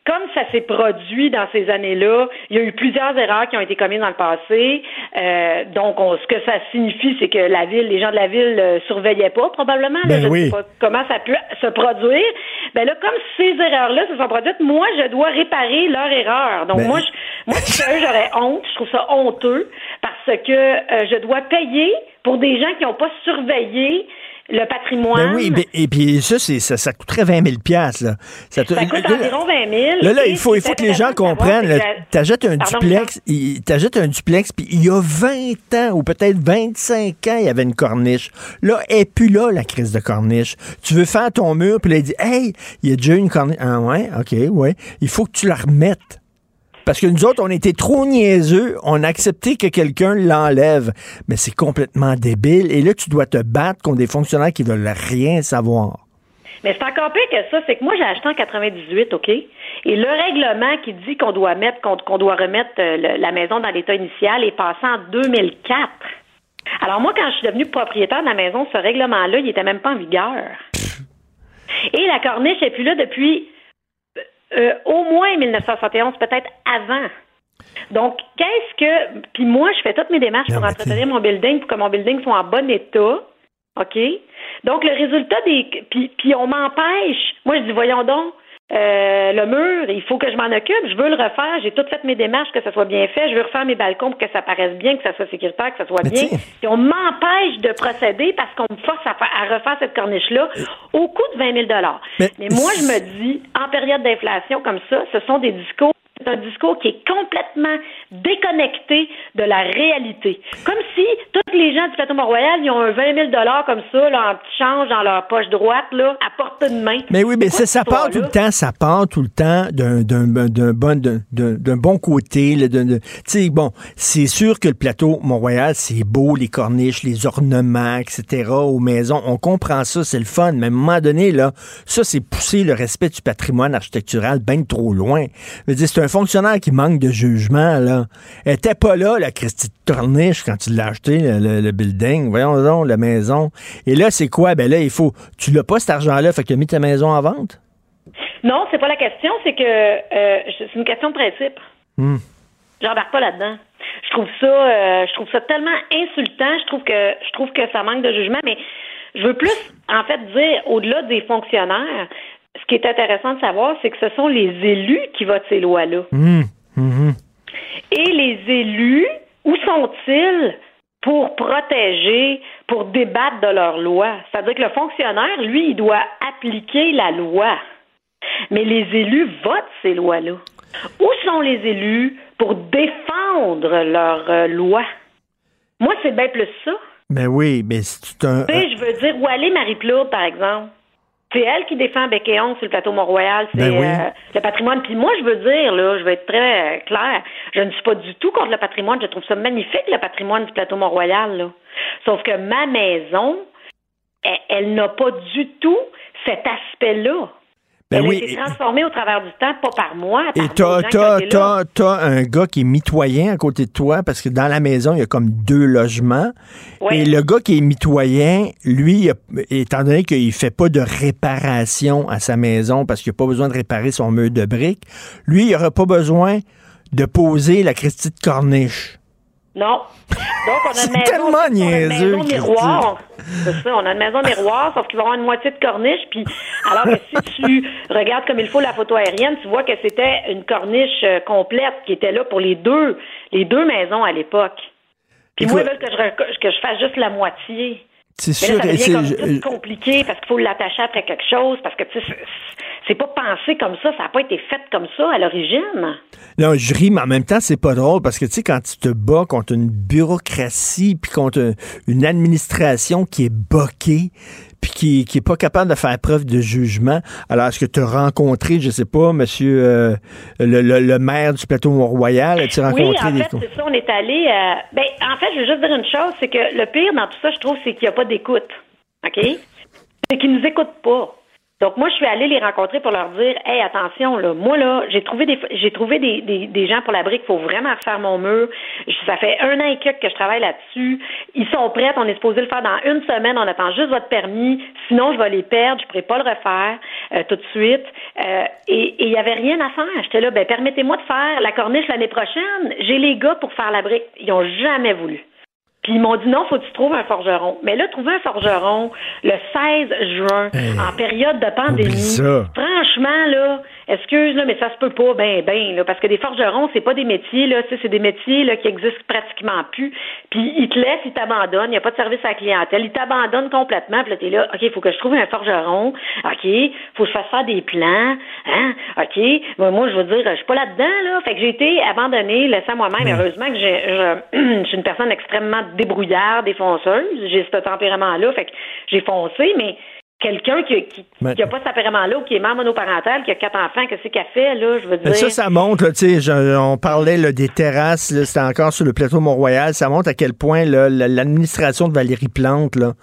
comme ça s'est produit dans ces années-là, il y a eu plusieurs erreurs qui ont été commises dans le passé. Euh, donc, on- ce que ça signifie, c'est que la ville, les gens de la ville ne surveillaient pas, probablement. là. Ben je oui. sais pas comment ça peut se produire. Ben là, comme ces erreurs-là se sont produites, moi, je dois réparer leur erreur. Donc, Ben- moi, je, moi, j'aurais honte. Je trouve ça honteux parce que euh, je dois payer pour des gens qui n'ont pas surveillé le patrimoine. Ben oui, ben, et puis ça, c'est, ça, ça coûterait 20 000 là. Ça, te- Ça coûte là, environ 20 000. Là, là, Et il faut, il faut que les gens comprennent. que- T'achètes un Pardon, duplex, un duplex, puis il y a 20 ans, ou peut-être 25 ans, il y avait une corniche. Là, elle est plus là, la crise de corniche. Tu veux faire ton mur, puis là, il dit, hey, il y a déjà une corniche. Ah ouais, OK, ouais. Il faut que tu la remettes. Parce que nous autres, on était trop niaiseux, on a accepté que quelqu'un l'enlève. Mais c'est complètement débile. Et là, tu dois te battre contre des fonctionnaires qui veulent rien savoir. Mais c'est encore pire que ça, c'est que moi j'ai acheté en 98, OK? Et le règlement qui dit qu'on doit mettre, qu'on doit remettre euh, la maison dans l'état initial est passé en 2004. Alors moi, quand je suis devenue propriétaire de la maison, ce règlement-là, il était même pas en vigueur. Et la corniche est plus là depuis euh, au moins 1971, peut-être avant. Donc, qu'est-ce que. Puis moi, je fais toutes mes démarches pour entretenir mon building pour que mon building soit en bon état. OK? Donc, le résultat des. Puis, puis on m'empêche. Moi, je dis, voyons donc, euh, le mur, il faut que je m'en occupe. Je veux le refaire. J'ai toutes fait mes démarches, que ça soit bien fait. Je veux refaire mes balcons pour que ça paraisse bien, que ça soit sécuritaire, que ça soit Mais bien. tiens. Puis on m'empêche de procéder parce qu'on me force à refaire cette corniche-là au coût de 20 000 Mais- Mais moi, je me dis, en période d'inflation comme ça, ce sont des discours. C'est un discours qui est complètement déconnecté de la réalité. Comme si tous les gens du plateau Mont-Royal, ils ont un 20 000 comme ça, là, en petit change dans leur poche droite, là, à portée de main. Mais oui, mais ça, part tout le temps, ça part tout le temps d'un, bon, d'un, bon côté. Tu sais, bon, c'est sûr que le plateau Mont-Royal, c'est beau, les corniches, les ornements, etc., aux maisons. On comprend ça, c'est le fun. Mais à un moment donné, là, ça, c'est pousser le respect du patrimoine architectural bien trop loin. Je veux dire, c'est un fonctionnaire qui manque de jugement, là. Était pas là, la Christie de Corniche, quand tu l'as acheté, le, le- le building. Voyons donc, la maison. Et là, c'est quoi? Ben là, il faut... Tu l'as pas, cet argent-là, fait que tu as mis ta maison en vente? Non, c'est pas la question, c'est que euh, c'est une question de principe. Hmm. J'embarque pas là-dedans. Je trouve ça, euh, je trouve ça tellement insultant. Je trouve que, je trouve que ça manque de jugement. Mais je veux plus, en fait, dire au-delà des fonctionnaires. Ce qui est intéressant de savoir, c'est que ce sont les élus qui votent ces lois-là. Hum, hum. Et les élus, où sont-ils pour protéger, pour débattre de leurs lois? C'est-à-dire que le fonctionnaire, lui, il doit appliquer la loi. Mais les élus votent ces lois-là. Où sont les élus pour défendre leurs euh, lois? Moi, c'est bien plus ça. Ben oui, mais c'est un... Tu sais, je veux dire, où aller Marie Plourde, par exemple? C'est elle qui défend bec et sur le plateau Mont-Royal. C'est Ben oui. euh, le patrimoine. Puis moi, je veux dire, là, je vais être très euh, claire, je ne suis pas du tout contre le patrimoine. Je trouve ça magnifique, le patrimoine du plateau Mont-Royal. là. Sauf que ma maison, elle, elle n'a pas du tout cet aspect-là. Ben elle oui, a été transformée au travers du temps, pas par moi, par Et t'as, un gars qui est mitoyen à côté de toi parce que dans la maison, il y a comme deux logements. Oui. Et le gars qui est mitoyen, lui, étant donné qu'il fait pas de réparation à sa maison parce qu'il n'a pas besoin de réparer son mur de briques, lui, il n'aura pas besoin de poser la Christie de corniche. Non. Donc, on a une maison, tellement on a une maison miroir. C'est ça, on a une maison miroir, sauf qu'il va y avoir une moitié de corniche. Puis, alors que si tu regardes comme il faut la photo aérienne, tu vois que c'était une corniche euh, complète qui était là pour les deux, les deux maisons à l'époque. Puis moi, ils veulent que je, que je fasse juste la moitié. C'est sûr. là, ça devient c'est- comme je- tout compliqué parce qu'il faut l'attacher après quelque chose, parce que tu sais, c'est- pas pensé comme ça, ça n'a pas été fait comme ça à l'origine. Non, je ris, mais en même temps, c'est pas drôle parce que, tu sais, quand tu te bats contre une bureaucratie puis contre une administration qui est boquée puis qui, qui est pas capable de faire preuve de jugement, alors est-ce que tu as rencontré, je sais pas, monsieur euh, le, le- le maire du plateau Mont-Royal, as-tu Oui, rencontré en des... fait, c'est ça, on est allé. euh, ben, en fait, je veux juste dire une chose, c'est que le pire dans tout ça, je trouve, c'est qu'il n'y a pas d'écoute. OK? C'est qu'ils nous écoutent pas. Donc, moi, je suis allée les rencontrer pour leur dire Hey, attention, là, moi, là, j'ai trouvé des j'ai trouvé des, des, gens pour la brique, faut vraiment refaire mon mur. Ça fait un an et quelques que je travaille là-dessus. Ils sont prêts, on est supposé le faire dans une semaine, on attend juste votre permis. Sinon, je vais les perdre, je pourrai pas le refaire euh, tout de suite. Euh, et il n'y avait rien à faire. J'étais là, ben permettez-moi de faire la corniche l'année prochaine. J'ai les gars pour faire la brique. Ils n'ont jamais voulu. Puis ils m'ont dit non, faut que tu trouves un forgeron. Mais là, trouver un forgeron le 16 juin, en période de pandémie, franchement, là, excuse, là, mais ça se peut pas, ben, ben, là, parce que des forgerons, c'est pas des métiers, là, c'est des métiers, là, qui existent pratiquement plus. Puis ils te laissent, ils t'abandonnent, il n'y a pas de service à la clientèle, ils t'abandonnent complètement, puis là, t'es là, OK, il faut que je trouve un forgeron, OK, faut que je fasse faire des plans, hein, OK, moi, moi, je veux dire, je suis pas là-dedans, là, fait que j'ai été abandonnée, laissée à moi-même, heureusement que j'ai, je, [clears throat] je suis une personne extrêmement débrouillarde, défonceuse, j'ai ce tempérament-là, fait que j'ai foncé, mais quelqu'un qui, qui, Mais- qui a pas ce tempérament-là ou qui est mère monoparentale, qui a quatre enfants, qu'est-ce qu'elle fait, là, je veux dire. Ça, ça montre, là, tu sais, on parlait là, des terrasses, c'était encore sur le plateau Mont-Royal, ça montre à quel point l'administration de Valérie Plante, là,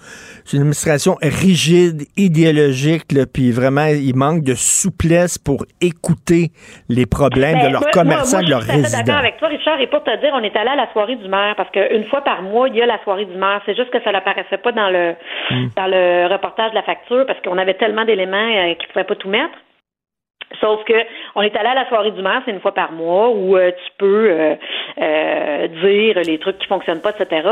c'est une administration rigide, idéologique, là, puis vraiment, il manque de souplesse pour écouter les problèmes Ben, de leurs moi- commerçants, moi, de leurs moi, Je suis résidents. d'accord avec toi, Richard, et pour te dire, on est allé à la soirée du maire, parce qu'une fois par mois, il y a la soirée du maire. C'est juste que ça n'apparaissait pas dans le Hmm. dans le reportage de la facture, parce qu'on avait tellement d'éléments euh, qu'ils ne pouvaient pas tout mettre. Sauf que on est allé à la soirée du maire, c'est une fois par mois, où euh, tu peux euh, euh, dire les trucs qui fonctionnent pas, etc.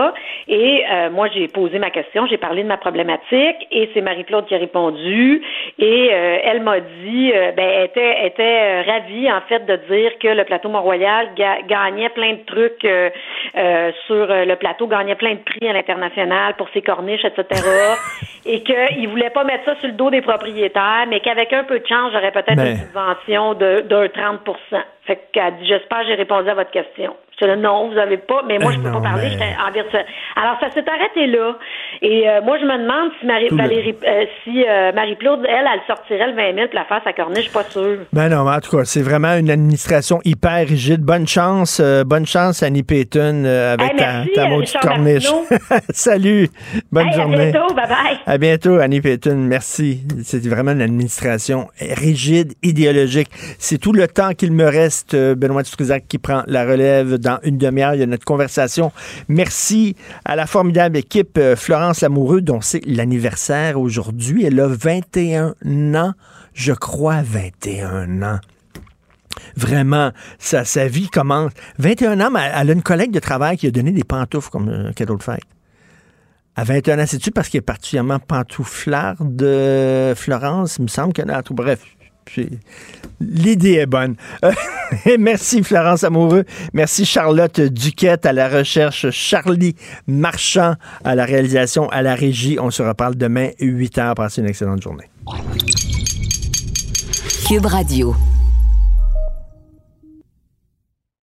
Et euh, moi, j'ai posé ma question, j'ai parlé de ma problématique, et c'est Marie-Claude qui a répondu. Et euh, elle m'a dit, euh, ben, elle était, était ravie en fait de dire que le plateau Mont-Royal ga- gagnait plein de trucs euh, euh, sur le plateau, gagnait plein de prix à l'international pour ses corniches, etc. et [laughs] qu'il voulait pas mettre ça sur le dos des propriétaires, mais qu'avec un peu de chance, j'aurais peut-être Ben. Subvention d'un 30 Fait qu'elle dit, j'espère j'ai répondu à votre question. Non, vous avez pas, mais moi, Ben je peux non, pas parler, mais- j'étais en virtuel. Alors, ça s'est arrêté là. Et euh, moi, je me demande si Marie, Valérie, euh, si euh, Marie-Claude, elle, elle sortirait le 20 000 pour la faire sa corniche, je suis pas sûre. Ben non, mais en tout cas, c'est vraiment une administration hyper rigide. Bonne chance, bonne chance, Annie Payton, avec Hey, ta, merci, ta maudite corniche. [laughs] Salut, bonne Hey, journée. À bientôt, bye bye. À bientôt, Annie Payton. Merci. C'est vraiment une administration rigide, idéologique. C'est tout le temps qu'il me reste, Benoît Dutrisac, qui prend la relève dans une demi-heure. Il y a notre conversation. Merci à la formidable équipe euh, Florence Lamoureux, dont c'est l'anniversaire aujourd'hui. Elle a 21 ans, je crois 21 ans. Vraiment, sa, sa vie commence. 21 ans, mais elle a une collègue de travail qui a donné des pantoufles comme euh, cadeau de fête. À 21 ans, c'est-tu parce qu'il est particulièrement pantouflard de Florence? Il me semble en a tout. Bref, l'idée est bonne. Euh, [laughs] Merci Florence Amoureux. Merci Charlotte Duquette à la recherche. Charlie Marchand à la réalisation, à la régie. On se reparle demain, 8 heures. Passez une excellente journée. Cube Radio.